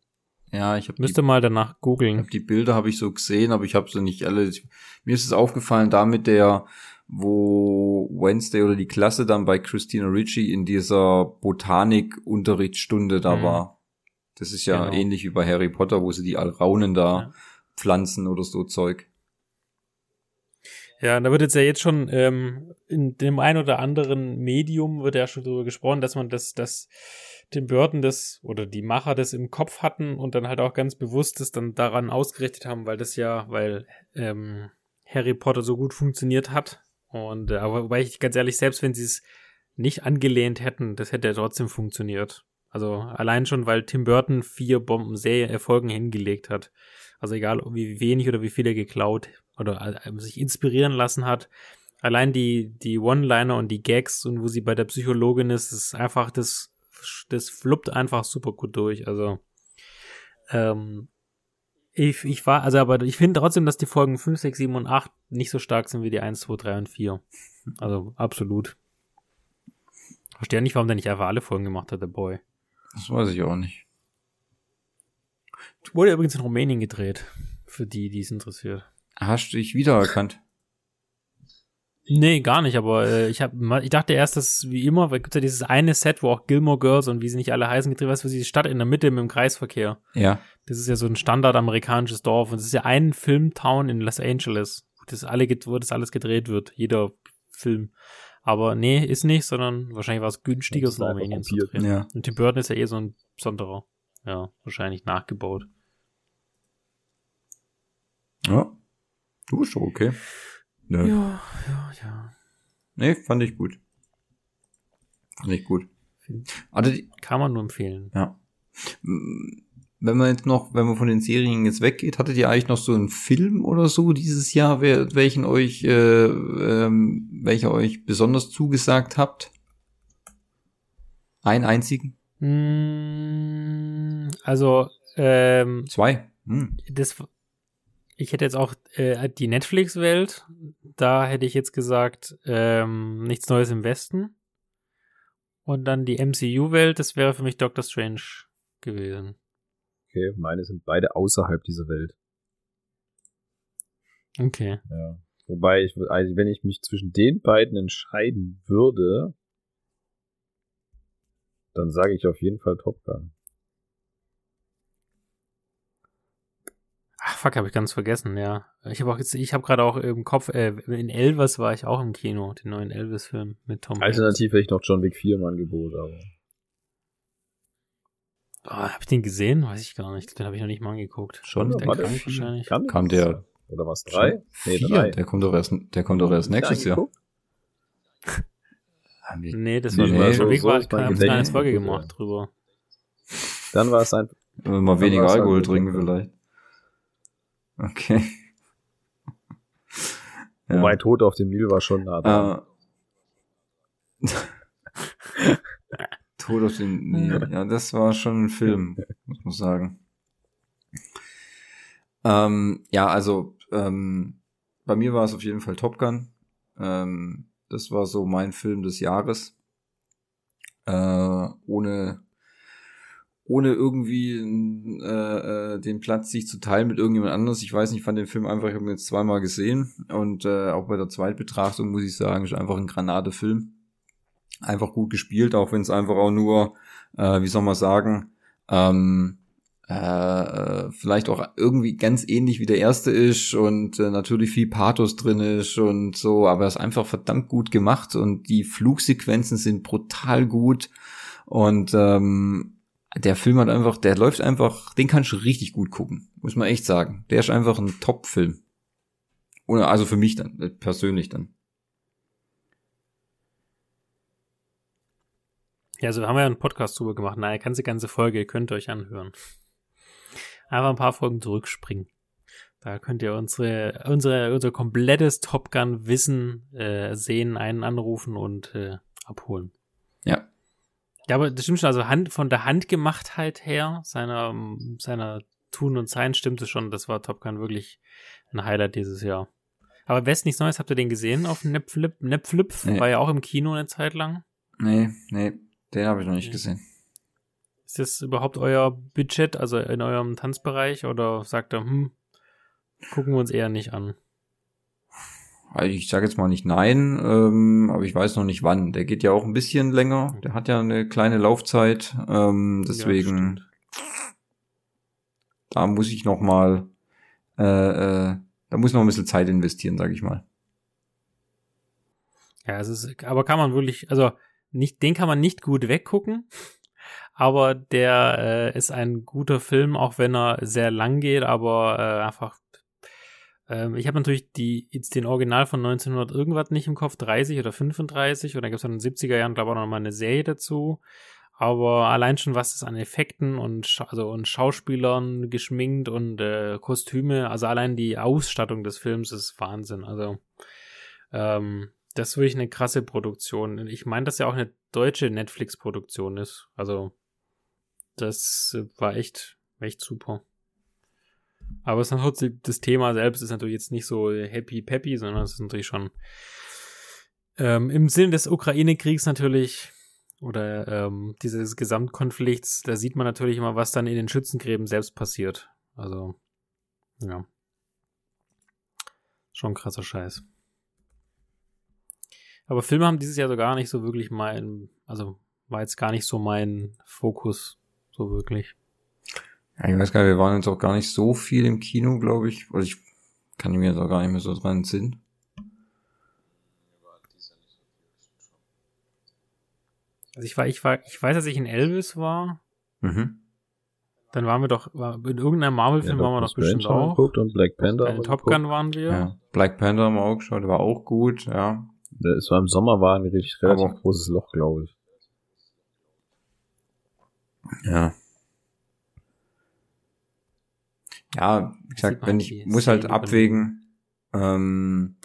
Ja, ich habe Müsste die, mal danach ich googeln. die Bilder habe ich so gesehen, aber ich habe sie nicht alle. Ich, mir ist es aufgefallen, da mit der, wo Wednesday oder die Klasse dann bei Christina Ricci in dieser Botanik-Unterrichtsstunde da Mhm. war. Das ist ja Genau. ähnlich wie bei Harry Potter, wo sie die Alraunen da Ja. pflanzen oder so Zeug. Ja, da wird jetzt ja jetzt schon ähm, in dem ein oder anderen Medium wird ja schon darüber gesprochen, dass man das, das Tim Burton das oder die Macher das im Kopf hatten und dann halt auch ganz bewusst das dann daran ausgerichtet haben, weil das ja, weil ähm, Harry Potter so gut funktioniert hat. Und äh, aber wobei ich ganz ehrlich, selbst wenn sie es nicht angelehnt hätten, das hätte ja trotzdem funktioniert. Also allein schon, weil Tim Burton vier Bomben sehr Erfolgen hingelegt hat. Also egal, wie wenig oder wie viel er geklaut oder äh, sich inspirieren lassen hat. Allein die, die One-Liner und die Gags und wo sie bei der Psychologin ist, ist einfach, das, das fluppt einfach super gut durch. Also, ähm, ich, ich war, also aber ich finde trotzdem, dass die Folgen 5, 6, 7 und 8 nicht so stark sind wie die 1, 2, 3 und 4. Also absolut. Verstehe nicht, warum der nicht einfach alle Folgen gemacht hat, der Boy. Das weiß ich auch nicht. Wurde übrigens in Rumänien gedreht. Für die, die es interessiert. Hast du dich wiedererkannt? Nee, gar nicht, aber äh, ich hab, ich dachte erst, dass wie immer, weil gibt's ja dieses eine Set, wo auch Gilmore Girls und wie sie nicht alle heißen gedreht, was für die Stadt in der Mitte mit dem Kreisverkehr. Ja. Das ist ja so ein Standard amerikanisches Dorf und es ist ja ein Filmtown in Los Angeles, wo das alle wo das alles gedreht wird, jeder Film. Aber nee, ist nicht, sondern wahrscheinlich war es günstiger, einfach Rumänien zu drehen. Ja. Und Tim Burton ist ja eh so ein besonderer. ja, wahrscheinlich nachgebaut. Ja. Du bist doch okay. Nö. Ja, ja, ja. Nee, fand ich gut. Fand ich gut. Also die, Kann man nur empfehlen. Ja. Wenn man jetzt noch, wenn man von den Serien jetzt weggeht, hattet ihr eigentlich noch so einen Film oder so dieses Jahr, welchen euch, äh, ähm, welcher euch besonders zugesagt habt? Einen einzigen? Hm, also ähm, zwei. Hm. Das, ich hätte jetzt auch äh, die Netflix-Welt. Da hätte ich jetzt gesagt ähm, nichts Neues im Westen. Und dann die MCU-Welt. Das wäre für mich Doctor Strange gewesen. Okay, meine sind beide außerhalb dieser Welt. Okay. Ja. Wobei ich, also wenn ich mich zwischen den beiden entscheiden würde, dann sage ich auf jeden Fall Top Gun. Fuck, habe ich ganz vergessen, ja. Ich habe auch jetzt, ich habe gerade auch im Kopf, äh, in Elvis war ich auch im Kino, den neuen Elvis-Film mit Tom Alternativ hätte ich noch John Wick 4 im Angebot, aber. Oh, habe ich den gesehen? Weiß ich gar nicht. Den habe ich noch nicht mal angeguckt. Schon? Der kam wahrscheinlich. Kam, kam der? Oder was? Drei? Nee, drei. Der kommt doch erst, der kommt doch erst nächstes Jahr. nee, das war nee, nee, schon. So, war, ich habe eine Folge gemacht ja. drüber. Dann war es ein. Mal weniger Alkohol trinken vielleicht. Okay. ja. Wobei Tod auf dem Nil war schon nah dran. Uh. Tod auf dem Nil. Ja, das war schon ein Film, muss man sagen. Ähm, ja, also ähm, bei mir war es auf jeden Fall Top Gun. Ähm, das war so mein Film des Jahres. Äh, ohne ohne irgendwie äh, äh, den Platz sich zu teilen mit irgendjemand anders. Ich weiß nicht, ich fand den Film einfach, ich habe ihn jetzt zweimal gesehen und äh, auch bei der Zweitbetrachtung muss ich sagen, ist einfach ein Granate-Film. Einfach gut gespielt, auch wenn es einfach auch nur, äh, wie soll man sagen, ähm, äh, vielleicht auch irgendwie ganz ähnlich wie der erste ist und äh, natürlich viel Pathos drin ist und so, aber er ist einfach verdammt gut gemacht und die Flugsequenzen sind brutal gut und ähm, der Film hat einfach, der läuft einfach, den kannst du richtig gut gucken, muss man echt sagen. Der ist einfach ein Top-Film. Also für mich dann, äh, persönlich dann. Ja, also haben wir ja einen Podcast drüber gemacht. Naja, ganze, ganze Folge, ihr könnt euch anhören. Einfach ein paar Folgen zurückspringen. Da könnt ihr unsere, unsere, unser komplettes Top Gun Wissen äh, sehen, einen anrufen und äh, abholen. Ja. Ja, aber das stimmt schon. Also Hand, von der Handgemachtheit her, seiner, seiner Tun und Sein stimmt es schon. Das war Top Gun wirklich ein Highlight dieses Jahr. Aber West nichts Neues, habt ihr den gesehen auf Netflip? Netflip nee. war ja auch im Kino eine Zeit lang. Nee, nee, den habe ich noch nicht nee. gesehen. Ist das überhaupt euer Budget, also in eurem Tanzbereich, oder sagt er, hm, gucken wir uns eher nicht an? Also ich sage jetzt mal nicht nein, ähm, aber ich weiß noch nicht wann. Der geht ja auch ein bisschen länger. Der hat ja eine kleine Laufzeit. Ähm, deswegen, ja, da muss ich noch mal, äh, äh, da muss noch ein bisschen Zeit investieren, sage ich mal. Ja, es ist, aber kann man wirklich, also nicht, den kann man nicht gut weggucken. Aber der äh, ist ein guter Film, auch wenn er sehr lang geht, aber äh, einfach ähm, ich habe natürlich die, jetzt den Original von 1900 irgendwas nicht im Kopf, 30 oder 35 und dann gibt es in den 70er Jahren, glaube ich, auch noch mal eine Serie dazu. Aber allein schon, was es an Effekten und, also, und Schauspielern geschminkt und äh, Kostüme, also allein die Ausstattung des Films ist Wahnsinn. Also, ähm, das ist wirklich eine krasse Produktion. Ich meine, dass ja auch eine deutsche Netflix-Produktion ist. Also, das war echt, echt super. Aber es ist trotzdem, das Thema selbst ist natürlich jetzt nicht so happy peppy, sondern es ist natürlich schon ähm, im Sinne des Ukraine-Kriegs natürlich oder ähm, dieses Gesamtkonflikts, da sieht man natürlich immer, was dann in den Schützengräben selbst passiert. Also, ja. Schon krasser Scheiß. Aber Filme haben dieses Jahr so gar nicht so wirklich mein, also war jetzt gar nicht so mein Fokus, so wirklich. Ja, ich weiß gar nicht, wir waren jetzt auch gar nicht so viel im Kino, glaube ich. Oder ich kann mir jetzt auch gar nicht mehr so dran entsinnen. Also ich war, ich war, ich weiß, dass ich in Elvis war. Mhm. Dann waren wir doch, war, in irgendeinem Marvel-Film Ja, waren wir doch bestimmt Strange auch. geguckt und Black Panther. Wir Top geguckt. Gun waren wir. Ja. Black Panther haben wir auch geschaut, der war auch gut, ja. Es war im Sommer, war ein richtig relativ Aber- großes Loch, glaube ich. Ja. Ja, wie gesagt, wenn ich muss halt abwägen ähm,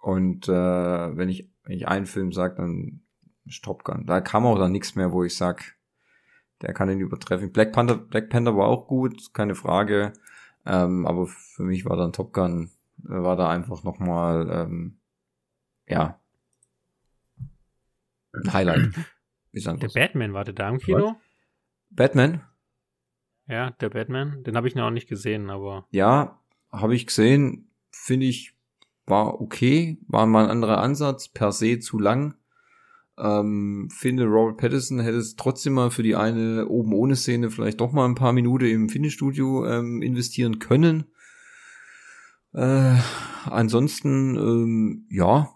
und äh, wenn ich wenn ich einen Film sage, dann ist Top Gun. Da kam auch dann nichts mehr, wo ich sag, der kann ihn übertreffen. Black Panther, Black Panther war auch gut, keine Frage. Ähm, aber für mich war dann Top Gun äh, war da einfach noch mal ähm, ja ein Highlight. Der? Batman war der da im Kino? Batman? Ja, der Batman. Den habe ich noch nicht gesehen, aber Ja, habe ich gesehen, finde ich, war okay, war mal ein anderer Ansatz, per se zu lang. Ähm, finde, Robert Pattinson hätte es trotzdem mal für die eine oben ohne Szene vielleicht doch mal ein paar Minuten im Fitnessstudio ähm, investieren können. Äh, ansonsten, ähm, ja.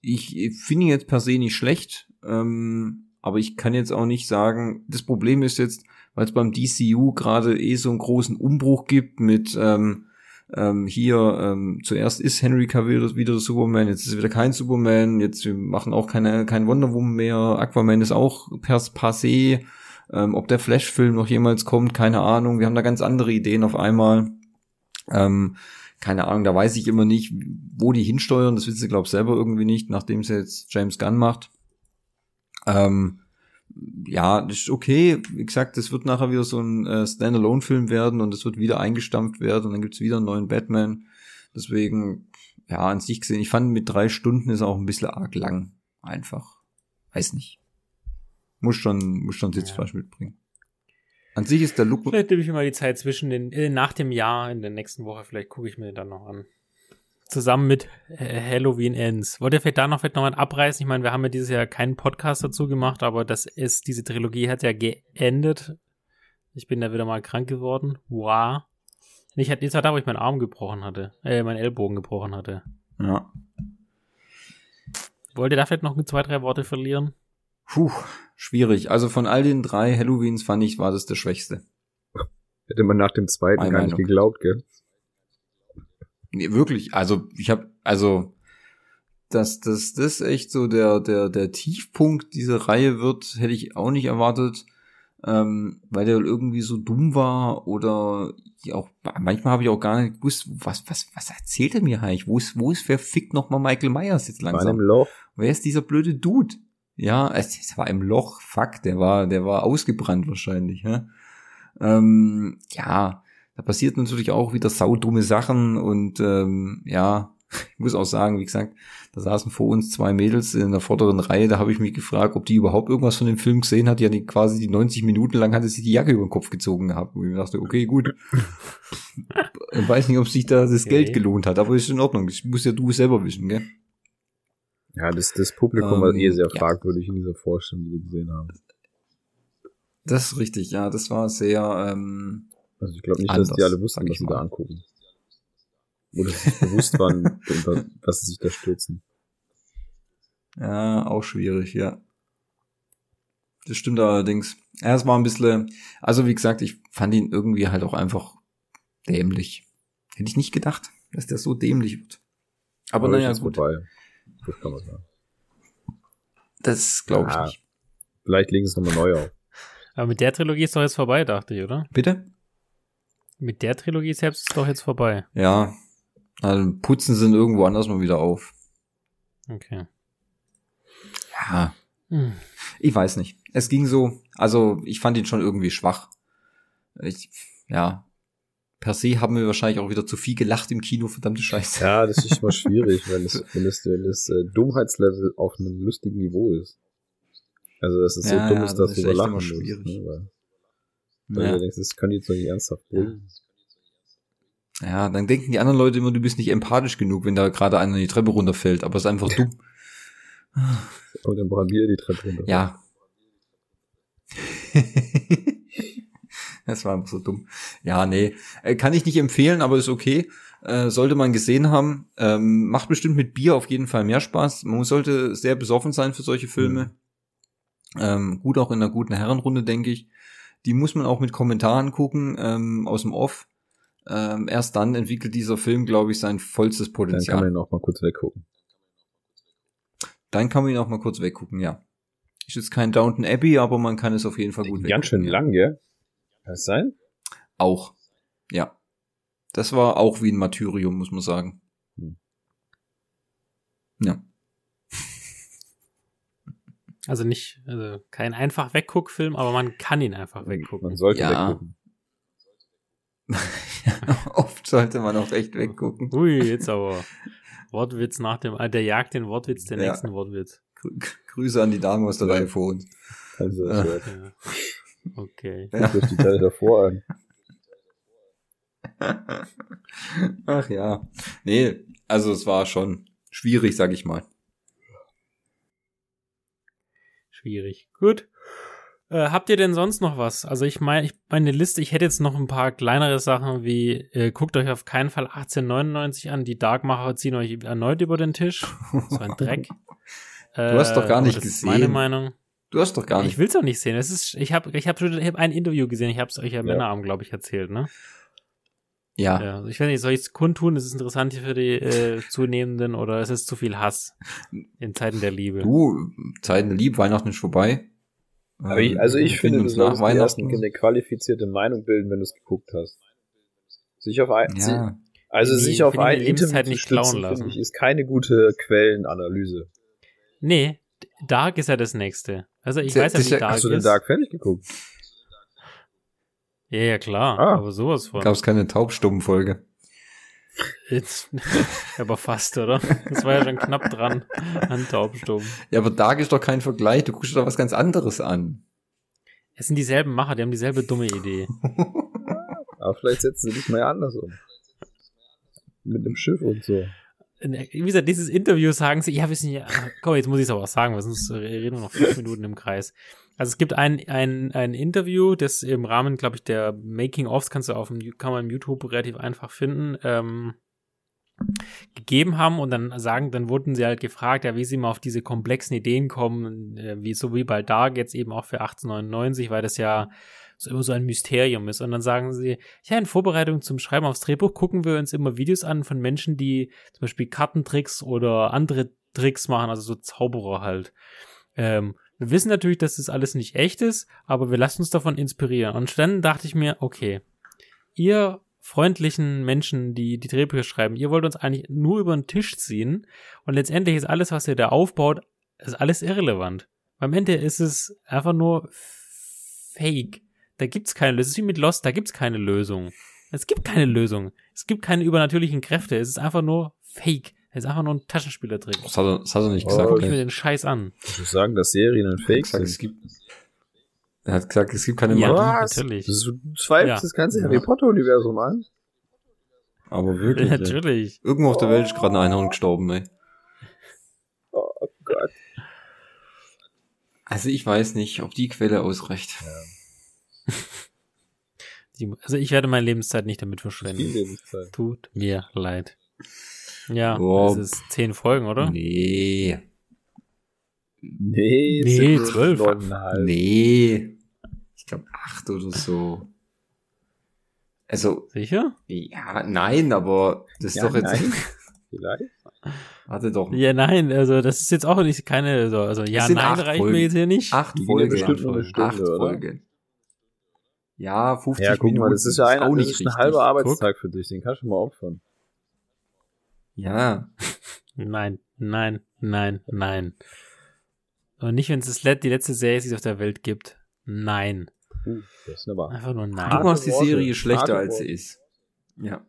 Ich, ich finde ihn jetzt per se nicht schlecht, ähm, aber ich kann jetzt auch nicht sagen, das Problem ist jetzt, weil es beim DCU gerade eh so einen großen Umbruch gibt mit ähm, ähm, hier ähm, zuerst ist Henry Cavill wieder der Superman, jetzt ist er wieder kein Superman, jetzt wir machen auch keine kein Wonder Woman mehr, Aquaman ist auch per passé, ähm, ob der Flash-Film noch jemals kommt, keine Ahnung, wir haben da ganz andere Ideen auf einmal. Ähm, keine Ahnung, da weiß ich immer nicht, wo die hinsteuern, das wissen sie glaube ich selber irgendwie nicht, nachdem es jetzt James Gunn macht. Ähm, ja, das ist okay. Wie gesagt, das wird nachher wieder so ein äh, Standalone-Film werden und es wird wieder eingestampft werden und dann gibt's wieder einen neuen Batman. Deswegen, ja, an sich gesehen, ich fand mit drei Stunden ist auch ein bisschen arg lang. Einfach. Weiß nicht. Muss schon, muss schon Sitzfleisch mitbringen. An sich ist der Look. vielleicht nehme ich mir mal die Zeit zwischen den, äh, nach dem Jahr, in der nächsten Woche, vielleicht gucke ich mir den dann noch an. Zusammen mit äh, Halloween Ends. Wollt ihr vielleicht da noch vielleicht noch mal abreißen? Ich meine, wir haben ja dieses Jahr keinen Podcast dazu gemacht, aber das ist, diese Trilogie hat ja geendet. Ich bin da wieder mal krank geworden. Wow. Ich hatte, jetzt war da, wo ich meinen Arm gebrochen hatte, äh, meinen Ellbogen gebrochen hatte. Ja. Wollt ihr da vielleicht noch mit zwei, drei Worte verlieren? Puh, schwierig. Also von all den drei Halloweens fand ich, war das der schwächste. Hätte man nach dem zweiten Meine gar nicht Meinung. geglaubt, gell? Nee, wirklich. Also ich habe, also dass dass das echt so der der der Tiefpunkt dieser Reihe wird, hätte ich auch nicht erwartet, ähm, weil der irgendwie so dumm war oder ja, auch manchmal habe ich auch gar nicht gewusst, was was was erzählt er mir eigentlich? Wo ist wo ist wer fickt noch mal Michael Myers jetzt War langsam? einem Loch. Wer ist dieser blöde Dude? Ja, es, es war im Loch, fuck, der war, der war ausgebrannt wahrscheinlich, hä? Ähm, ja, da passiert natürlich auch wieder saudumme Sachen und ähm, ja, ich muss auch sagen, wie gesagt, da saßen vor uns zwei Mädels in der vorderen Reihe, da habe ich mich gefragt, ob die überhaupt irgendwas von dem Film gesehen hat. Ja, die quasi die 90 Minuten lang hatte sie die Jacke über den Kopf gezogen gehabt. Und ich dachte, okay, gut. ich weiß nicht, ob sich da das Okay. Geld gelohnt hat, aber ist in Ordnung. Das muss ja du selber wissen, gell? Ja, das, das Publikum war Ähm, eh sehr ja. fragwürdig in dieser Vorstellung, die wir gesehen haben. Das ist richtig, ja, das war sehr, ähm, Also ich glaube nicht, Anders, dass die alle wussten, was sie da angucken. Oder dass sie sich bewusst waren, was sie sich da stürzen. Ja, auch schwierig, ja. Das stimmt allerdings. War ein bisschen, also wie gesagt, ich fand ihn irgendwie halt auch einfach dämlich. Hätte ich nicht gedacht, dass der so dämlich wird. Aber naja, ist gut. vorbei. Das kann man sagen. Das glaube ich Ja. nicht. Vielleicht legen sie es nochmal neu auf. Aber mit der Trilogie ist doch jetzt vorbei, dachte ich, oder? Bitte? Mit der Trilogie selbst ist doch jetzt vorbei. Ja. Also putzen sie ihn irgendwo anders mal wieder auf. Okay. Ja, Hm. ich weiß nicht. Es ging so, also ich fand ihn schon irgendwie schwach. Ich, ja. Per se haben wir wahrscheinlich auch wieder zu viel gelacht im Kino, verdammte Scheiße. Ja, das ist immer schwierig, wenn es, wenn es, wenn es äh, Dummheitslevel auf einem lustigen Niveau ist. Also, dass es so Ja, dumm ja, ist, das dass ist du über lachen immer musst. schwierig. Ne? Weil, Ja. du denkst, das kann die jetzt doch nicht ernsthaft bringen. Ja, dann denken die anderen Leute immer, du bist nicht empathisch genug, wenn da gerade einer die Treppe runterfällt, aber es ist einfach dumm. Und dann brauchen wir die Treppe runter. Ja. das war einfach so dumm. Ja, nee. Äh, Kann ich nicht empfehlen, aber ist okay. Äh, sollte man gesehen haben. Ähm, macht bestimmt mit Bier auf jeden Fall mehr Spaß. Man sollte sehr besoffen sein für solche Filme. Ähm, gut auch in einer guten Herrenrunde, denke ich. Die muss man auch mit Kommentaren gucken, ähm, aus dem Off. Ähm, erst dann entwickelt dieser Film, glaube ich, sein vollstes Dann Potenzial. kann man ihn auch mal kurz weggucken. Dann kann man ihn auch mal kurz weggucken, ja. Ist jetzt kein Downton Abbey, aber man kann es auf jeden Fall gut weggucken. Ganz schön ja. lang, gell? Kann das sein? Auch. Ja. Das war auch wie ein Martyrium, muss man sagen. Hm. Ja. Also nicht, also kein einfach Wegguckfilm, aber man kann ihn einfach weggucken. Man sollte Ja. weggucken. Oft sollte man auch echt weggucken. Ui, jetzt aber. Wortwitz nach dem, äh, der jagt den Wortwitz, den Ja. nächsten Wortwitz. Grü Grüße an die Dame aus der. Reihe vor uns. Also, Ja. das Ja. Okay. Ja. durch die Teile davor an. Ach ja. Nee, also es war schon schwierig, sag ich mal. Schwierig. Gut. Äh, habt ihr denn sonst noch was? Also ich meine, ich meine Liste, ich hätte jetzt noch ein paar kleinere Sachen wie, äh, guckt euch auf keinen Fall 1899 an, die Darkmacher ziehen euch erneut über den Tisch. So ein Dreck. Äh, Du hast doch gar aber nicht das ist gesehen. Meine Meinung. Du hast doch gar Ich nicht. will's auch nicht sehen. Es ist, ich habe ich hab, schon- ich hab ein Interview gesehen, ich habe es euch ja Ja. Männerabend, glaube ich, erzählt, ne? Ja. Ja, also ich weiß nicht, soll ich es kundtun? Ist es interessant für die äh, Zunehmenden oder ist es zu viel Hass in Zeiten der Liebe? Du, Zeiten lieb, Weihnachten ist vorbei. Aber ich, also ich finde, du nach Weihnachten. eine qualifizierte Meinung bilden, wenn du es geguckt hast. Sich auf ein, Ja. also Nee, sich ich auf ein Lebenszeit nicht klauen lassen. ich, ist keine gute Quellenanalyse. Nee, Dark ist ja das nächste. Also ich Das- weiß ja, wie ist Dark Hast du den ist. Dark fertig geguckt? Ja, ja, klar. Ah. Aber sowas von. Gab es keine Taubstummenfolge. Jetzt, aber fast, oder? Das war ja schon knapp dran an Taubstumm. Ja, aber Dark ist doch kein Vergleich. Du guckst dir doch was ganz anderes an. Es sind dieselben Macher, die haben dieselbe dumme Idee. Aber vielleicht setzen sie dich mal anders um. Mit einem Schiff und so. Wie gesagt, dieses Interview sagen sie, ja, wissen ja, komm, jetzt muss ich es aber auch sagen, weil sonst reden wir noch fünf Minuten im Kreis. Also es gibt ein, ein, ein Interview, das im Rahmen, glaube ich, der Making-ofs kannst du auf dem, kann man im YouTube relativ einfach finden, ähm, gegeben haben und dann sagen, dann wurden sie halt gefragt, ja, wie sie mal auf diese komplexen Ideen kommen, äh, wie so wie bei Dark jetzt eben auch für 1899, weil das ja so immer so ein Mysterium ist. Und dann sagen sie, ja, in Vorbereitung zum Schreiben aufs Drehbuch gucken wir uns immer Videos an von Menschen, die zum Beispiel Kartentricks oder andere Tricks machen, also so Zauberer halt. Ähm, wir wissen natürlich, dass das alles nicht echt ist, aber wir lassen uns davon inspirieren. Und dann dachte ich mir, okay, ihr freundlichen Menschen, die die Drehbücher schreiben, ihr wollt uns eigentlich nur über den Tisch ziehen und letztendlich ist alles, was ihr da aufbaut, ist alles irrelevant. Am Ende ist es einfach nur fake. Da gibt's keine Lösung. Es ist wie mit Lost, da gibt's keine Lösung. Es gibt keine Lösung. Es gibt keine übernatürlichen Kräfte. Es ist einfach nur fake. Es ist einfach nur ein Taschenspielertrick. Das hat er, das hat er nicht Oh, gesagt. Guck ich mir den Scheiß an. Ich muss sagen, dass Serien ein Er hat Fake gesagt, es sind. gibt, er hat gesagt, es gibt keine Ja. Magie. Natürlich. Du zweifelst Ja. das ganze Ja. Harry Potter-Universum an? Aber wirklich. ey. Natürlich. Irgendwo auf der Welt ist gerade ein Einhorn gestorben, ey. Oh Gott. Also ich weiß nicht, ob die Quelle ausreicht. Die- Also ich werde meine Lebenszeit nicht damit verschwenden. Lebenszeit. Tut mir leid. Ja, Boah. das ist zehn Folgen, oder? Nee. Nee, Nee, zwölf. Nee. Ich glaube acht oder so. Also, Sicher? ja, nein, aber das ist Ja, doch jetzt. nein. Vielleicht. Warte doch. Ja, nein, also das ist jetzt auch nicht keine, also, also ja, nein, reicht Folgen. mir jetzt hier nicht. Acht Folgen. Acht? Folgen. Ja, 50 Ja, guck Minuten. mal, das ist ja ein, auch das nicht ist ein halber Arbeitstag für dich, den kannst du mal opfern. Ja, Nein, nein, nein, nein. Und nicht, wenn es die letzte Serie ist, die es auf der Welt gibt. Nein. Uh, das ist aber. Einfach nur du nein. Harte machst die. Serie schlechter, Harte als sie ist. Ja.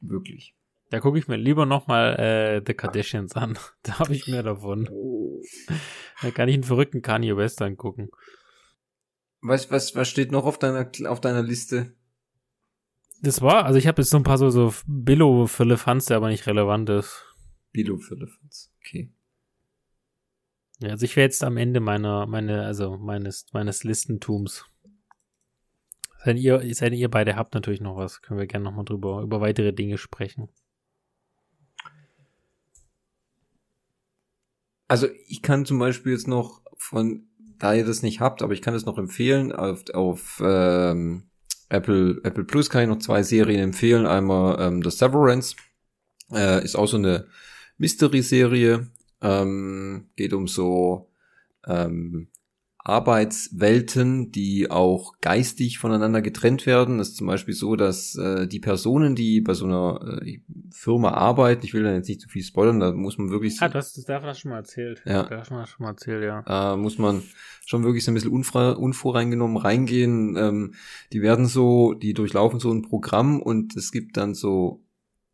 Wirklich. Da gucke ich mir lieber nochmal äh, The Kardashians an. Da habe ich mehr davon. Oh. Da kann ich einen verrückten Kanye West angucken. Was, was, was steht noch auf deiner, auf deiner Liste? Das war, also ich habe jetzt so ein paar so, so Billo Lefanz, der aber nicht relevant ist. Bilo Philippins. Okay. Ja, also ich wäre jetzt am Ende meiner, meine, also meines, meines Listentums. Wenn ihr, wenn ihr beide habt natürlich noch was, können wir gerne nochmal drüber, über weitere Dinge sprechen. Also ich kann zum Beispiel jetzt noch von da ihr das nicht habt, aber ich kann es noch empfehlen, auf, auf ähm, Apple, Apple Plus kann ich noch zwei Serien empfehlen. Einmal ähm, The Severance, äh, ist auch so eine Mystery-Serie, ähm, geht um so ähm, Arbeitswelten, die auch geistig voneinander getrennt werden. Das ist zum Beispiel so, dass äh, die Personen, die bei so einer äh, Firma arbeiten, ich will da jetzt nicht zu viel spoilern, da muss man wirklich. Ah, du hast das davon schon mal erzählt. Ja. Da hast schon mal erzählt, ja. Da muss man schon wirklich so ein bisschen unvor, unvoreingenommen reingehen. Ähm, die werden so, die durchlaufen so ein Programm und es gibt dann so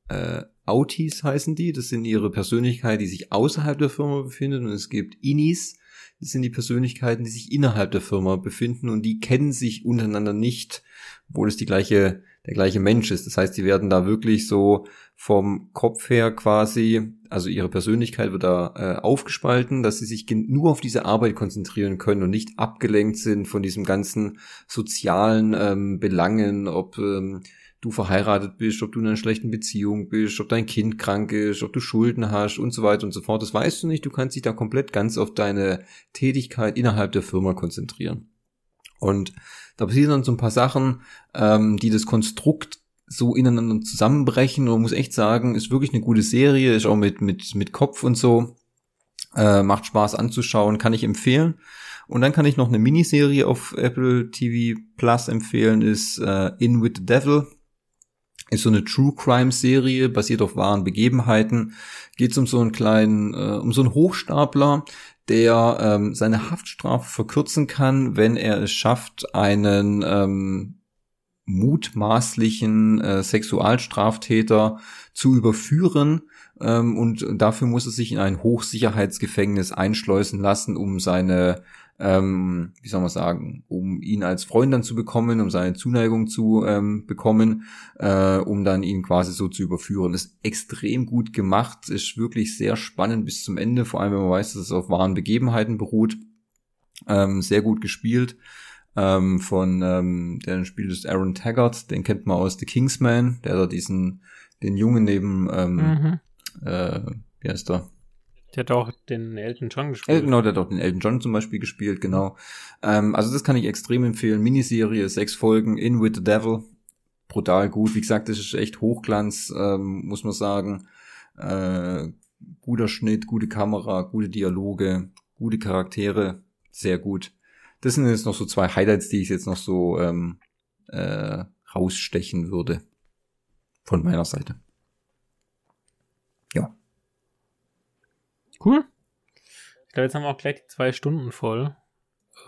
äh, Autis heißen die, das sind ihre Persönlichkeit, die sich außerhalb der Firma befindet und es gibt Inis, das sind die Persönlichkeiten, die sich innerhalb der Firma befinden und die kennen sich untereinander nicht, obwohl es die gleiche, der gleiche Mensch ist. Das heißt, die werden da wirklich so vom Kopf her quasi, also ihre Persönlichkeit wird da äh, aufgespalten, dass sie sich nur auf diese Arbeit konzentrieren können und nicht abgelenkt sind von diesem ganzen sozialen ähm, Belangen, ob ähm, du verheiratet bist, ob du in einer schlechten Beziehung bist, ob dein Kind krank ist, ob du Schulden hast und so weiter und so fort. Das weißt du nicht. Du kannst dich da komplett ganz auf deine Tätigkeit innerhalb der Firma konzentrieren. Und da passieren dann so ein paar Sachen, ähm, die das Konstrukt so ineinander zusammenbrechen. Und man muss echt sagen, ist wirklich eine gute Serie, ist auch mit, mit, mit Kopf und so. Äh, macht Spaß anzuschauen, kann ich empfehlen. Und dann kann ich noch eine Miniserie auf Apple TV Plus empfehlen, ist äh, In with the Devil ist so eine True Crime Serie, basiert auf wahren Begebenheiten. Geht um so einen kleinen, äh, um so einen Hochstapler, der ähm, seine Haftstrafe verkürzen kann, wenn er es schafft, einen ähm, mutmaßlichen äh, Sexualstraftäter zu überführen. Ähm, und dafür muss er sich in ein Hochsicherheitsgefängnis einschleusen lassen, um seine ähm, wie soll man sagen, um ihn als Freund dann zu bekommen, um seine Zuneigung zu ähm, bekommen, äh, um dann ihn quasi so zu überführen. ist extrem gut gemacht, ist wirklich sehr spannend bis zum Ende, vor allem wenn man weiß, dass es auf wahren Begebenheiten beruht. Ähm, sehr gut gespielt. Ähm, von ähm, der spielt ist Aaron Taggart, den kennt man aus The Kingsman, der da diesen den Jungen neben ähm, mhm. äh, wie heißt der? Der hat auch den Elton John gespielt. Genau, der hat auch den Elton John zum Beispiel gespielt, genau. Ähm, also das kann ich extrem empfehlen. Miniserie, sechs Folgen, In with the Devil. Brutal gut. Wie gesagt, das ist echt Hochglanz, ähm, muss man sagen. Äh, guter Schnitt, gute Kamera, gute Dialoge, gute Charaktere, sehr gut. Das sind jetzt noch so zwei Highlights, die ich jetzt noch so ähm, äh, rausstechen würde. Von meiner Seite. Ja. Cool. Ich glaube, jetzt haben wir auch gleich die zwei Stunden voll.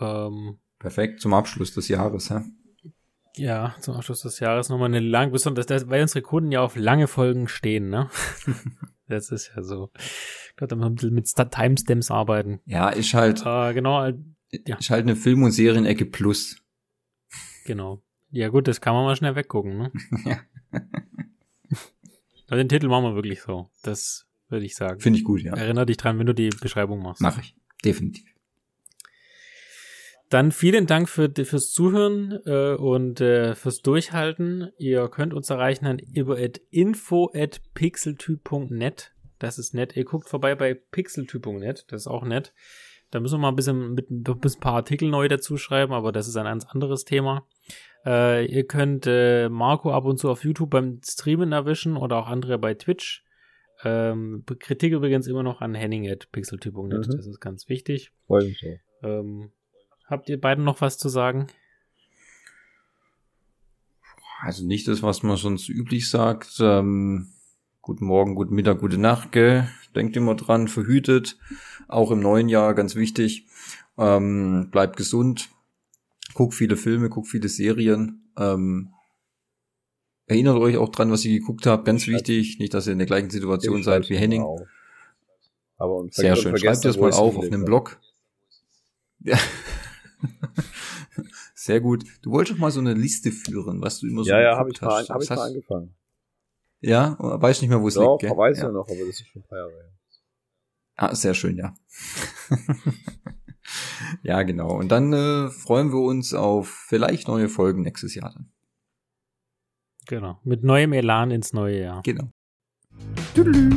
Ähm, Perfekt zum Abschluss des Jahres, hä? Ja, zum Abschluss des Jahres nochmal eine lange, besonders, weil unsere Kunden ja auf lange Folgen stehen, ne? das ist ja so. Ich glaube, da müssen wir ein bisschen mit Timestamps arbeiten. Ja, ist halt. Äh, genau. Ja. Ist halt eine Film- und Serienecke plus. Genau. Ja, gut, das kann man mal schnell weggucken, ne? ja. Aber den Titel machen wir wirklich so. Das würde ich sagen. Finde ich gut, ja. Erinner dich dran, wenn du die Beschreibung machst. Mach ich, definitiv. Dann vielen Dank für, fürs Zuhören äh, und äh, fürs Durchhalten. Ihr könnt uns erreichen an über at info at pixeltyp.net. Das ist nett. Ihr guckt vorbei bei pixeltyp.net. Das ist auch nett. Da müssen wir mal ein bisschen mit ein paar Artikel neu dazu schreiben, aber das ist ein ganz anderes Thema. Äh, ihr könnt äh, Marco ab und zu auf YouTube beim Streamen erwischen oder auch andere bei Twitch. Ähm, Kritik übrigens immer noch an Henning at pixeltyp.net. Mhm. Das ist ganz wichtig. Freue mich so. Ähm, habt ihr beiden noch was zu sagen? Also nicht das, was man sonst üblich sagt. Ähm, guten Morgen, guten Mittag, gute Nacht. Gell? Denkt immer dran, verhütet. Auch im neuen Jahr ganz wichtig. Ähm, bleibt gesund. Guckt viele Filme, guckt viele Serien. Ähm, Erinnert euch auch dran, was ihr geguckt habt, ganz wichtig. Nicht, dass ihr in der gleichen Situation seid wie Henning. Aber Sehr schön. Schreibt das mal auf auf einem Blog. Ja. Sehr gut. Du wolltest doch mal so eine Liste führen, was du immer so Ja, ja, habe ich, mal, hab ich mal angefangen. Ja, weiß nicht mehr, wo es liegt. Doch, weiß ja. ja noch, aber das ist schon ein paar Jahre her. Ah, sehr schön, ja. ja, genau. Und dann äh, freuen wir uns auf vielleicht neue Folgen nächstes Jahr dann. Genau. Mit neuem Elan ins neue Jahr. Genau. Tüdelü.